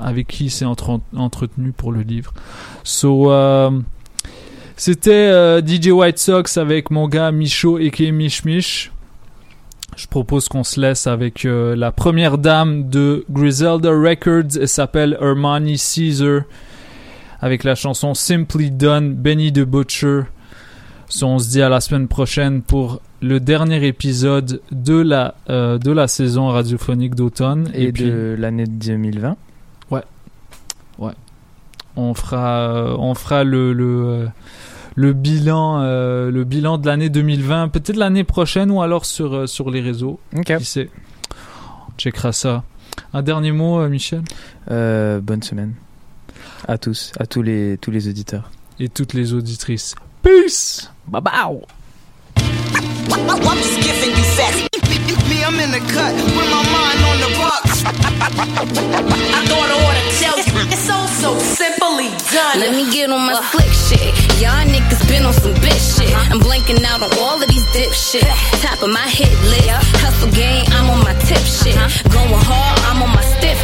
avec qui il s'est entre- entretenu pour le livre. So, euh, c'était euh, DJ White Sox avec mon gars Micho et Mich Mich. Je propose qu'on se laisse avec la première dame de Griselda Records. Elle s'appelle Hermione Caesar. Avec la chanson Simply Done, Benny the Butcher. So, on se dit à la semaine prochaine pour le dernier épisode de la, euh, de la saison radiophonique d'automne. Et, puis, de l'année 2020. Ouais. Ouais. On fera, euh, on fera le, le, euh, le bilan, euh, le bilan de l'année 2020, peut-être l'année prochaine ou alors sur, sur les réseaux. Qui sait? On checkera ça. Un dernier mot, Michel? Euh, bonne semaine. À tous, à tous les, tous les auditeurs. Et toutes les auditrices. Peace! Bye bye! I'm just giving you facts. Me, I'm in the cut with my mind on the bucks. I thought I ought to tell you, it's so so simply done. Let me get on my slick shit. Y'all niggas been on some bitch shit. I'm blanking out on all of these dip shit. Top of my hit list. Hustle game, I'm on my tip shit. Going hard, I'm on my stiff